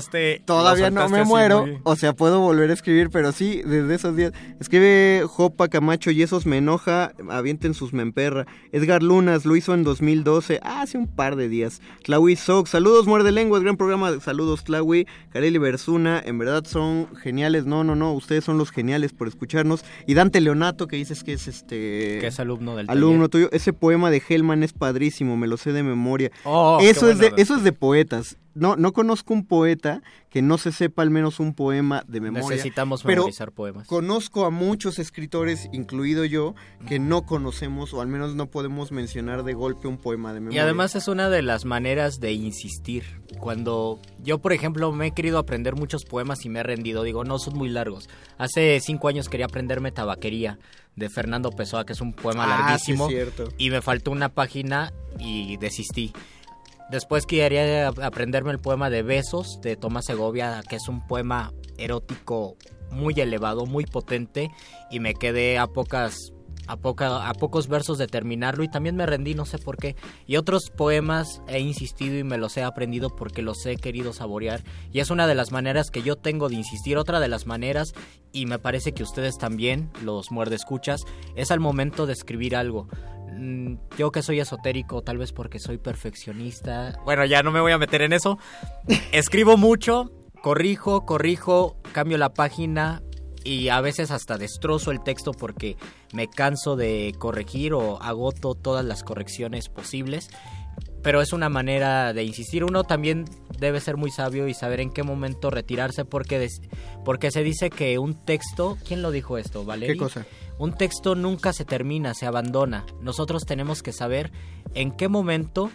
todavía no me muero. muy- O sea, puedo volver a escribir, pero sí, desde esos días. Escribe Jopa Camacho y esos me enoja, avienten sus memperra. Edgar Lunas lo hizo en 2012, ah, hace un par de días. Tlawi Sox, saludos, muerde lenguas, gran programa. Saludos, Tlawi. Kareli Bersuna, en verdad son geniales. No, no, no, ustedes son los geniales por escucharnos. Y Dante Leonato, que dices que es este. Que es alumno del Alumno tuyo. Ese poema de Hellman es padrísimo, me lo sé de memoria. Oh, eso, es de, eso es de poetas. No, no conozco un poeta que no se sepa al menos un poema de memoria. Necesitamos pero memorizar poemas. Conozco a muchos escritores, incluido yo, que no conocemos o al menos no podemos mencionar de golpe un poema de Y memoria. además es una de las maneras de insistir. Cuando yo, por ejemplo, me he querido aprender muchos poemas y me he rendido, digo, no, son muy largos. Hace cinco años quería aprenderme Tabaquería de Fernando Pessoa, que es un poema Ah, larguísimo. sí, cierto. Y me faltó una página y desistí. Después quería aprenderme el poema de Besos de Tomás Segovia, que es un poema erótico muy elevado, muy potente, y me quedé a pocas a, poca, a pocos versos de terminarlo y también me rendí, no sé por qué. Y otros poemas he insistido y me los he aprendido porque los he querido saborear. Y es una de las maneras que yo tengo de insistir. Otra de las maneras, y me parece que ustedes también, los muerdescuchas, es al momento de escribir algo. Mm, Yo que soy esotérico, tal vez porque soy perfeccionista. Bueno, ya no me voy a meter en eso. (laughs) Escribo mucho, corrijo, corrijo, cambio la página y a veces hasta destrozo el texto porque me canso de corregir o agoto todas las correcciones posibles. Pero es una manera de insistir. Uno también debe ser muy sabio y saber en qué momento retirarse porque, des- porque se dice que un texto... ¿Quién lo dijo esto? ¿Valeria? ¿Qué cosa? Un texto nunca se termina, se abandona. Nosotros tenemos que saber en qué momento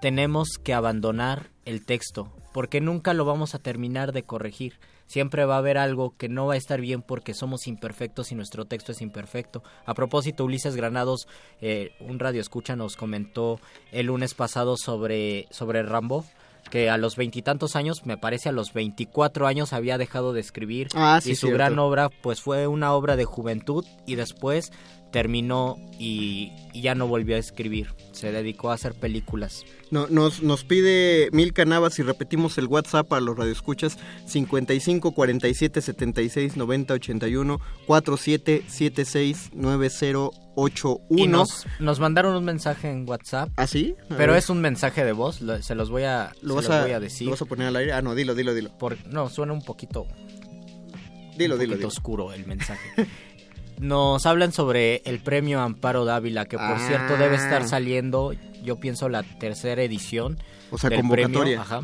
tenemos que abandonar el texto, porque nunca lo vamos a terminar de corregir. Siempre va a haber algo que no va a estar bien porque somos imperfectos y nuestro texto es imperfecto. A propósito, Ulises Granados, eh, un radio escucha, nos comentó el lunes pasado sobre, sobre Rambo que a los veintitantos años, me parece a los 24 años había dejado de escribir Ah, sí, y su cierto. gran obra pues fue una obra de juventud y después terminó y, y ya no volvió a escribir, se dedicó a hacer películas. No, nos, nos pide mil canavas y repetimos el WhatsApp a los radioescuchas 55 47 76 90 81 47 76 90 81. Y nos, nos mandaron un mensaje en WhatsApp. ¿Ah, sí? A Pero ver. es un mensaje de voz, lo- se los voy a, ¿Lo se vas a, voy a decir. ¿Lo vas a poner al aire? Ah, no, dilo, dilo, dilo. Por- no, suena un poquito, Dilo, un dilo, poquito dilo. oscuro el mensaje. (laughs) Nos hablan sobre el premio Amparo Dávila, que por Ah. cierto debe estar saliendo, yo pienso, la tercera edición. O sea, del convocatoria. premio, ajá.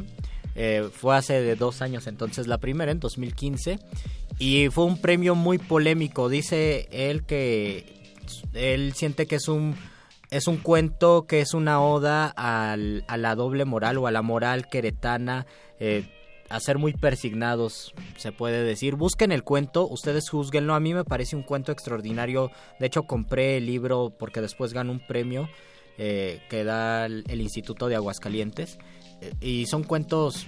Eh, fue hace de dos años, entonces la primera, en 2015. Y fue un premio muy polémico. Dice él que él siente que es un es un cuento que es una oda al- a la doble moral o a la moral queretana, eh, a ser muy persignados, se puede decir. Busquen el cuento, ustedes juzguenlo. A mí me parece un cuento extraordinario. De hecho, compré el libro porque después ganó un premio eh, que da el, el Instituto de Aguascalientes. Eh, y son cuentos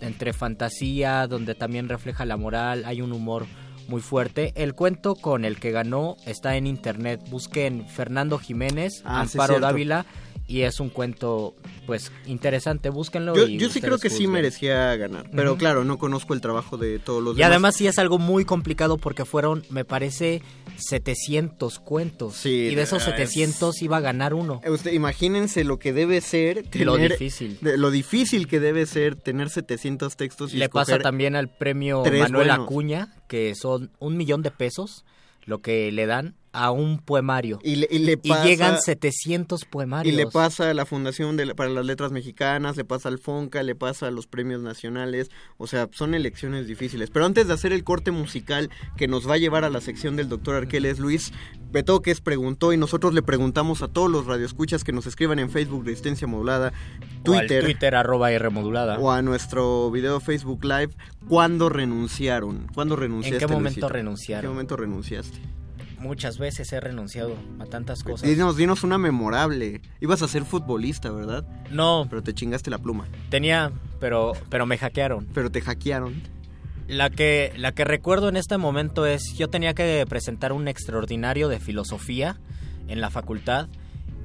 entre fantasía, donde también refleja la moral, hay un humor muy fuerte. El cuento con el que ganó está en internet. Busquen Fernando Jiménez, Ah, Amparo. Dávila y es un cuento pues interesante. Búsquenlo. Yo, y yo sí creo que sí merecía ganar. Pero claro, no conozco el trabajo de todos los Y demás. además sí es algo muy complicado porque fueron, me parece, 700 cuentos. y de esos es- 700 iba a ganar uno. Eh, Usted, imagínense lo que debe ser tener, Lo difícil. de- lo difícil que debe ser tener 700 textos y Le pasa también al premio Manuel buenos. Acuña, que son un millón de pesos, lo que le dan a un poemario. Y le, y le Y pasa- llegan 700 poemarios. Y le pasa a la Fundación de para las Letras Mexicanas, le pasa al FONCA, le pasa a los premios nacionales. O sea, son elecciones difíciles. Pero antes de hacer el corte musical que nos va a llevar a la sección del doctor Arqueles, Luis Betoques preguntó y nosotros le preguntamos a todos los radioescuchas que nos escriban en Facebook Resistencia Modulada, O al Twitter, Twitter arroba R modulada. o a nuestro video Facebook Live, ¿cuándo renunciaron? ¿Cuándo renunciaste? ¿En qué momento Luisito? renunciaron? ¿En qué momento renunciaste? Muchas veces he renunciado a tantas cosas. Dinos, dinos una memorable. Ibas a ser futbolista, ¿verdad? No. Pero te chingaste la pluma. Tenía, pero, pero me hackearon. Pero te hackearon. La que, la que recuerdo en este momento es, yo tenía que presentar un extraordinario de filosofía en la facultad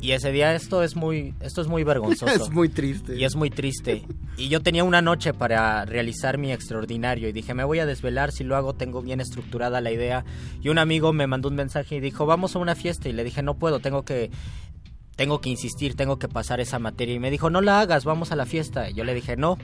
Y ese día esto es muy, esto es muy vergonzoso. (laughs) Es muy triste. Y es muy triste. Y yo tenía una noche para realizar mi extraordinario y dije, me voy a desvelar, si lo hago tengo bien estructurada la idea. Y un amigo me mandó un mensaje y dijo, vamos a una fiesta. Y le dije, no puedo, tengo que, tengo que insistir, tengo que pasar esa materia. Y me dijo, no la hagas, vamos a la fiesta. Y yo le dije, no.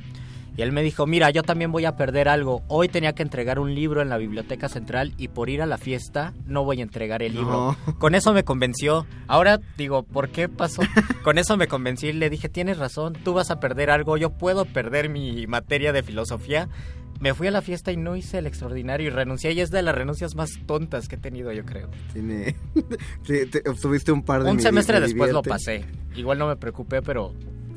Y él me dijo, mira, yo también voy a perder algo. Hoy tenía que entregar un libro en la biblioteca central y por ir a la fiesta no voy a entregar el libro. Con eso me convenció. Ahora digo, ¿por qué pasó? Con eso me convencí y le dije, tienes razón, tú vas a perder algo, yo puedo perder mi materia de filosofía. Me fui a la fiesta y no hice el extraordinario y renuncié y es de las renuncias más tontas que he tenido, yo creo. Tiene... (laughs) te- te- obtuviste un par de Un semestre me después lo pasé. Igual no me preocupé, pero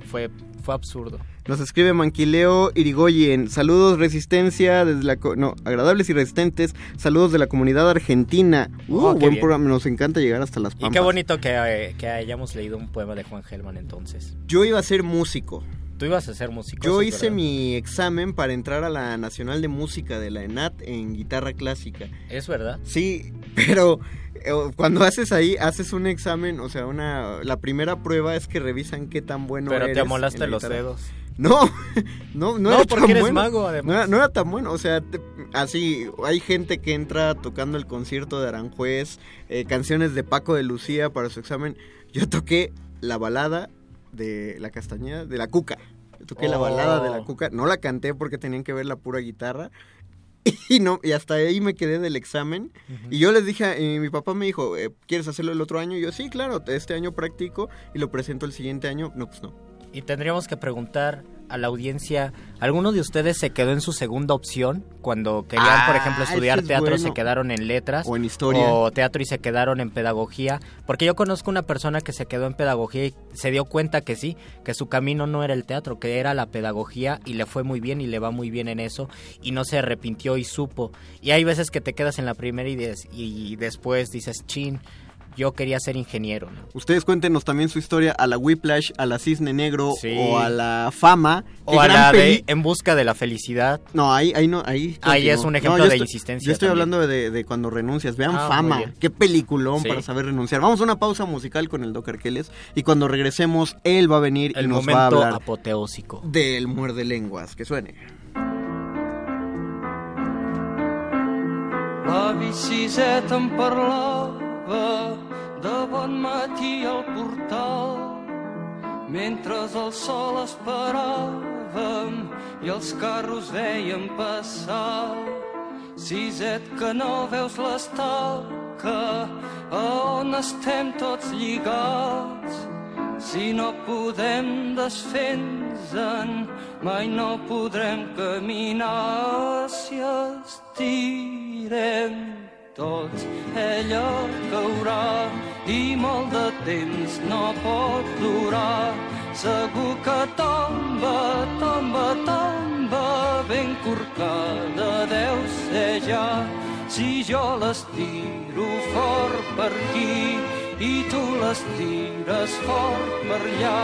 fue, fue absurdo. Nos escribe Manquileo Irigoyen. Saludos, resistencia desde la. co- No, agradables y resistentes. Saludos de la comunidad argentina. Uh, Oh, qué buen programa. Nos encanta llegar hasta las Y pampas. qué bonito que, eh, que hayamos leído un poema de Juan Gelman entonces. Yo iba a ser músico. Tú ibas a ser músico. Yo hice verdad. mi examen para entrar a la Nacional de Música de la ENAT en guitarra clásica. ¿Es verdad? Sí, (laughs) pero eh, cuando haces ahí, haces un examen, o sea, una la primera prueba es que revisan qué tan bueno Pero eres. te amolaste los dedos. No, (laughs) no, no, No, era porque tan eres bueno. mago, además. No era, no era tan bueno, o sea, te- así, hay gente que entra tocando el concierto de Aranjuez, eh, canciones de Paco de Lucía para su examen. Yo toqué la balada de la castañeda, de la cuca. Yo toqué la Oh. balada de la cuca, no la canté porque tenían que ver la pura guitarra. (laughs) Y no, y hasta ahí me quedé del examen. Y yo les dije, y mi papá me dijo, eh, ¿quieres hacerlo el otro año? Y yo, sí, claro, este año practico y lo presento el siguiente año. No, pues no. Y tendríamos que preguntar a la audiencia, ¿alguno de ustedes se quedó en su segunda opción cuando querían, Ah, por ejemplo, estudiar ese es teatro, se quedaron en letras? O en historia. O teatro y se quedaron en pedagogía. Porque yo conozco una persona que se quedó en pedagogía y se dio cuenta que sí, que su camino no era el teatro, que era la pedagogía y le fue muy bien y le va muy bien en eso y no se arrepintió y supo. Y hay veces que te quedas en la primera y, des- y después dices, chin, yo quería ser ingeniero. ¿no? Ustedes cuéntenos también su historia a la Whiplash, a la Cisne Negro Sí. o a la Fama. O a la de En busca de la felicidad. No, ahí, ahí no, ahí. Ahí es un ejemplo de estoy- insistencia Yo estoy también. hablando de, de cuando renuncias. Vean Ah, Fama. Qué peliculón Sí. para saber renunciar. Vamos a una pausa musical con el Doc Arqueles y cuando regresemos él va a venir El y nos momento va a hablar apoteósico. del muerde lenguas. Que suene. L'avi Siset em parlava de bon matí al portal mentre el sol esperàvem i els carros veiem passar. Siset que no veus l'estaca a on estem tots lligats si no podem desfer-nos-en, mai no podrem caminar si estirem tots. Ella caurà i molt de temps no pot durar. Segur que tomba, tomba, tomba, ben corcada deu ser ja. Si jo l'estiro fort per aquí i tu les tires fort per allà.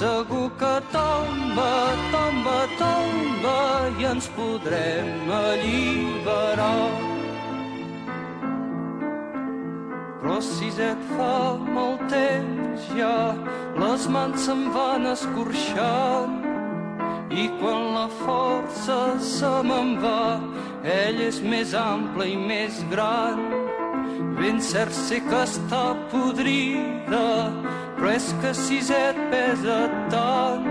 Segur que tomba, tomba, tomba i ens podrem alliberar. Però si et fa molt temps ja, les mans se'n van escorxant i quan la força se me'n va, ell és més ample i més gran. Ben cert sé que està podrida, però és que si et pesa tant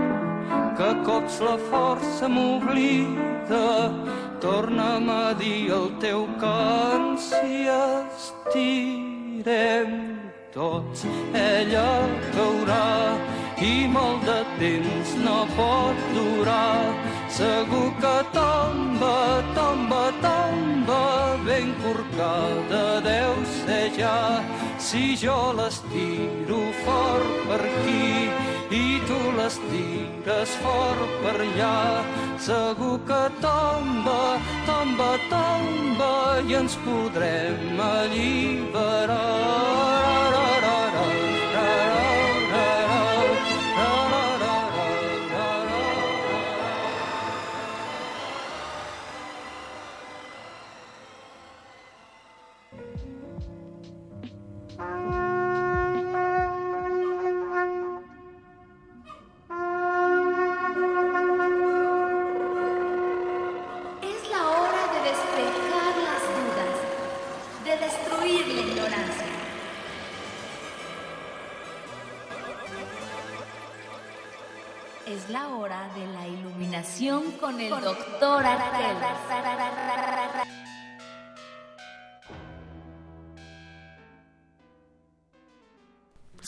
que cops la força m'oblida. Torna'm a dir el teu cant si estirem tots. Ella caurà i molt de temps no pot durar. Segur que tomba, tomba, tomba, ben corcada deu ser ja. Si jo l'estiro fort per aquí tu les tires fort per allà, segur que tomba, tomba, tomba i ens podrem alliberar. Es la hora de la iluminación con el doctor Arqueles.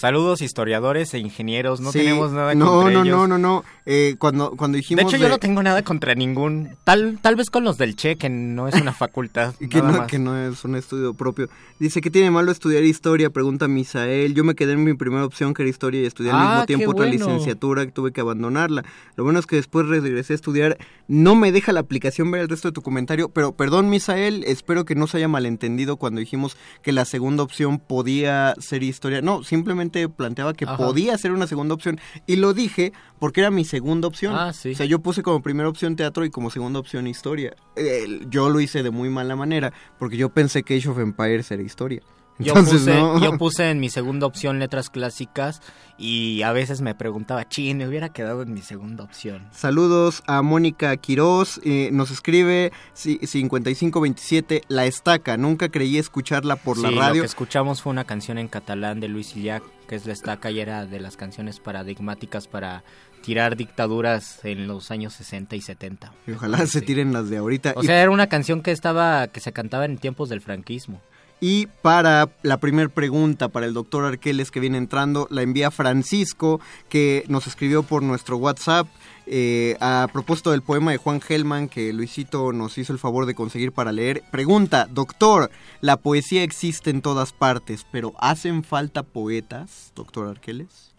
Saludos historiadores e ingenieros, no Sí, tenemos nada no, contra no, ellos. no, no, no. Eh, cuando, cuando De dijimos hecho, yo no tengo nada contra ningún. Tal, tal vez con los del Che, que no es una facultad. (laughs) que nada no, más. que no es un estudio propio. Dice, ¿qué tiene malo estudiar historia? Pregunta Misael. Yo me quedé en mi primera opción, que era historia, y estudié al Ah, mismo tiempo otra bueno. licenciatura, que tuve que abandonarla. Lo bueno es que después regresé a estudiar. No me deja la aplicación ver el resto de tu comentario, pero perdón, Misael, espero que no se haya malentendido cuando dijimos que la segunda opción podía ser historia. No, simplemente planteaba que Ajá. podía ser una segunda opción. Y lo dije porque era mi segunda opción. Ah, sí. O sea, yo puse como primera opción teatro y como segunda opción historia. Eh, yo lo hice de muy mala manera porque yo pensé que Age of Empires era historia. Yo Entonces, puse, no. yo (laughs) puse en mi segunda opción letras clásicas y a veces me preguntaba, chin, me hubiera quedado en mi segunda opción. Saludos a Mónica Quiroz, eh, nos escribe sí, 5527, La Estaca, nunca creí escucharla por la Sí, Lo radio. que escuchamos fue una canción en catalán de Luis Illac, que es La Estaca y era de las canciones paradigmáticas para tirar dictaduras en los años 60 y 70. Y Ojalá se tiren las de ahorita. O sea, era una canción que estaba que se cantaba en tiempos del franquismo. Y para la primera pregunta para el doctor Arqueles que viene entrando, la envía Francisco, que nos escribió por nuestro WhatsApp eh, a propósito del poema de Juan Gelman que Luisito nos hizo el favor de conseguir para leer. Pregunta, doctor, la poesía existe en todas partes, pero ¿hacen falta poetas, doctor Arqueles?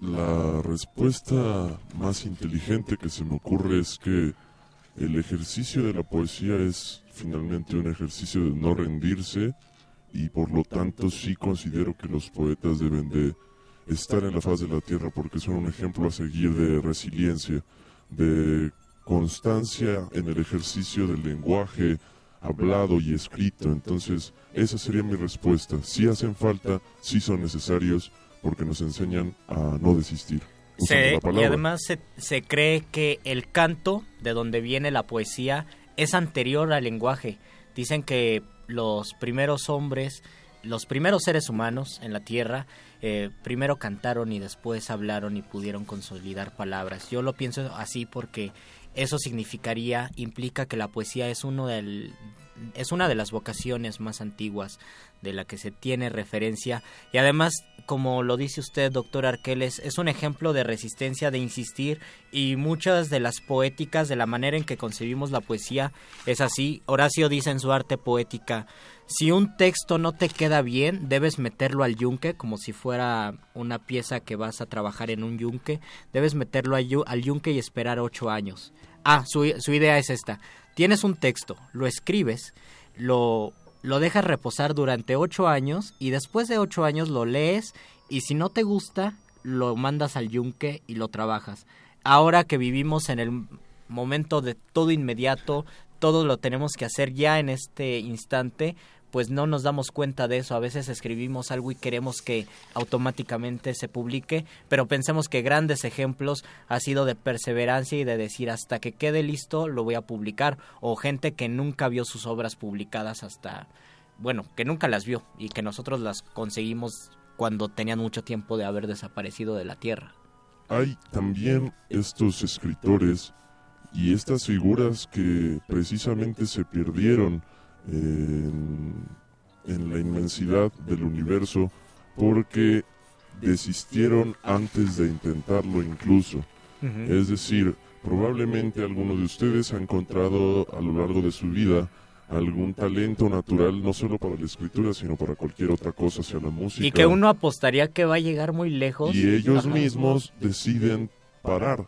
La respuesta más inteligente que se me ocurre es que el ejercicio de la poesía es finalmente un ejercicio de no rendirse y por lo tanto sí considero que los poetas deben de estar en la faz de la tierra porque son un ejemplo a seguir de resiliencia, de constancia en el ejercicio del lenguaje hablado y escrito. Entonces, esa sería mi respuesta. Sí hacen falta, sí son necesarios porque nos enseñan a no desistir. Se- y además se, se cree que el canto, de donde viene la poesía, es anterior al lenguaje. Dicen que los primeros hombres, los primeros seres humanos en la Tierra, eh, primero cantaron y después hablaron y pudieron consolidar palabras. Yo lo pienso así porque eso significaría, implica que la poesía es uno del es una de las vocaciones más antiguas de la que se tiene referencia y además, como lo dice usted, doctor Arqueles, es un ejemplo de resistencia, de insistir y muchas de las poéticas, de la manera en que concebimos la poesía, es así. Horacio dice en su arte poética, si un texto no te queda bien, debes meterlo al yunque, como si fuera una pieza que vas a trabajar en un yunque, debes meterlo al, yu- al yunque y esperar ocho años. Ah, su, su idea es esta. Tienes un texto, lo escribes, lo, lo dejas reposar durante ocho años y después de ocho años lo lees y si no te gusta, lo mandas al yunque y lo trabajas. Ahora que vivimos en el momento de todo inmediato, todo lo tenemos que hacer ya en este instante, pues no nos damos cuenta de eso. A veces escribimos algo y queremos que automáticamente se publique, pero pensemos que grandes ejemplos ha sido de perseverancia y de decir hasta que quede listo lo voy a publicar o gente que nunca vio sus obras publicadas hasta bueno, que nunca las vio y que nosotros las conseguimos cuando tenían mucho tiempo de haber desaparecido de la tierra. Hay también estos escritores y estas figuras que precisamente se perdieron en, en la inmensidad del universo porque desistieron antes de intentarlo incluso. Es decir, probablemente alguno de ustedes ha encontrado a lo largo de su vida algún talento natural, no solo para la escritura, sino para cualquier otra cosa, sea la música. Y que uno apostaría que va a llegar muy lejos. Y ellos Ajá. mismos deciden parar,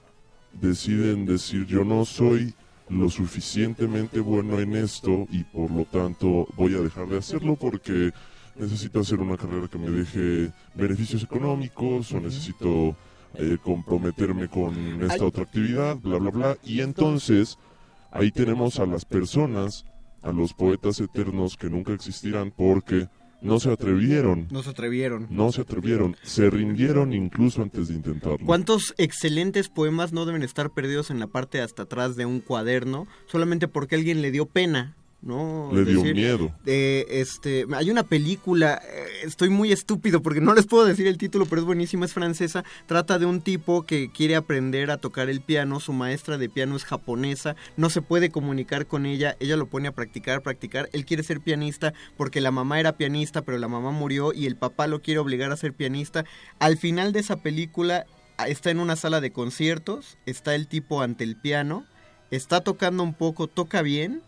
deciden decir yo no soy lo suficientemente bueno en esto y por lo tanto voy a dejar de hacerlo porque necesito hacer una carrera que me deje beneficios económicos o necesito eh, comprometerme con esta otra actividad, bla, bla, bla. Y entonces ahí tenemos a las personas, a los poetas eternos que nunca existirán porque no se atrevieron. No se atrevieron. No se atrevieron, se rindieron incluso antes de intentarlo. ¿Cuántos excelentes poemas no deben estar perdidos en la parte de hasta atrás de un cuaderno solamente porque alguien le dio pena ¿no? Le Es dio miedo. eh, este, hay una película, eh, estoy muy estúpido porque no les puedo decir el título, pero es buenísima, es francesa. Trata de un tipo que quiere aprender a tocar el piano, su maestra de piano es japonesa, no se puede comunicar con ella, ella lo pone a practicar, practicar. Él quiere ser pianista porque la mamá era pianista, pero la mamá murió y el papá lo quiere obligar a ser pianista. Al final de esa película ah, está en una sala de conciertos, está el tipo ante el piano, está tocando un poco, toca bien,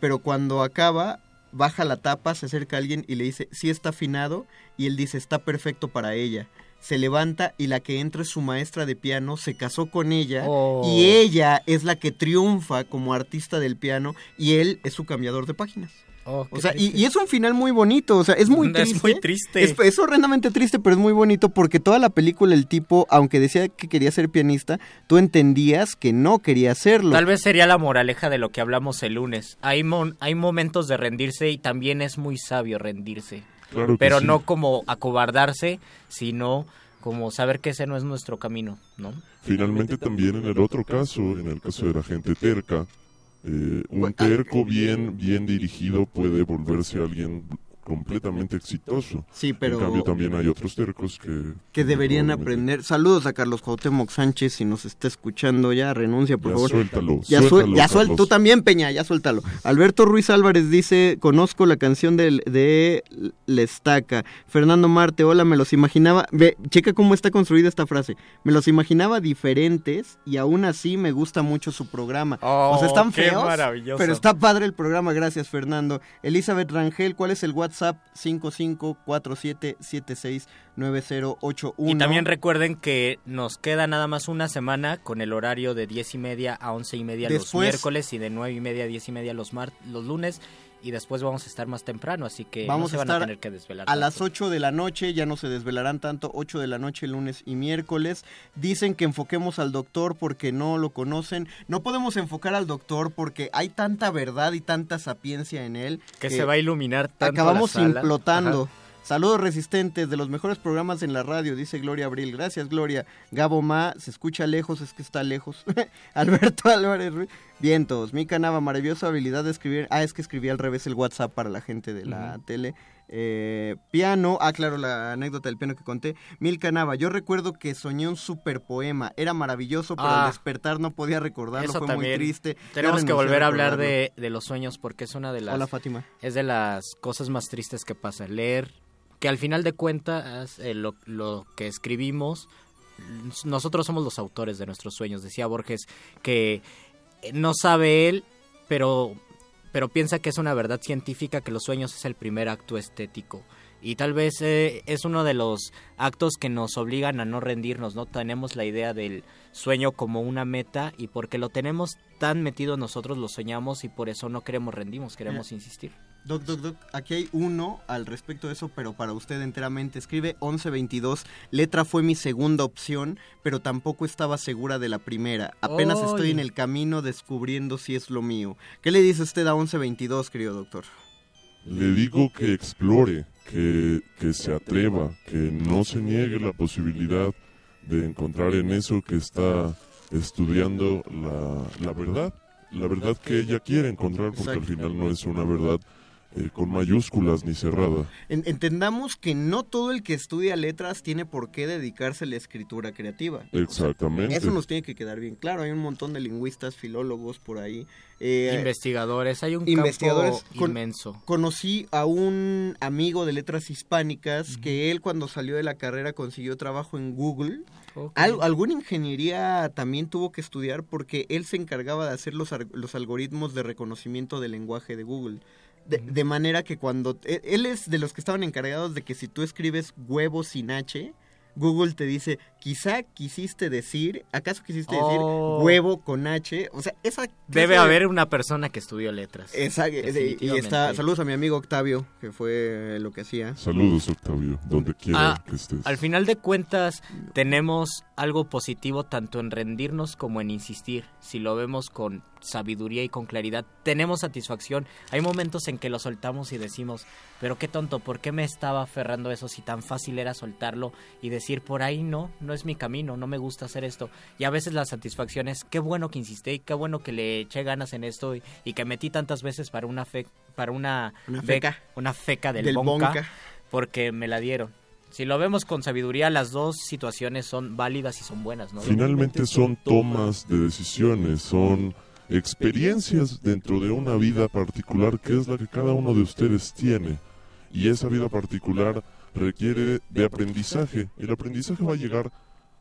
pero cuando acaba, baja la tapa, se acerca a alguien y le dice, sí está afinado, y él dice, está perfecto para ella. Se levanta y la que entra es su maestra de piano, se casó con ella Oh. y ella es la que triunfa como artista del piano y él es su cambiador de páginas. Oh, O sea, y, y es un final muy bonito, o sea, es muy Es triste. muy triste. Es, es horrendamente triste, pero es muy bonito porque toda la película el tipo, aunque decía que quería ser pianista, tú entendías que no quería hacerlo. Tal vez sería la moraleja de lo que hablamos el lunes. Hay, mon- hay momentos de rendirse y también es muy sabio rendirse. Claro Pero sí. no como acobardarse, sino como saber que ese no es nuestro camino, ¿no? Finalmente también en el otro caso, en el caso de la gente terca, eh, un terco bien, bien dirigido puede volverse alguien completamente exitoso. Sí, pero- En cambio también hay otros tercos que... que deberían aprender. Saludos a Carlos Cuauhtémoc Sánchez si nos está escuchando ya, renuncia por Ya favor. suéltalo, ya suel- suéltalo, ya suel- Carlos. tú también Peña, ya suéltalo. Alberto Ruiz Álvarez dice, conozco la canción de La Estaca. Fernando Marte, hola, me los imaginaba, ve, checa cómo está construida esta frase. Me los imaginaba diferentes y aún así me gusta mucho su programa. o sea, están Oh, qué feos, maravilloso. pero está padre el programa, gracias Fernando. Elizabeth Rangel, ¿cuál es el WhatsApp? 5547769081. Y también recuerden que nos queda nada más una semana con el horario de 10 y media a 11 y media los Después- miércoles y de 9 y media a 10 y media los, mar los lunes. Y después vamos a estar más temprano, así que Vamos no se a van estar a tener que desvelar. a tanto. las 8 de la noche, ya no se desvelarán tanto, 8 de la noche lunes y miércoles. Dicen que enfoquemos al doctor porque no lo conocen. No podemos enfocar al doctor porque hay tanta verdad y tanta sapiencia en él. Que se va a iluminar tanto Acabamos la sala. implotando. Ajá. Saludos resistentes de los mejores programas en la radio, dice Gloria Abril. Gracias, Gloria. Gabo Ma, se escucha lejos, es que está lejos. (laughs) Alberto Álvarez Ruiz. Vientos. Mica Nava, maravillosa habilidad de escribir. Ah, es que escribí al revés el WhatsApp para la gente de la tele. Eh, piano, ah, claro, la anécdota del piano que conté. Milka Nava, yo recuerdo que soñé un super poema. Era maravilloso, pero Ah. al despertar no podía recordarlo. Eso Fue también. muy triste. Tenemos que volver a hablar de, de los sueños porque es una de las Hola, Fátima. es de las cosas más tristes que pasa. Leer que al final de cuentas eh, lo, lo que escribimos nosotros somos los autores de nuestros sueños. Decía Borges que eh, no sabe él, pero pero piensa que es una verdad científica que los sueños es el primer acto estético. Y tal vez eh, es uno de los actos que nos obligan a no rendirnos, ¿no? Tenemos la idea del sueño como una meta y porque lo tenemos tan metido nosotros lo soñamos y por eso no queremos rendimos, queremos insistir. Doc, doc, doc, aquí hay uno al respecto de eso, pero para usted enteramente. Escribe 1122, letra fue mi segunda opción, pero tampoco estaba segura de la primera. Apenas estoy en el camino descubriendo si es lo mío. ¿Qué le dice usted a 1122, querido doctor? Le digo que explore, que, que se atreva, que no se niegue la posibilidad de encontrar en eso que está estudiando la, la verdad, la verdad que ella quiere encontrar, porque al final no es una verdad eh, con mayúsculas ni cerrada. En- entendamos que no todo el que estudia letras tiene por qué dedicarse a la escritura creativa. Exactamente. Eso nos tiene que quedar bien claro. Hay un montón de lingüistas, filólogos por ahí. eh, Investigadores, hay un investigadores campo con- inmenso. Conocí a un amigo de letras hispánicas que él cuando salió de la carrera consiguió trabajo en Google. Ok. Al- alguna ingeniería también tuvo que estudiar porque él se encargaba de hacer los, los algoritmos de reconocimiento del lenguaje de Google. De, de manera que cuando... e- Él es de los que estaban encargados de que si tú escribes huevo sin H, Google te dice, quizá quisiste decir, ¿acaso quisiste decir Oh. huevo con H? O sea, esa... Debe de- haber una persona que estudió letras. Esa- y está, saludos a mi amigo Octavio, que fue lo que hacía. Saludos, Octavio, donde quiera Ah, que estés. Al final de cuentas, tenemos algo positivo tanto en rendirnos como en insistir. Si lo vemos con sabiduría y con claridad, tenemos satisfacción. Hay momentos en que lo soltamos y decimos, pero qué tonto, ¿por qué me estaba aferrando a eso si tan fácil era soltarlo y decir por ahí no, no es mi camino, no me gusta hacer esto? Y a veces la satisfacción es, qué bueno que insistí, y qué bueno que le eché ganas en esto y, y que metí tantas veces para una fe, para una, feca. una feca del, Del bonca, bonca. porque me la dieron. Si lo vemos con sabiduría, las dos situaciones son válidas y son buenas, ¿no? Finalmente son tomas de decisiones, son experiencias dentro de una vida particular que es la que cada uno de ustedes tiene. Y esa vida particular requiere de aprendizaje. El aprendizaje va a llegar,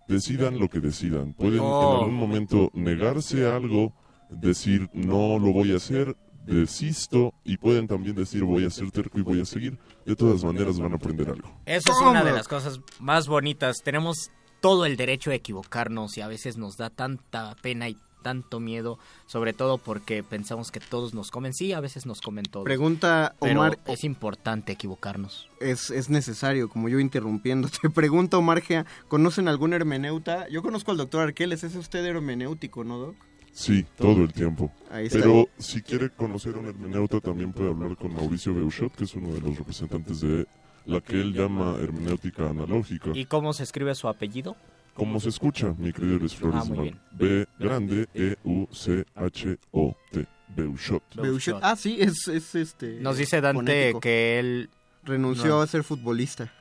decidan lo que decidan. Pueden Oh. en algún momento negarse a algo, decir no lo voy a hacer, desisto, y pueden también decir voy a ser terco y voy a seguir. De todas maneras van a aprender algo. Eso es una de las cosas más bonitas. Tenemos todo el derecho a equivocarnos y a veces nos da tanta pena y tanto miedo, sobre todo porque pensamos que todos nos comen. Sí, a veces nos comen todos. Pregunta pero Omar, es importante equivocarnos. es, es necesario, como yo interrumpiéndote. (laughs) Pregunta Omar Gea, ¿conocen algún hermeneuta? Yo conozco al doctor Arqueles, ¿es usted hermenéutico, no, doc? Sí, todo el tiempo. Ahí está. Pero si quiere conocer a un hermeneuta, también puede hablar con Mauricio Beuchot, que es uno de los representantes de la que él llama hermenéutica analógica. ¿Y cómo se escribe su apellido? Como se escucha, mi querido Luis Flores Ah, muy Mal. bien. B grande E U C H O T. Beuchot. Beuchet. Ah, sí, es, es este... Nos dice Dante fonético. que él Renunció No. a ser futbolista. ¿Qué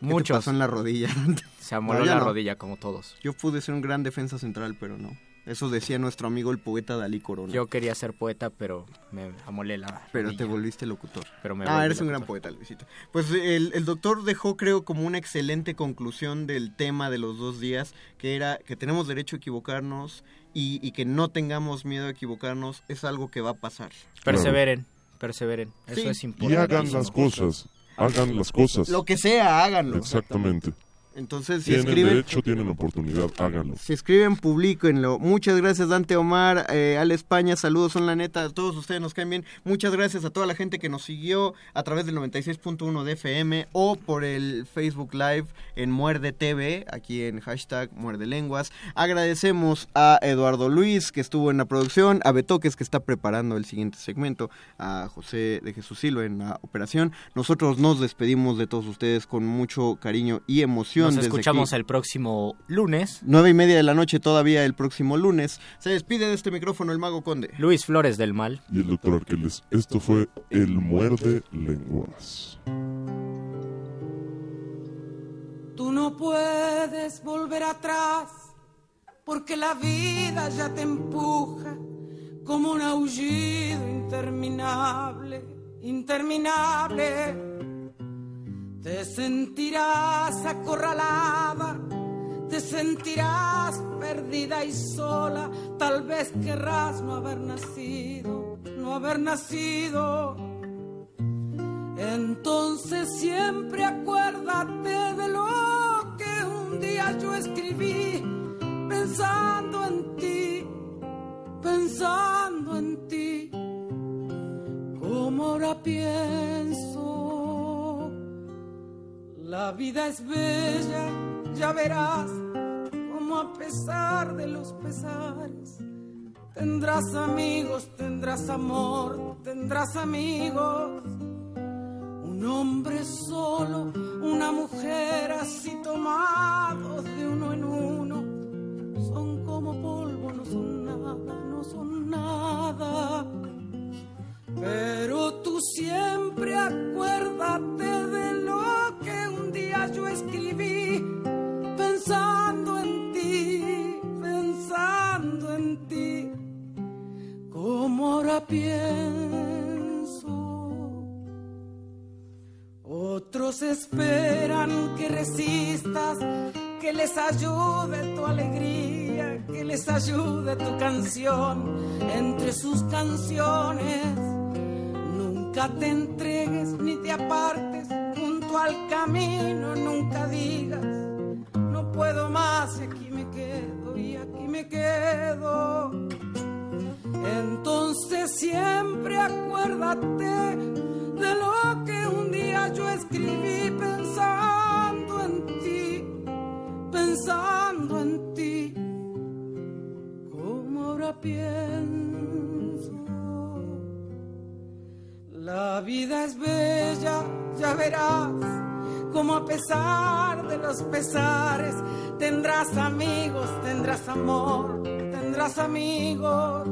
te Muchos. pasó en la rodilla? (laughs) se amoló No, la no. rodilla como todos. Yo pude ser un gran defensa central, pero no. Eso decía nuestro amigo el poeta Dalí Corona. Yo quería ser poeta, pero me amolé la Pero te volviste locutor. Pero me ah, eres un gran poeta, Luisito. Pues el, el doctor dejó, creo, como una excelente conclusión del tema de los dos días, que era que tenemos derecho a equivocarnos y, y que no tengamos miedo a equivocarnos, es algo que va a pasar. Perseveren, perseveren. Eso Sí. es Y importante. hagan las cosas. Hagan las cosas. Lo que sea, háganlo. Exactamente. Entonces, si Tienen escriben, derecho, tienen oportunidad, háganlo. si escriben, publíquenlo. Muchas gracias, Dante Omar, eh, Al España, saludos, son la neta, a todos ustedes nos caen bien. Muchas gracias a toda la gente que nos siguió a través del 96.1 de FM o por el Facebook Live en Muerde TV, aquí en hashtag Muerde Lenguas. Agradecemos a Eduardo Luis, que estuvo en la producción, a Betoques, que está preparando el siguiente segmento, a José de Jesús Silva en la operación. Nosotros nos despedimos de todos ustedes con mucho cariño y emoción. Nos desde escuchamos aquí. el próximo lunes. Nueve y media de la noche todavía el próximo lunes. Se despide de este micrófono el Mago Conde. Luis Flores del Mal. Y el doctor Arqueles. Esto fue El Muerde Lenguas. Tú no puedes volver atrás porque la vida ya te empuja como un aullido interminable, interminable. Te sentirás acorralada, te sentirás perdida y sola, tal vez querrás no haber nacido, no haber nacido. Entonces siempre acuérdate de lo que un día yo escribí, pensando en ti, pensando en ti, como ahora pienso. La vida es bella, ya verás, como a pesar de los pesares, tendrás amigos, tendrás amor, tendrás amigos. Un hombre solo, una mujer así tomados de uno en uno, son como polvo, no son nada, no son nada. Pero tú siempre acuérdate de escribí, pensando en ti, pensando en ti, como ahora pienso. Otros esperan que resistas, que les ayude tu alegría, que les ayude tu canción entre sus canciones. Nunca te entregues ni te apartes junto al camino, nunca digas, no puedo más y aquí me quedo y aquí me quedo. Entonces siempre acuérdate de lo que un día yo escribí pensando en ti, pensando en ti, como ahora pienso. Vida es bella, ya verás, como a pesar de los pesares, tendrás amigos, tendrás amor, tendrás amigos.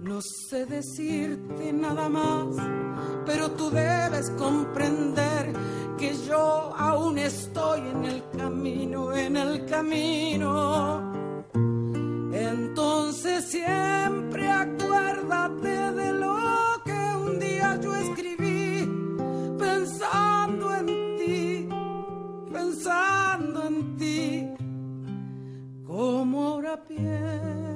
No sé decirte nada más, pero tú debes comprender que yo aún estoy en el camino, en el camino. Entonces siempre acuérdate de lo yo escribí, pensando en ti, pensando en ti, como ahora pienso.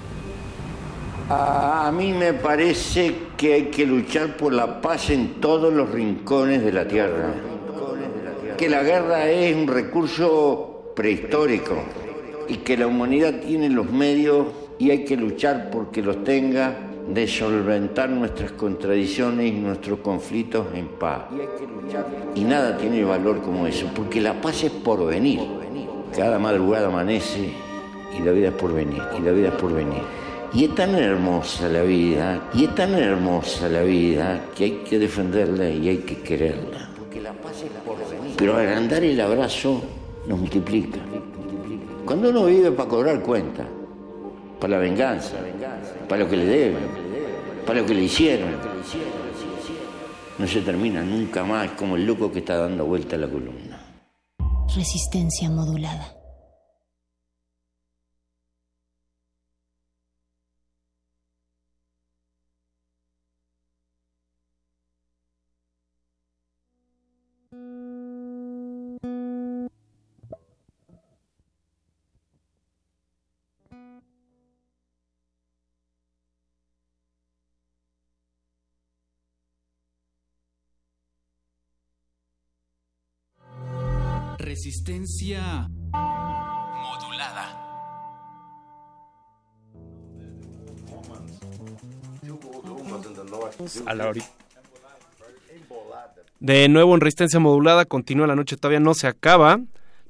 A mí me parece que hay que luchar por la paz en todos los rincones de la tierra. Que la guerra es un recurso prehistórico y que la humanidad tiene los medios y hay que luchar porque los tenga de solventar nuestras contradicciones y nuestros conflictos en paz. Y nada tiene valor como eso, porque la paz es por venir. Cada madrugada amanece y la vida es por venir, y la vida es por venir. Y es tan hermosa la vida, y es tan hermosa la vida que hay que defenderla y hay que quererla. Pero agrandar el abrazo nos multiplica. Cuando uno vive para cobrar cuenta, para la venganza, para lo que le deben, para lo que le hicieron, no se termina nunca más como el loco que está dando vuelta a la columna. Resistencia modulada. Resistencia modulada. A la hori- De nuevo en Resistencia Modulada, continúa la noche, todavía no se acaba,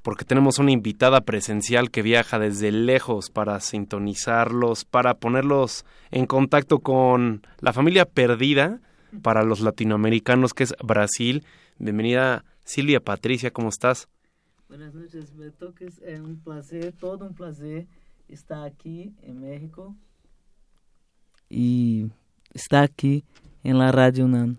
porque tenemos una invitada presencial que viaja desde lejos para sintonizarlos, para ponerlos en contacto con la familia perdida para los latinoamericanos, que es Brasil. Bienvenida Silvia Patricia, ¿cómo estás? Buenas noches, Beto, que es eh, un placer, todo un placer estar aquí en México y estar aquí en la Radio UNAM.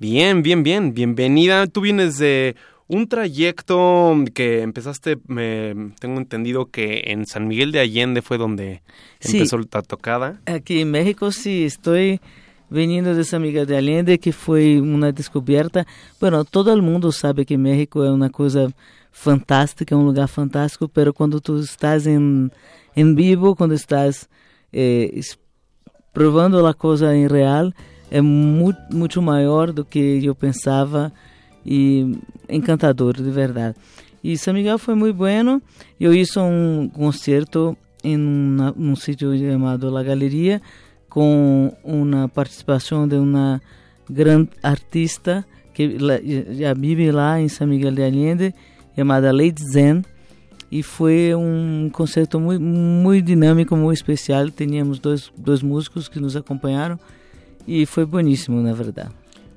Bien, bien, bien, bienvenida. Tú vienes de un trayecto que empezaste, me, tengo entendido que en San Miguel de Allende fue donde Sí. empezó la tocada. Aquí en México sí, estoy veniendo de San Miguel de Allende, que fue una descubierta. Bueno, todo el mundo sabe que México es una cosa fantástica, un lugar fantástico, pero cuando tú estás en, en vivo, cuando estás eh, es- probando la cosa en real, es mu mucho mayor do que yo pensaba y encantador, de verdad. Y San Miguel fue muy bueno. Yo hice un concierto en una- un sitio llamado La Galería con una participación de una gran artista que la- ya vive lá en San Miguel de Allende, llamada Lady Zen. Y fue un concerto muy, muy dinámico, muy especial. Teníamos dos, dos músicos que nos acompañaron y fue buenísimo, na verdad.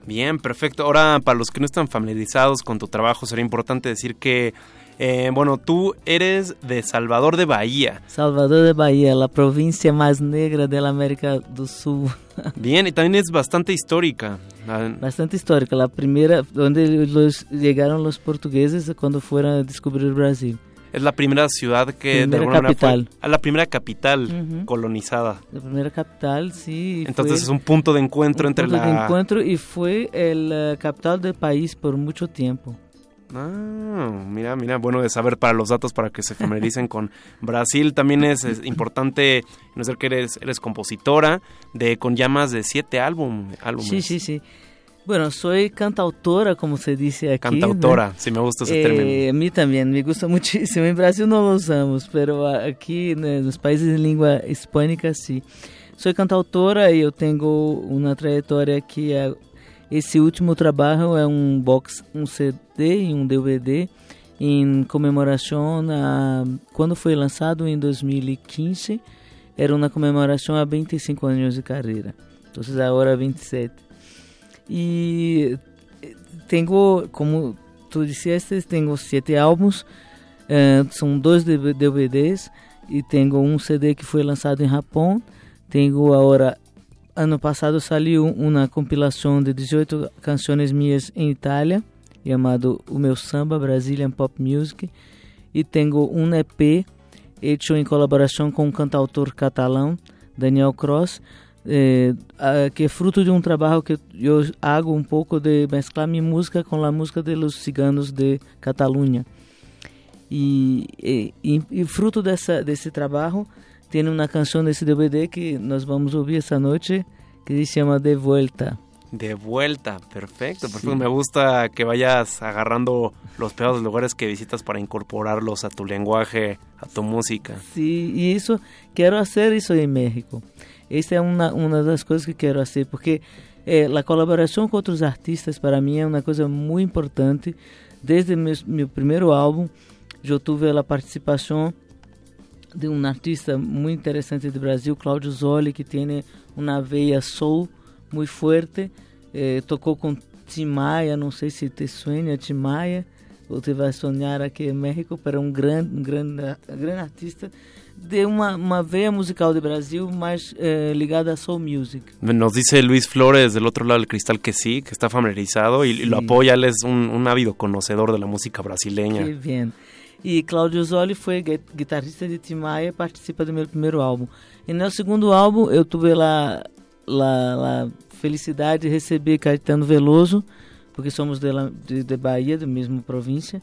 Bien, perfecto. Ahora, para los que no están familiarizados con tu trabajo, sería importante decir que, eh, bueno, tú eres de Salvador de Bahía. Salvador de Bahía, la provincia más negra de la América do Sul. (laughs) Bien, y también es bastante histórica. Ah, Bastante histórica, la primera, donde los, llegaron los portugueses cuando fueron a descubrir Brasil. Es la primera ciudad que de Primera alguna manera fue- capital. ah, la primera capital Ujú. colonizada. La primera capital, sí. Entonces es un punto de encuentro un entre punto la... de encuentro y fue el eh, capital del país por mucho tiempo. Ah, mira, mira, bueno de saber para los datos para que se familiaricen con (laughs) Brasil. También es, es importante no ser que eres, eres compositora de con llamas de siete álbum, álbumes. Sí, sí, sí. Bueno, soy cantautora, como se dice aquí. Cantautora, ¿no? sí me gusta ese Eh, término. A mí también, me gusta muchísimo. En Brasil no lo usamos, pero aquí né, nos países de língua hispânica sí. Soy cantautora e eu tenho uma trajetória que esse último trabalho é um box, um CD e um DVD em comemoração a quando foi lançado em 2015, era uma comemoração a 25 anos de carreira. Então agora 27. E tenho, como tu disseste, tenho sete álbuns, eh, são dois DV- DVDs e tenho um CD que foi lançado em Japão. Tenho agora, ano passado saiu uma compilação de 18 canções minhas em Itália, chamado O Meu Samba Brazilian Pop Music. E tenho um EP hecho em colaboração com um cantautor catalão, Daniel Cross, eh, que é fruto de um trabalho que eu hago um pouco de mesclar minha música com a música de los ciganos de Catalunha. E, e- e fruto dessa, desse trabalho, tem uma canção desse DVD que nós vamos ouvir essa noite, que se chama De Vuelta. De vuelta, perfecto, perfecto. Sí. Me gusta que vayas agarrando los peores lugares que visitas para incorporarlos a tu lenguaje, a tu música. Sim, e isso, quero fazer isso em México. Essa é uma, uma das coisas que quero fazer, porque eh, a colaboração com outros artistas para mim é uma coisa muito importante. Desde meu, meu primeiro álbum, eu tive a participação de um artista muito interessante do Brasil, Cláudio Zoli, que tem uma veia soul muito forte. Eh, tocou com Tim Maia, não sei se te suena Tim Maia, ou te vai sonhar aqui em México, para um grande, um grande, um grande artista de uma, uma veia musical do Brasil mais eh, ligada a soul music. Nos dice Luis Flores del otro lado del cristal que sí, que está familiarizado y, y lo apoya. Él es un, un ávido conocedor de la música brasileña. Que bien. E Cláudio Zoli foi gui- guitarrista de Tim Maia e participa do meu primeiro álbum. E no segundo álbum eu tive lá a felicidade de receber Caetano Veloso, porque somos de, de, de Bahia, da mesma província,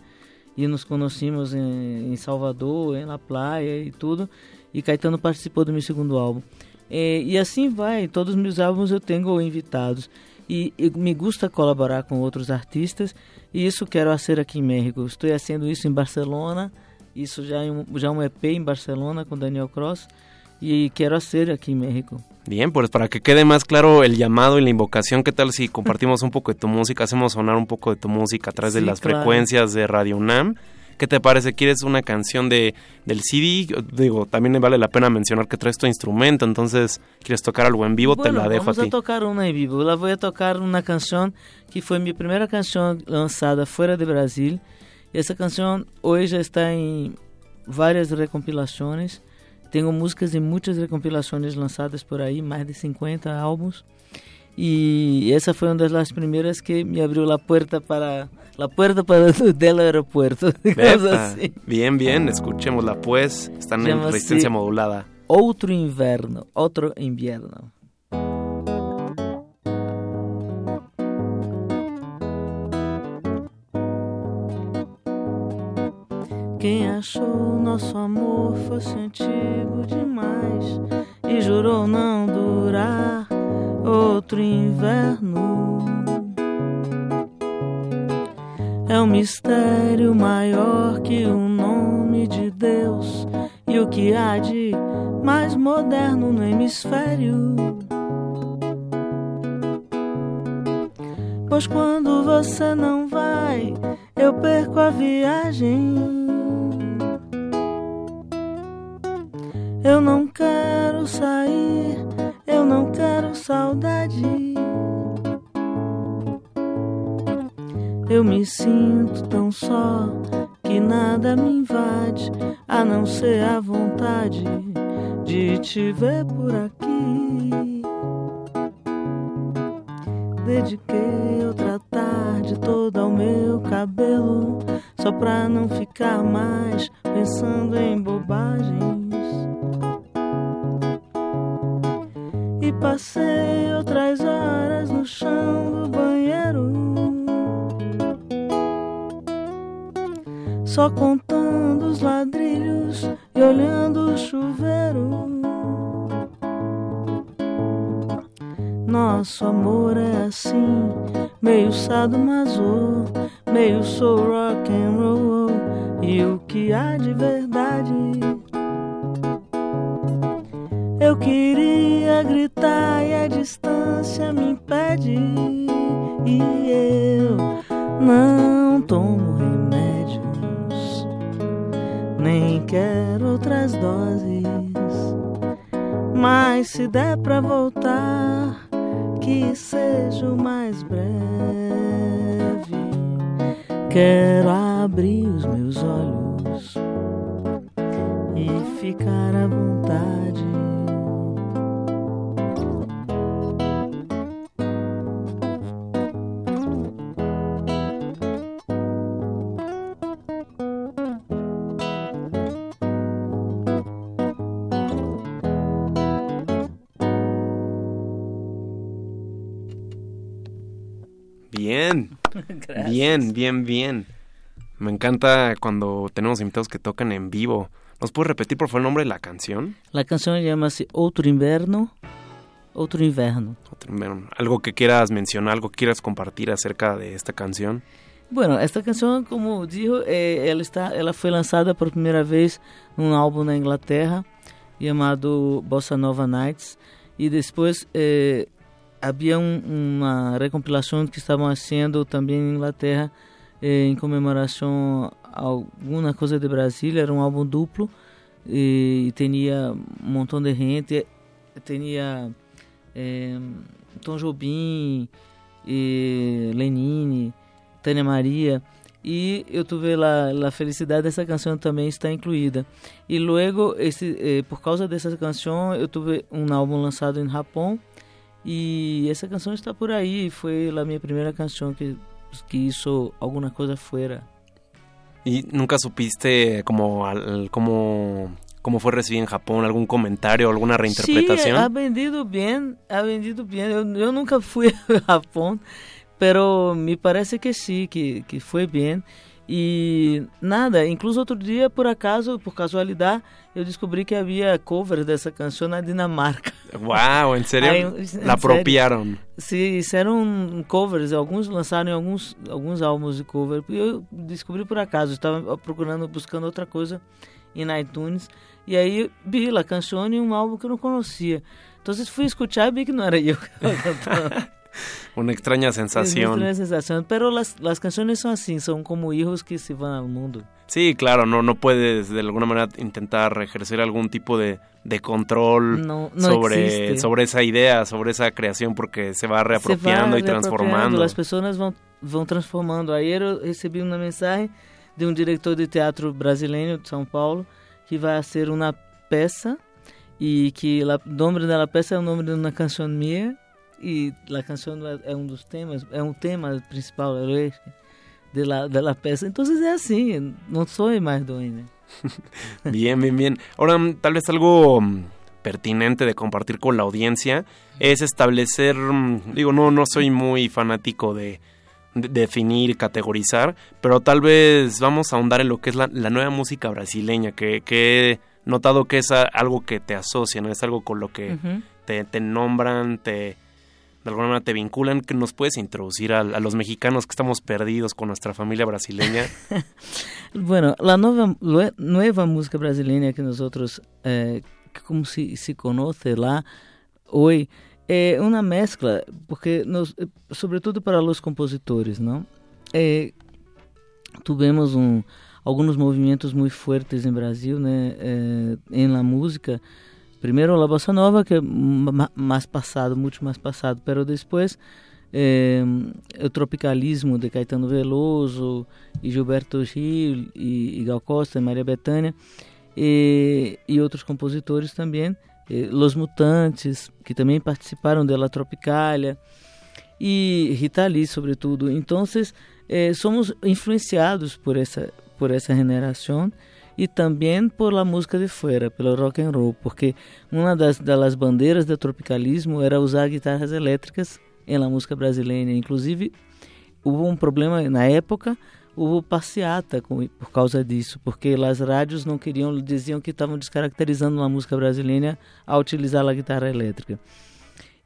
e nos conhecemos em, em Salvador, em La Playa e tudo. E Caetano participou do meu segundo álbum. É, e assim vai, todos os meus álbuns eu tenho invitados. E, e me gusta colaborar com outros artistas, e isso quero fazer aqui em México. Estou fazendo isso em Barcelona, isso já é um, já um EP em Barcelona com Daniel Cross, e quero fazer aqui em México. Bien, pues para que quede más claro el llamado y la invocación, ¿qué tal si compartimos un poco de tu música? Hacemos sonar un poco de tu música a través de Sí, las claro. frecuencias de Radio UNAM. ¿Qué te parece? ¿Quieres una canción de del CD? Digo, también vale la pena mencionar que traes tu instrumento, entonces quieres tocar algo en vivo, te Bueno, la dejo a vamos a, ti. tocar uma em vivo. Eu vou tocar uma canção que foi minha primeira canção lançada fora do Brasil. Essa canção hoje está em várias recompilações. Tenho músicas em muitas recompilações lançadas por aí, mais de 50 álbuns. E essa foi uma das primeiras que me abriu a porta para la puerta para (laughs) del aeropuerto. (laughs) assim. Bien, bien, escuchémosla pues. Están en resistencia modulada. Outro inverno, outro invierno. Quem achou nosso amor fosse antigo demais e jurou não durar outro inverno. É um mistério maior que o nome de Deus e o que há de mais moderno no hemisfério. Pois quando você não vai, eu perco a viagem. Eu não quero sair, eu não quero saudade. Eu me sinto tão só que nada me invade, a não ser a vontade de te ver por aqui. Dediquei outra tarde toda ao meu cabelo, só pra não ficar mais pensando em bobagens. E passei outras horas no chão do banheiro. só contando os ladrilhos e olhando o chuveiro. Nosso amor é assim, meio sadomaso, meio soul rock and roll. E o que há de verdade? Eu queria gritar e a distância me impede. E eu não tomo remédios, nem quero outras doses. Mas se der pra voltar, que seja o mais breve. Quero abrir os meus olhos e ficar à vontade. Gracias. Bien, bien, bien. Me encanta cuando tenemos invitados que tocan en vivo. ¿Nos puedes repetir por favor el nombre de la canción? La canción llama-se Outro Inverno. Outro Inverno. Otro- bueno, Algo que quieras mencionar, algo que quieras compartir acerca de esta canción. Bueno, esta canção, como digo, é, ela está, ela foi lançada por primeira vez num álbum na Inglaterra chamado Bossa Nova Nights e depois eh, havia um, uma recompilação que estavam fazendo também em Inglaterra eh, em comemoração a alguma coisa de Brasília, era um álbum duplo e, e tinha um montão de gente, tinha eh, Tom Jobim e Lenine, Tânia Maria. E eu tive lá a felicidade dessa canção também está incluída. E logo esse eh, por causa dessa canção eu tive um álbum lançado em Japão e essa canção está por aí foi a minha primeira canção que que hizo alguma coisa fora ¿Y nunca supiste como al- cómo, fue recibida en Japón? ¿Algún comentario, alguna reinterpretación? Sí, ha vendido bien, ha vendido bien. Eu, eu nunca fui (laughs) a Japão, pero me parece que sí, que, que foi bem. E nada, incluso outro dia, por acaso, por casualidade, eu descobri que havia covers dessa canção na Dinamarca. Aí, em La sério. apropiaron. Sim, fizeram covers, alguns lançaram alguns, alguns álbuns de cover. E eu descobri por acaso, estava procurando, buscando outra coisa em iTunes. E aí vi a canção e um álbum que eu não conhecia. Então fui escutar e vi que não era eu que estava cantando. (laughs) (laughs) Una extraña Es una sensación. extraña sensación. Pero las, las canciones son así, son como hijos que se van al mundo. Sí, claro, no, no puedes de alguna manera intentar ejercer algún tipo de, de control No, no sobre, existe. sobre esa idea, sobre esa creación, porque se va reapropiando Se y transformando. reapropriando, As pessoas vão, vão transformando. Ayer eu recebi uma mensagem de um diretor de teatro brasileiro de São Paulo que vai ser uma peça e que la- o nome da peça é o nome de uma canção minha e a canção é um dos temas, é um tema principal de la, de la peça. Então é assim, não sou mais doente. (laughs) Bien, bien, bien. Ahora, mm, tal vez algo mm, pertinente de compartir con la audiencia es establecer, mm, digo, no, no soy muy fanático de, de definir, categorizar, pero tal vez vamos a ahondar en lo que es la, la nueva música brasileña, que, que he notado que es algo que te asocia, ¿no? es algo con lo que te, te nombran, te de alguna manera te vinculan, que nos puedes introducir a, a los mexicanos que estamos perdidos con nuestra familia brasileña. (laughs) Bueno, a nova, lue- nueva música brasileira que nós outros, eh, como se, conhece lá hoje, é uma mescla, porque nós, eh, sobretudo para os compositores, não? Eh, tivemos um, alguns movimentos muito fortes em Brasil, né, eh, em la música. Primeiro a bossa nova, que é ma- mais passado, muito mais passado, pero depois eh, o tropicalismo de Caetano Veloso e Gilberto Gil e, e Gal Costa e Maria Bethânia e, e outros compositores também, eh, Los Mutantes, que também participaram dela Tropicália e Rita Lee, sobretudo. Então, eh, somos influenciados por essa por essa generação e também por la música de fora, pelo rock and roll, porque uma das, das bandeiras do tropicalismo era usar guitarras elétricas em la música brasileira. Inclusive, houve um problema na época houve passeata com, por causa disso, porque as rádios não queriam, diziam que estavam descaracterizando a música brasileira ao utilizar a guitarra elétrica.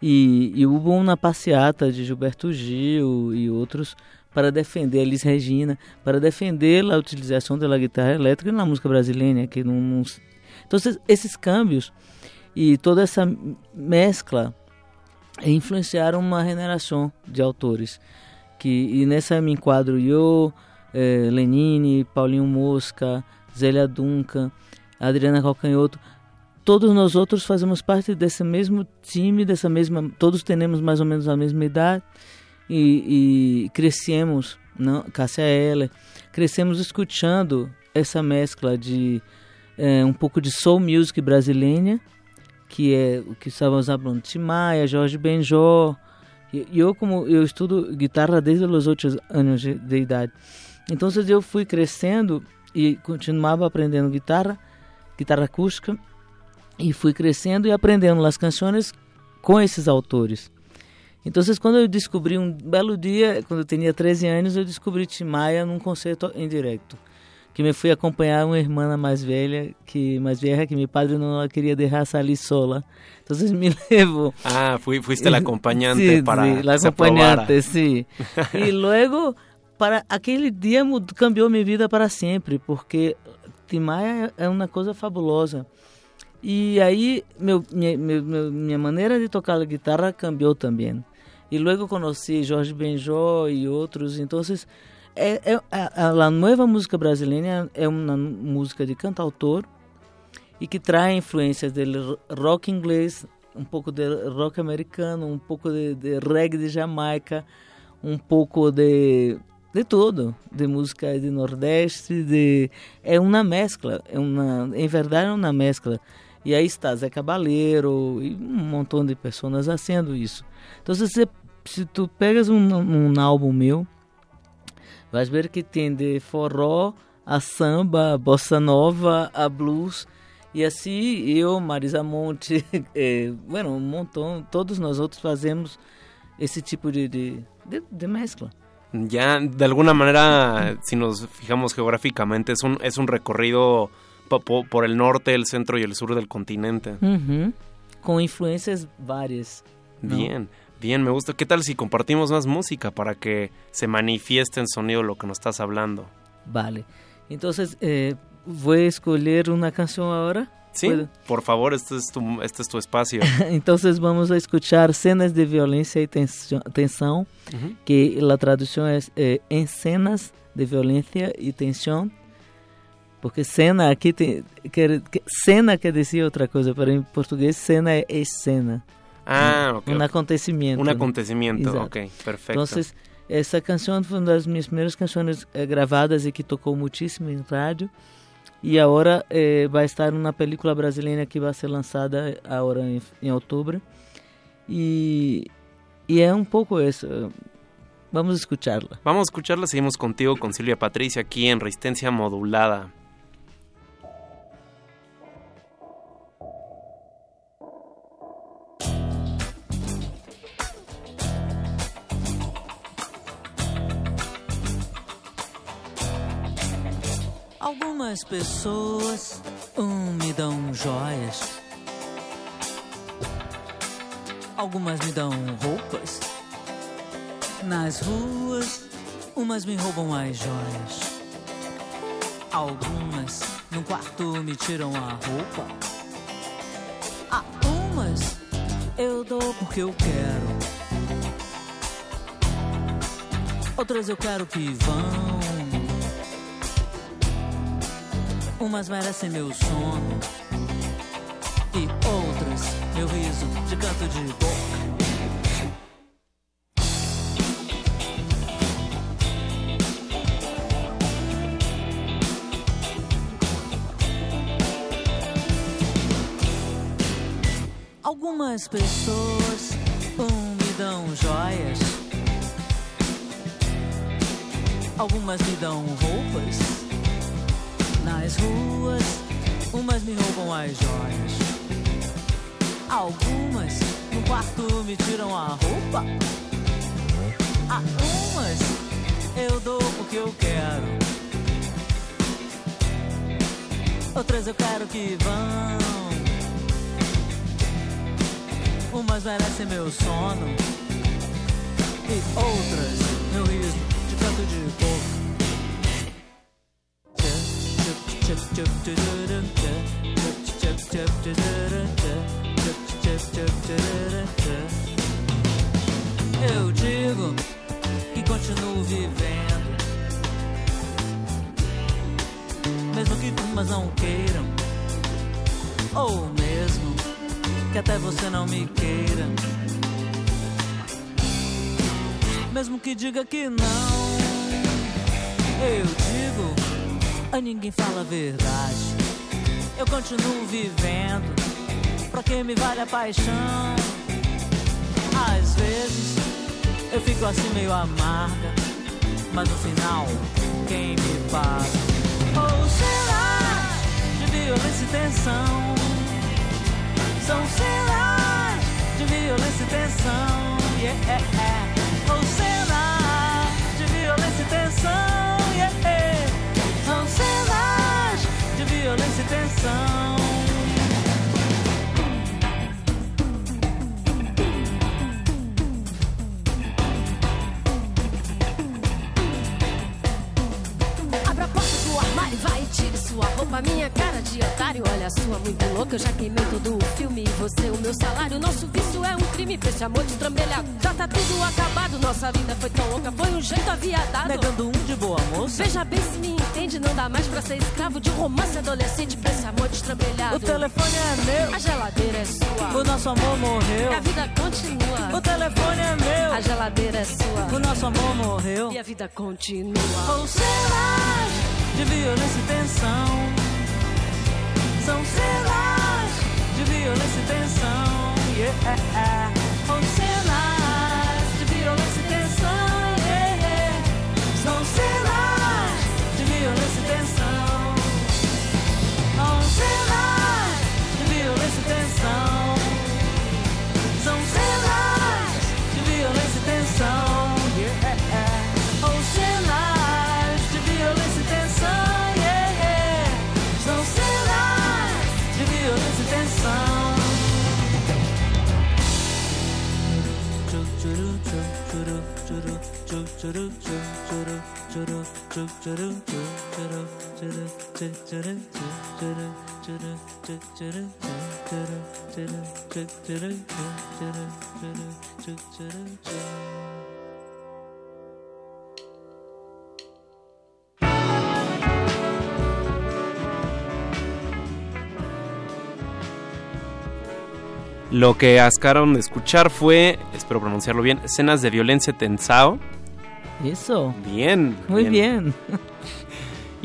E, e houve uma passeata de Gilberto Gil e outros para defender Elis Regina, para defender a utilização da guitarra elétrica na música brasileira, que não, não... Então esses câmbios e toda essa mescla influenciaram uma generação de autores que e nessa me enquadro eu, eh, Lenine, Paulinho Mosca, Zélia Duncan, Adriana Calcanhoto, todos nós outros fazemos parte desse mesmo time, dessa mesma, todos temos mais ou menos a mesma idade e, e crescemos, não, Cássia Eller, crescemos escutando essa mescla de é, um pouco de soul music brasileira, que é o que estávamos falando, Tim Maia, Jorge Benjó, e eu como eu estudo guitarra desde os outros anos de, de idade, então eu fui crescendo e continuava aprendendo guitarra, guitarra acústica, e fui crescendo e aprendendo as canções com esses autores. Então, quando eu descobri um belo dia, quando eu tinha 13 anos, eu descobri Tim Maia num concerto em direto. Que me fui acompanhar uma irmã mais velha, que mais velha que meu padre não queria deixar sair sola. Então me (laughs) levou. Ah, fui, fuiste la (laughs) acompañante sí, para sí, (laughs) la acompañante, sí. e logo, para aquele dia cambiou minha vida para sempre, porque Tim Maia é uma coisa fabulosa. E aí meu, minha, meu, minha maneira de tocar a guitarra cambiou também. E logo conheci Jorge Benjó e outros. Então, é, é, a, a nova música brasileira é uma música de cantautor e que traz influências do rock inglês, um pouco de rock americano, um pouco de, de reggae de Jamaica, um pouco de de tudo, de música de Nordeste, de é uma mescla, é uma, em verdade é uma mescla. E aí está Zé Cabaleiro e um montão de pessoas fazendo isso. Então, se, você, se tu pegas um, um álbum meu, vais ver que tem de forró, a samba, a bossa nova, a blues. E assim, eu, Marisa Monte, é, (laughs) bueno, um montão, todos nós outros fazemos esse tipo de, de, de, de mescla. Ya, de alguna manera, si nos fijamos geográficamente, es un, es un recorrido por el norte, el centro y el sur del continente. Uhum. Com influências várias. Bien, bien, me gusta. ¿Qué tal si compartimos más música para que se manifieste en sonido lo que nos estás hablando? Vale. Entonces, eh, voy a escolher uma canção agora. Sí, ¿Puedo? por favor, este es tu, este es tu espacio. (laughs) Entonces vamos a escuchar cenas de violencia y tensión, uh -huh. que la traducción es eh, en cenas de violencia y tensión porque cena aqui tem quer, cena quer dizer outra coisa, para em português cena é escena. Ah, ok. Um acontecimento. Um acontecimento, né? ok, perfeito. Então, essa canção foi uma das minhas primeiras canções eh, gravadas e que tocou muitíssimo em rádio. E agora eh, vai estar numa película brasileira que vai ser lançada agora em, em outubro. E, e é um pouco isso. Vamos escucharla. Vamos a escucharla. Seguimos contigo, con Silvia Patricia, aquí en Resistencia Modulada. Algumas pessoas um, me dão joias, algumas me dão roupas. Nas ruas, umas me roubam as joias, algumas no quarto me tiram a roupa. A umas eu dou porque eu quero, outras eu quero que vão. Umas merecem meu sono e outras meu riso de canto de boca. Algumas pessoas um, me dão joias, algumas me dão roupas nas ruas, umas me roubam as joias. Algumas no quarto me tiram a roupa. A umas eu dou o que eu quero. Outras eu quero que vão. Umas merecem meu sono. E outras meu riso de canto de boca. Eu digo que continuo vivendo. Mesmo que umas não queiram. Ou mesmo que até você não me queira. Mesmo que diga que não. Eu digo, a ninguém fala a verdade. Eu continuo vivendo. Pra que me vale a paixão? Às vezes eu fico assim meio amarga, mas no final quem me paga? Ou será de violência e tensão? São cenas de violência e tensão. Yeah. Ou será de violência e tensão? Violência e tensão. Sua roupa. Minha cara de otário, olha a sua muito louca. Eu já queimei todo o filme e você o meu salário. Nosso vício é um crime pra esse amor destrambelhado. Já tá tudo acabado, nossa vida foi tão louca. Foi um jeito aviadado. Negando um de boa moça. Veja bem se me entende, não dá mais pra ser escravo de um romance adolescente pra esse amor destrambelhado. O telefone é meu. A geladeira é sua. O nosso amor morreu. E a vida continua. O telefone é meu. A geladeira é sua. O nosso amor morreu. E a vida continua. Ou cenas de violência e tensão. São cenas de violência e tensão. Yeah. Lo que acabaron de escuchar fue, espero pronunciarlo bien, escenas de violencia tensao. Eso. Bien. Muy bien. (laughs)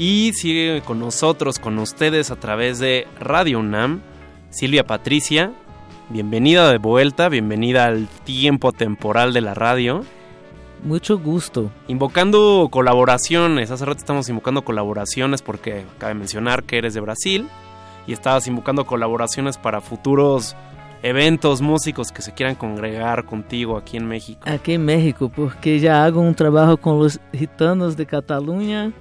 Y sigue con nosotros, con ustedes a través de Radio UNAM, Silvia Patricia. Bienvenida de vuelta, bienvenida al tiempo temporal de la radio. Mucho gusto. Invocando colaboraciones, hace rato estamos invocando colaboraciones porque cabe mencionar que eres de Brasil y estabas invocando colaboraciones para futuros eventos músicos que se quieran congregar contigo aquí en México. Aquí en México, porque ya hago un trabajo con los gitanos de Cataluña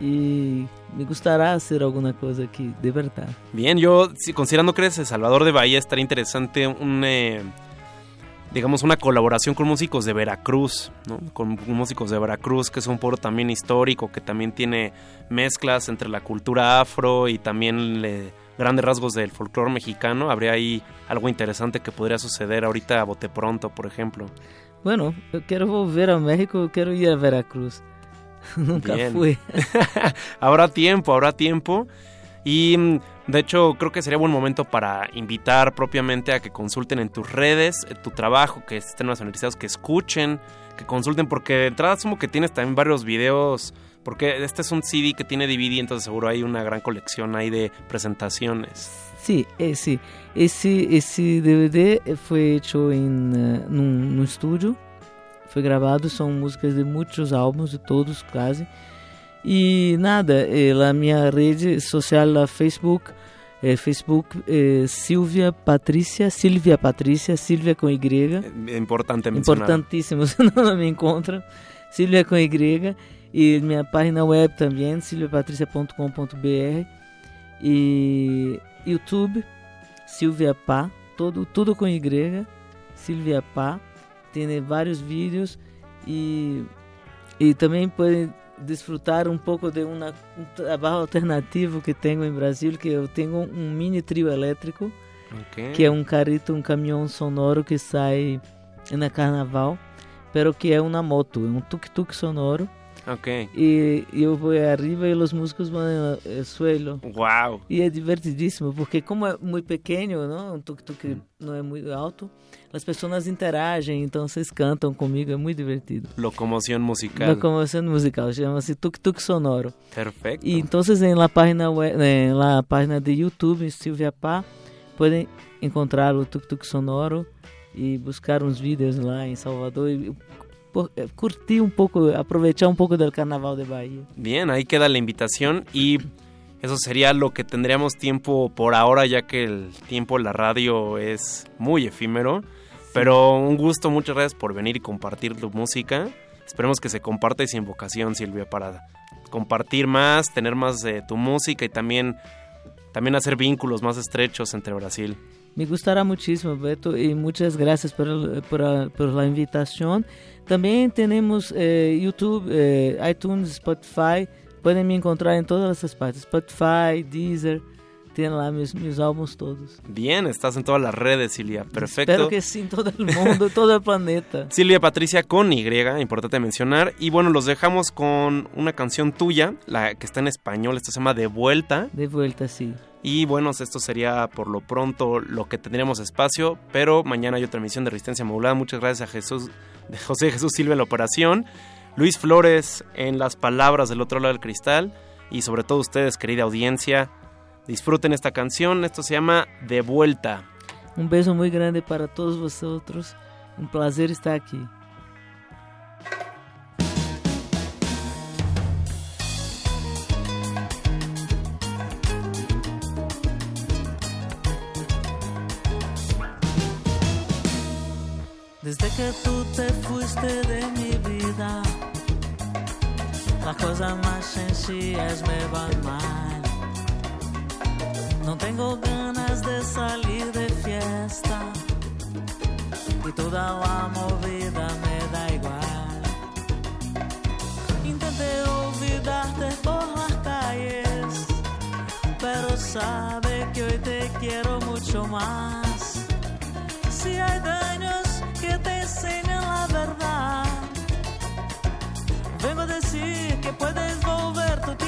y me gustará hacer alguna cosa aquí, de verdad. Bien, yo si, considerando que eres Salvador de Bahía, estaría interesante un, eh, digamos, una colaboración con músicos de Veracruz, ¿no? Con músicos de Veracruz, que es un pueblo también histórico, que también tiene mezclas entre la cultura afro y también le, grandes rasgos del folclore mexicano. Habría ahí algo interesante que podría suceder ahorita a bote pronto, por ejemplo. Bueno, eu quero volver a México, eu quero ir a Veracruz. (laughs) Nunca Bien. fui. (laughs) habrá tiempo, habrá tiempo. Y mm, de hecho creo que sería buen momento para invitar propiamente a que consulten en tus redes eh, tu trabajo, que estén las universidades, que escuchen, que consulten, porque de entrada asumo que tienes también varios videos, porque este es un CD que tiene DVD, entonces seguro hay una gran colección ahí de presentaciones. Sí, esse, esse, esse DVD foi hecho eh, num, num estúdio, foi gravado, são músicas de muitos álbuns, de todos quase. E nada, eh, a minha rede social, lá Facebook, eh, Facebook eh, Silvia Patrícia, Silvia Patrícia, Silvia com Y. Importante mencionar. Importantíssimo, senão (laughs) não me encontram. Silvia com Y. E minha página web também, silviapatricia.com.br. E YouTube, Silvia Pá, todo, tudo com Y, Silvia Pá. Tem vários vídeos e, e também podem desfrutar um pouco de uma, um trabalho alternativo que tenho em Brasil, que eu tenho um mini trio elétrico, Okay. que é um carrito, um caminhão sonoro que sai na carnaval, pero que é uma moto, é um tuk-tuk sonoro. Ok. E eu vou arriba e os músicos vão no suelo. Wow. E é divertidíssimo, porque como é muito pequeno, não? um tuk-tuk não é muito alto, as pessoas interagem, então vocês cantam comigo, é muito divertido. Locomoción musical. Locomoção musical, chama-se tuk-tuk sonoro. Perfecto. E então em la página la página de YouTube Silvia Pá, podem encontrar o tuk-tuk sonoro e buscar uns vídeos lá em Salvador e curtir un poco, aprovechar un poco del carnaval de Bahía. Bien, ahí queda la invitación y eso sería lo que tendríamos tiempo por ahora, ya que el tiempo en la radio es muy efímero. Pero un gusto, muchas gracias por venir y compartir tu música. Esperemos que se comparta y sin vocación, Silvia, para compartir más, tener más de tu música y también, también hacer vínculos más estrechos entre Brasil. Me gustará muchísimo, Beto, y muchas gracias por, por, por la invitación. También tenemos eh, YouTube, eh, iTunes, Spotify. Pueden me encontrar en todas las partes. Spotify, Deezer. Tienen lá mis, mis álbuns todos. Bien, estás en todas las redes, Silvia. Perfecto. Espero que sí, en todo el mundo, todo el planeta. (laughs) Silvia Patricia con Y, importante mencionar. Y bueno, los dejamos con una canción tuya, la que está en español, esta se llama De Vuelta. De vuelta, sí. Y bueno, esto sería por lo pronto lo que tendríamos espacio, pero mañana hay otra emisión de Resistencia Modulada. Muchas gracias a Jesús, de José Jesús Silva en la operación, Luis Flores en las palabras del otro lado del cristal y sobre todo ustedes, querida audiencia, disfruten esta canción. Esto se llama De Vuelta. Un beso muy grande para todos vosotros. Un placer estar aquí. Desde que tú te fuiste de mi vida, las cosas más sencillas me van mal. No tengo ganas de salir de fiesta y toda la movida me da igual. Intenté olvidarte por las calles, pero sabe que hoy te quiero mucho más. Si hay daños que te enseñan la verdad, vengo a decir que puedes volver, tú tienes